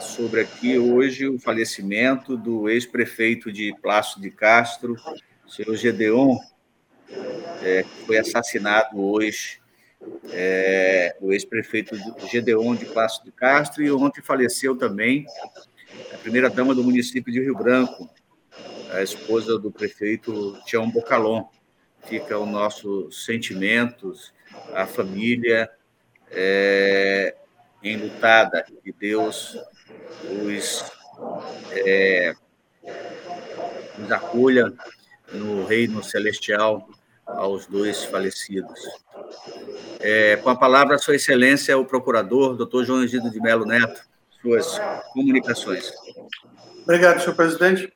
sobre aqui hoje o falecimento do ex-prefeito de Plácio de Castro, senhor Gedeon, é, que foi assassinado hoje, é, o ex-prefeito Gedeon de Plácio de Castro, e ontem faleceu também a primeira-dama do município de Rio Branco, a esposa do prefeito Tião Bocalon. Fica o nosso sentimentos, a família é, enlutada, que Deus os, é, nos acolha no reino celestial aos dois falecidos. É, com a palavra, Sua Excelência, o procurador, doutor João Egido de Melo Neto, suas comunicações. Obrigado, senhor presidente.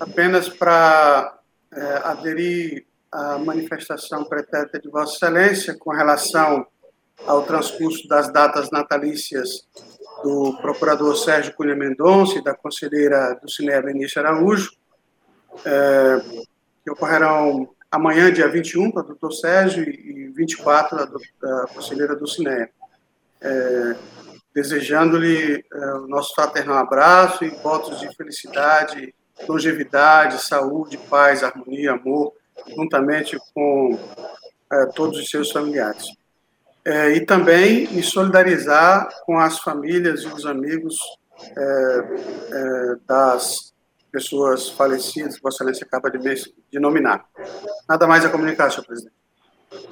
Apenas para é, aderir à manifestação pretérita de Vossa Excelência com relação ao transcurso das datas natalícias do procurador Sérgio Cunha Mendonça e da conselheira do Cine Benício Araújo, é, que ocorrerão amanhã, dia 21, para o doutor Sérgio, e 24, a, a conselheira do Cine. É, Desejando-lhe é, o nosso fraternal abraço e votos de felicidade, longevidade, saúde, paz, harmonia, amor, juntamente com é, todos os seus familiares é, e também me solidarizar com as famílias e os amigos é, é, das pessoas falecidas que Vossa Excelência acaba de, de nominar. Nada mais a comunicar, senhor presidente.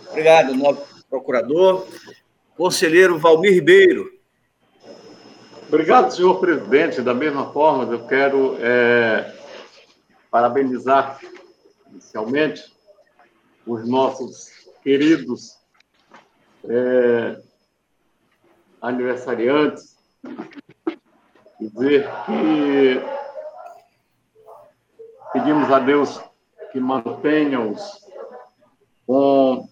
Obrigado, novo procurador. Conselheiro Valmir Ribeiro. Obrigado, senhor presidente. Da mesma forma, eu quero é, parabenizar, inicialmente, os nossos queridos é, aniversariantes, dizer que pedimos a Deus que mantenha-os com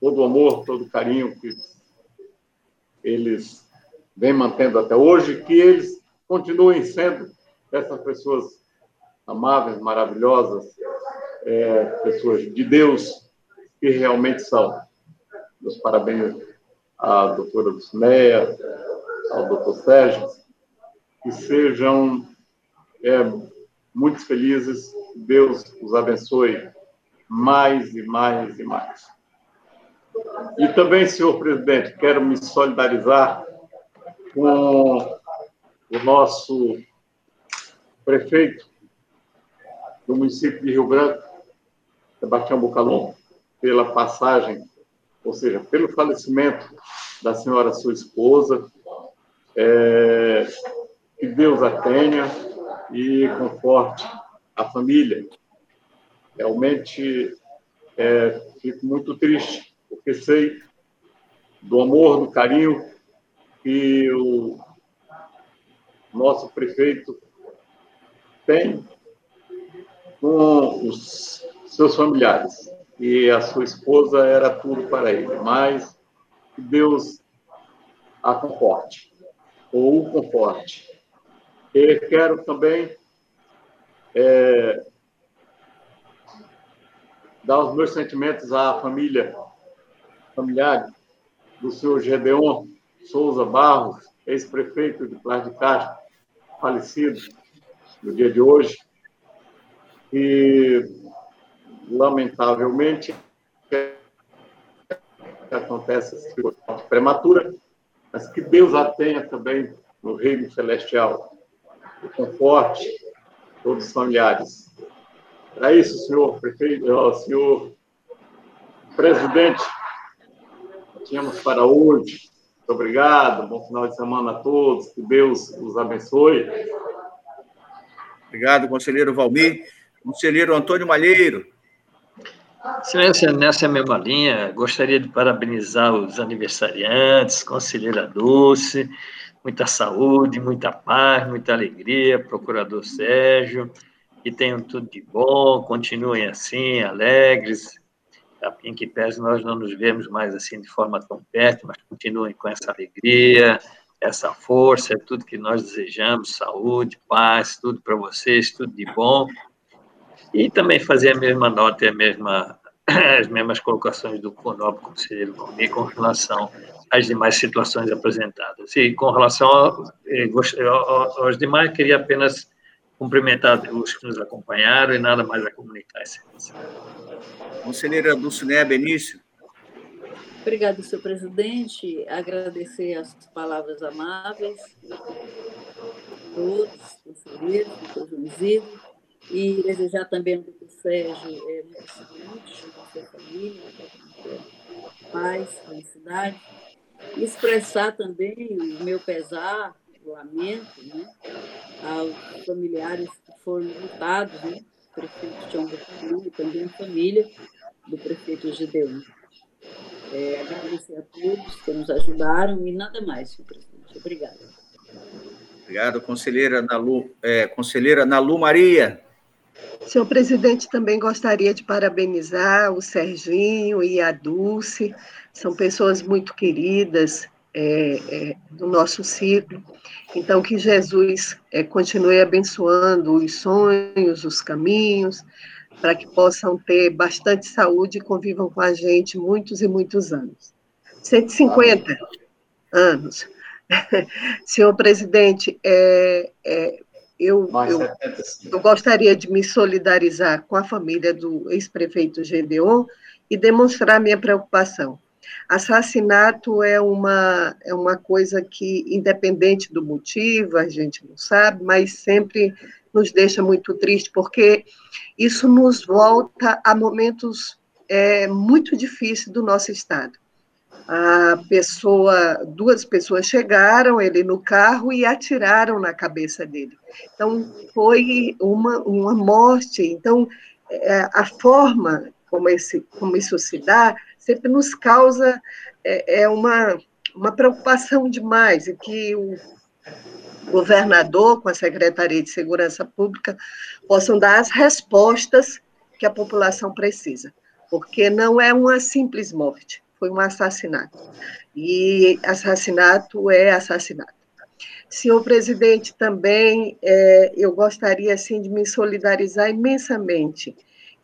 todo o amor, todo o carinho que eles vêm mantendo até hoje, que eles continuem sendo essas pessoas amáveis, maravilhosas, é, pessoas de Deus que realmente são meus parabéns à doutora Dulcineia, ao doutor Sérgio, que sejam é, muito felizes, Deus os abençoe mais e mais e mais. E também, senhor presidente, quero me solidarizar com o nosso prefeito do município de Rio Branco, Sebastião Bucalon, pela passagem ou seja, pelo falecimento da senhora sua esposa, é, que Deus a tenha e conforte a família. Realmente é, fico muito triste, porque sei do amor, do carinho que o nosso prefeito tem com os seus familiares. E a sua esposa era tudo para ele, mas que Deus a conforte, ou o conforte. E quero também é, dar os meus sentimentos à família, familiar do senhor Gedeon Souza Barros, ex-prefeito de Plás de Castro, falecido no dia de hoje, e lamentavelmente, acontece essa morte prematura, mas que Deus a tenha também no reino celestial. E conforte todos os familiares. Para isso, senhor prefeito, senhor presidente, tínhamos para hoje. Muito obrigado, bom final de semana a todos, que Deus os abençoe. Obrigado, conselheiro Valmir. Conselheiro Antônio Malheiro. Excelência, nessa mesma linha, gostaria de parabenizar os aniversariantes, conselheira Dulce, muita saúde, muita paz, muita alegria, procurador Sérgio, que tenham tudo de bom, continuem assim, alegres, em que pese nós não nos vemos mais assim de forma tão perto, mas continuem com essa alegria, essa força, é tudo que nós desejamos, saúde, paz, tudo para vocês, tudo de bom. E também fazer a mesma nota e a mesma, as mesmas colocações do nobre conselheiro Valmir com relação às demais situações apresentadas. E com relação eh, aos demais, queria apenas cumprimentar os que nos acompanharam e nada mais a comunicar, excelência. Conselheira Dulcinea Benício. Obrigada, senhor presidente. Agradecer as palavras amáveis todos, conselheiros, doutor Joãozinho, e desejar também ao doutor Sérgio é, muita saúde, junto a sua família, paz, felicidade. Expressar também o meu pesar, o lamento, né, aos familiares que foram lutados, né, o prefeito Tião Bocalhão e também a família do prefeito Gideon. É, agradecer a todos que nos ajudaram e nada mais, senhor presidente. Obrigada. Obrigado, conselheira Nalu, é, conselheira Nalu Maria. Senhor presidente, também gostaria de parabenizar o Serginho e a Dulce, são pessoas muito queridas é, é, do nosso ciclo. Então, que Jesus é, continue abençoando os sonhos, os caminhos, para que possam ter bastante saúde e convivam com a gente muitos e muitos anos. 150 anos. *laughs* Senhor presidente, é, é, eu, eu, eu, gostaria de me solidarizar com a família do ex-prefeito Gedeon e demonstrar minha preocupação. Assassinato é uma, é uma coisa que, independente do motivo, a gente não sabe, mas sempre nos deixa muito triste, porque isso nos volta a momentos é, muito difíceis do nosso Estado. A pessoa, duas pessoas chegaram, ele no carro e atiraram na cabeça dele. Então, foi uma, uma morte. Então, é, a forma como, esse, como isso se dá sempre nos causa é, é uma, uma preocupação demais, e que o governador, com a Secretaria de Segurança Pública, possam dar as respostas que a população precisa, porque não é uma simples morte, foi um assassinato. E assassinato é assassinato. Senhor presidente, também é, eu gostaria assim de me solidarizar imensamente.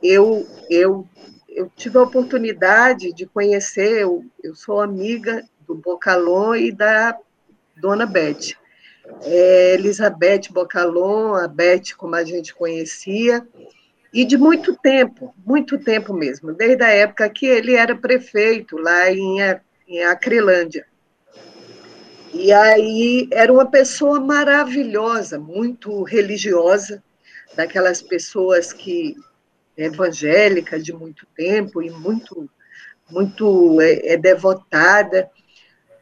Eu, eu, eu tive a oportunidade de conhecer, eu, eu sou amiga do Bocalon e da Dona Beth é, Elizabeth Bocalon, a Beth como a gente conhecia, e de muito tempo, muito tempo mesmo, desde a época que ele era prefeito lá em, em Acrelândia. E aí era uma pessoa maravilhosa, muito religiosa, daquelas pessoas que evangélica de muito tempo e muito muito é, é devotada.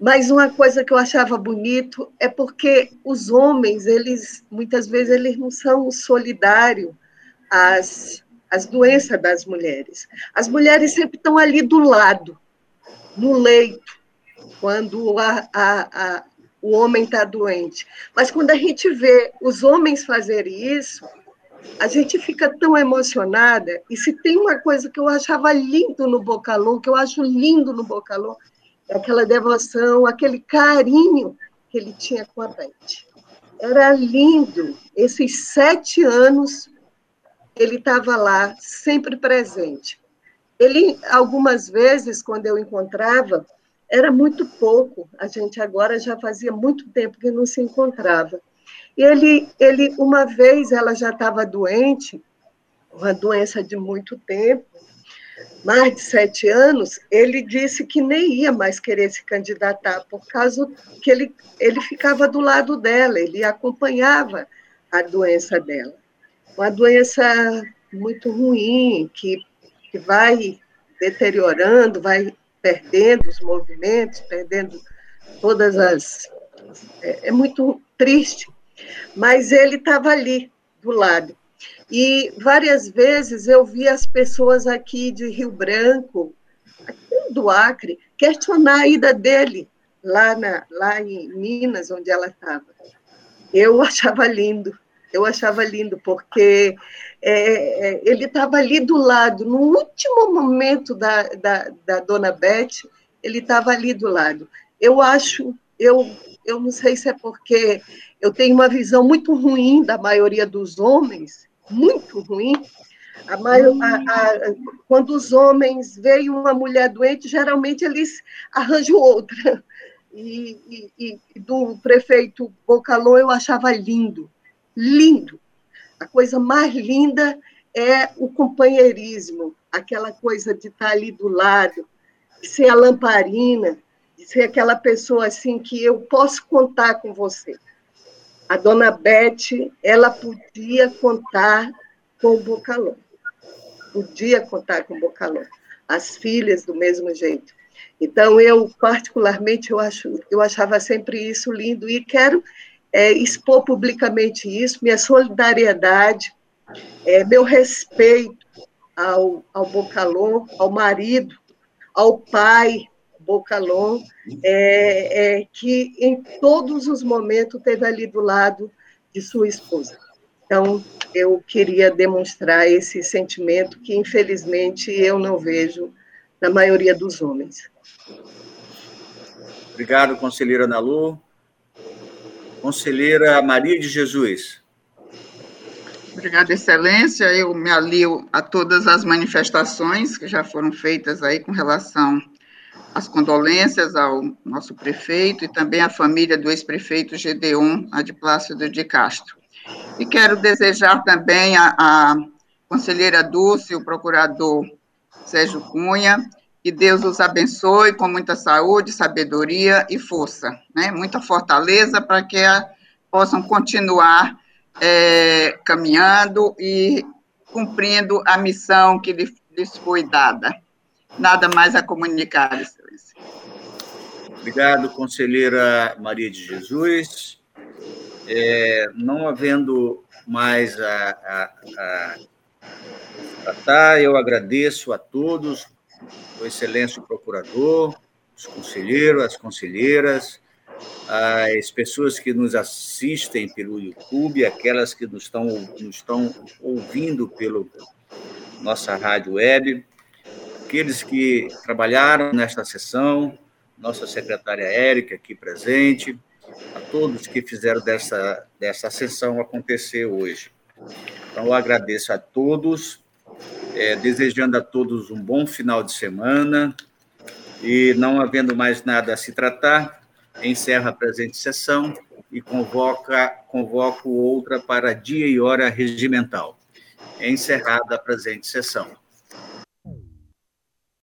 Mas uma coisa que eu achava bonito é porque os homens, eles muitas vezes eles não são solidários às, às doenças das mulheres. As mulheres sempre estão ali do lado, no leito, quando a, a, a, o homem está doente. Mas quando a gente vê os homens fazerem isso, a gente fica tão emocionada. E se tem uma coisa que eu achava lindo no Bocalon, que eu acho lindo no Bocalon, aquela devoção, aquele carinho que ele tinha com a Beth. Era lindo. Esses sete anos, ele estava lá, sempre presente. Ele, algumas vezes, quando eu encontrava, era muito pouco. A gente agora já fazia muito tempo que não se encontrava. Ele, ele uma vez, ela já estava doente, uma doença de muito tempo, mais de sete anos, ele disse que nem ia mais querer se candidatar, por causa que ele, ele ficava do lado dela, ele acompanhava a doença dela. Uma doença muito ruim, que, que vai deteriorando, vai perdendo os movimentos, perdendo todas as. É, é muito triste, mas ele estava ali, do lado. E várias vezes eu vi as pessoas aqui de Rio Branco, aqui do Acre, questionar a ida dele lá, na, lá em Minas, onde ela estava. Eu *laughs* achava lindo, eu achava lindo, porque é, é ele estava ali do lado, no último momento da, da, da dona Beth, ele estava ali do lado. Eu acho, eu, eu não sei se é porque eu tenho uma visão muito ruim da maioria dos homens, muito ruim. A maior, a, a, quando os homens veem uma mulher doente, geralmente eles arranjam outra. E, e, e do prefeito Bocalon eu achava lindo, lindo. A coisa mais linda é o companheirismo, aquela coisa de estar ali do lado, de ser a lamparina, de ser aquela pessoa assim que eu posso contar com você. A dona Beth, ela podia contar com o Bocalão. Podia contar com o Bocalão. As filhas do mesmo jeito. Então, eu, particularmente, eu, acho, eu achava sempre isso lindo e quero é, expor publicamente isso, minha solidariedade, é, meu respeito ao, ao Bocalon, ao marido, ao pai, Bocalon, é, é, que em todos os momentos teve ali do lado de sua esposa. Então, eu queria demonstrar esse sentimento que, infelizmente, eu não vejo na maioria dos homens. Obrigado, conselheira Nalu. Conselheira Maria de Jesus. Obrigada, Excelência. Eu me alio a todas as manifestações que já foram feitas aí com relação as condolências ao nosso prefeito e também à família do ex-prefeito Gedeon Adplácido de Castro. E quero desejar também à conselheira Dulce, o procurador Sérgio Cunha, que Deus os abençoe com muita saúde, sabedoria e força, né? muita fortaleza para que possam continuar é, caminhando e cumprindo a missão que lhes foi dada. Nada mais a comunicar, Excelência. Obrigado, conselheira Maria de Jesus. É, não havendo mais a, a, a tratar, eu agradeço a todos, o excelência procurador, os conselheiros, as conselheiras, as pessoas que nos assistem pelo YouTube, aquelas que nos estão, nos estão ouvindo pelo nossa rádio web aqueles que trabalharam nesta sessão, nossa secretária Érica aqui presente, a todos que fizeram dessa, dessa sessão acontecer hoje. Então, eu agradeço a todos, é, desejando a todos um bom final de semana, e não havendo mais nada a se tratar, encerra a presente sessão e convoca, convoco outra para dia e hora regimental. Encerrada a presente sessão.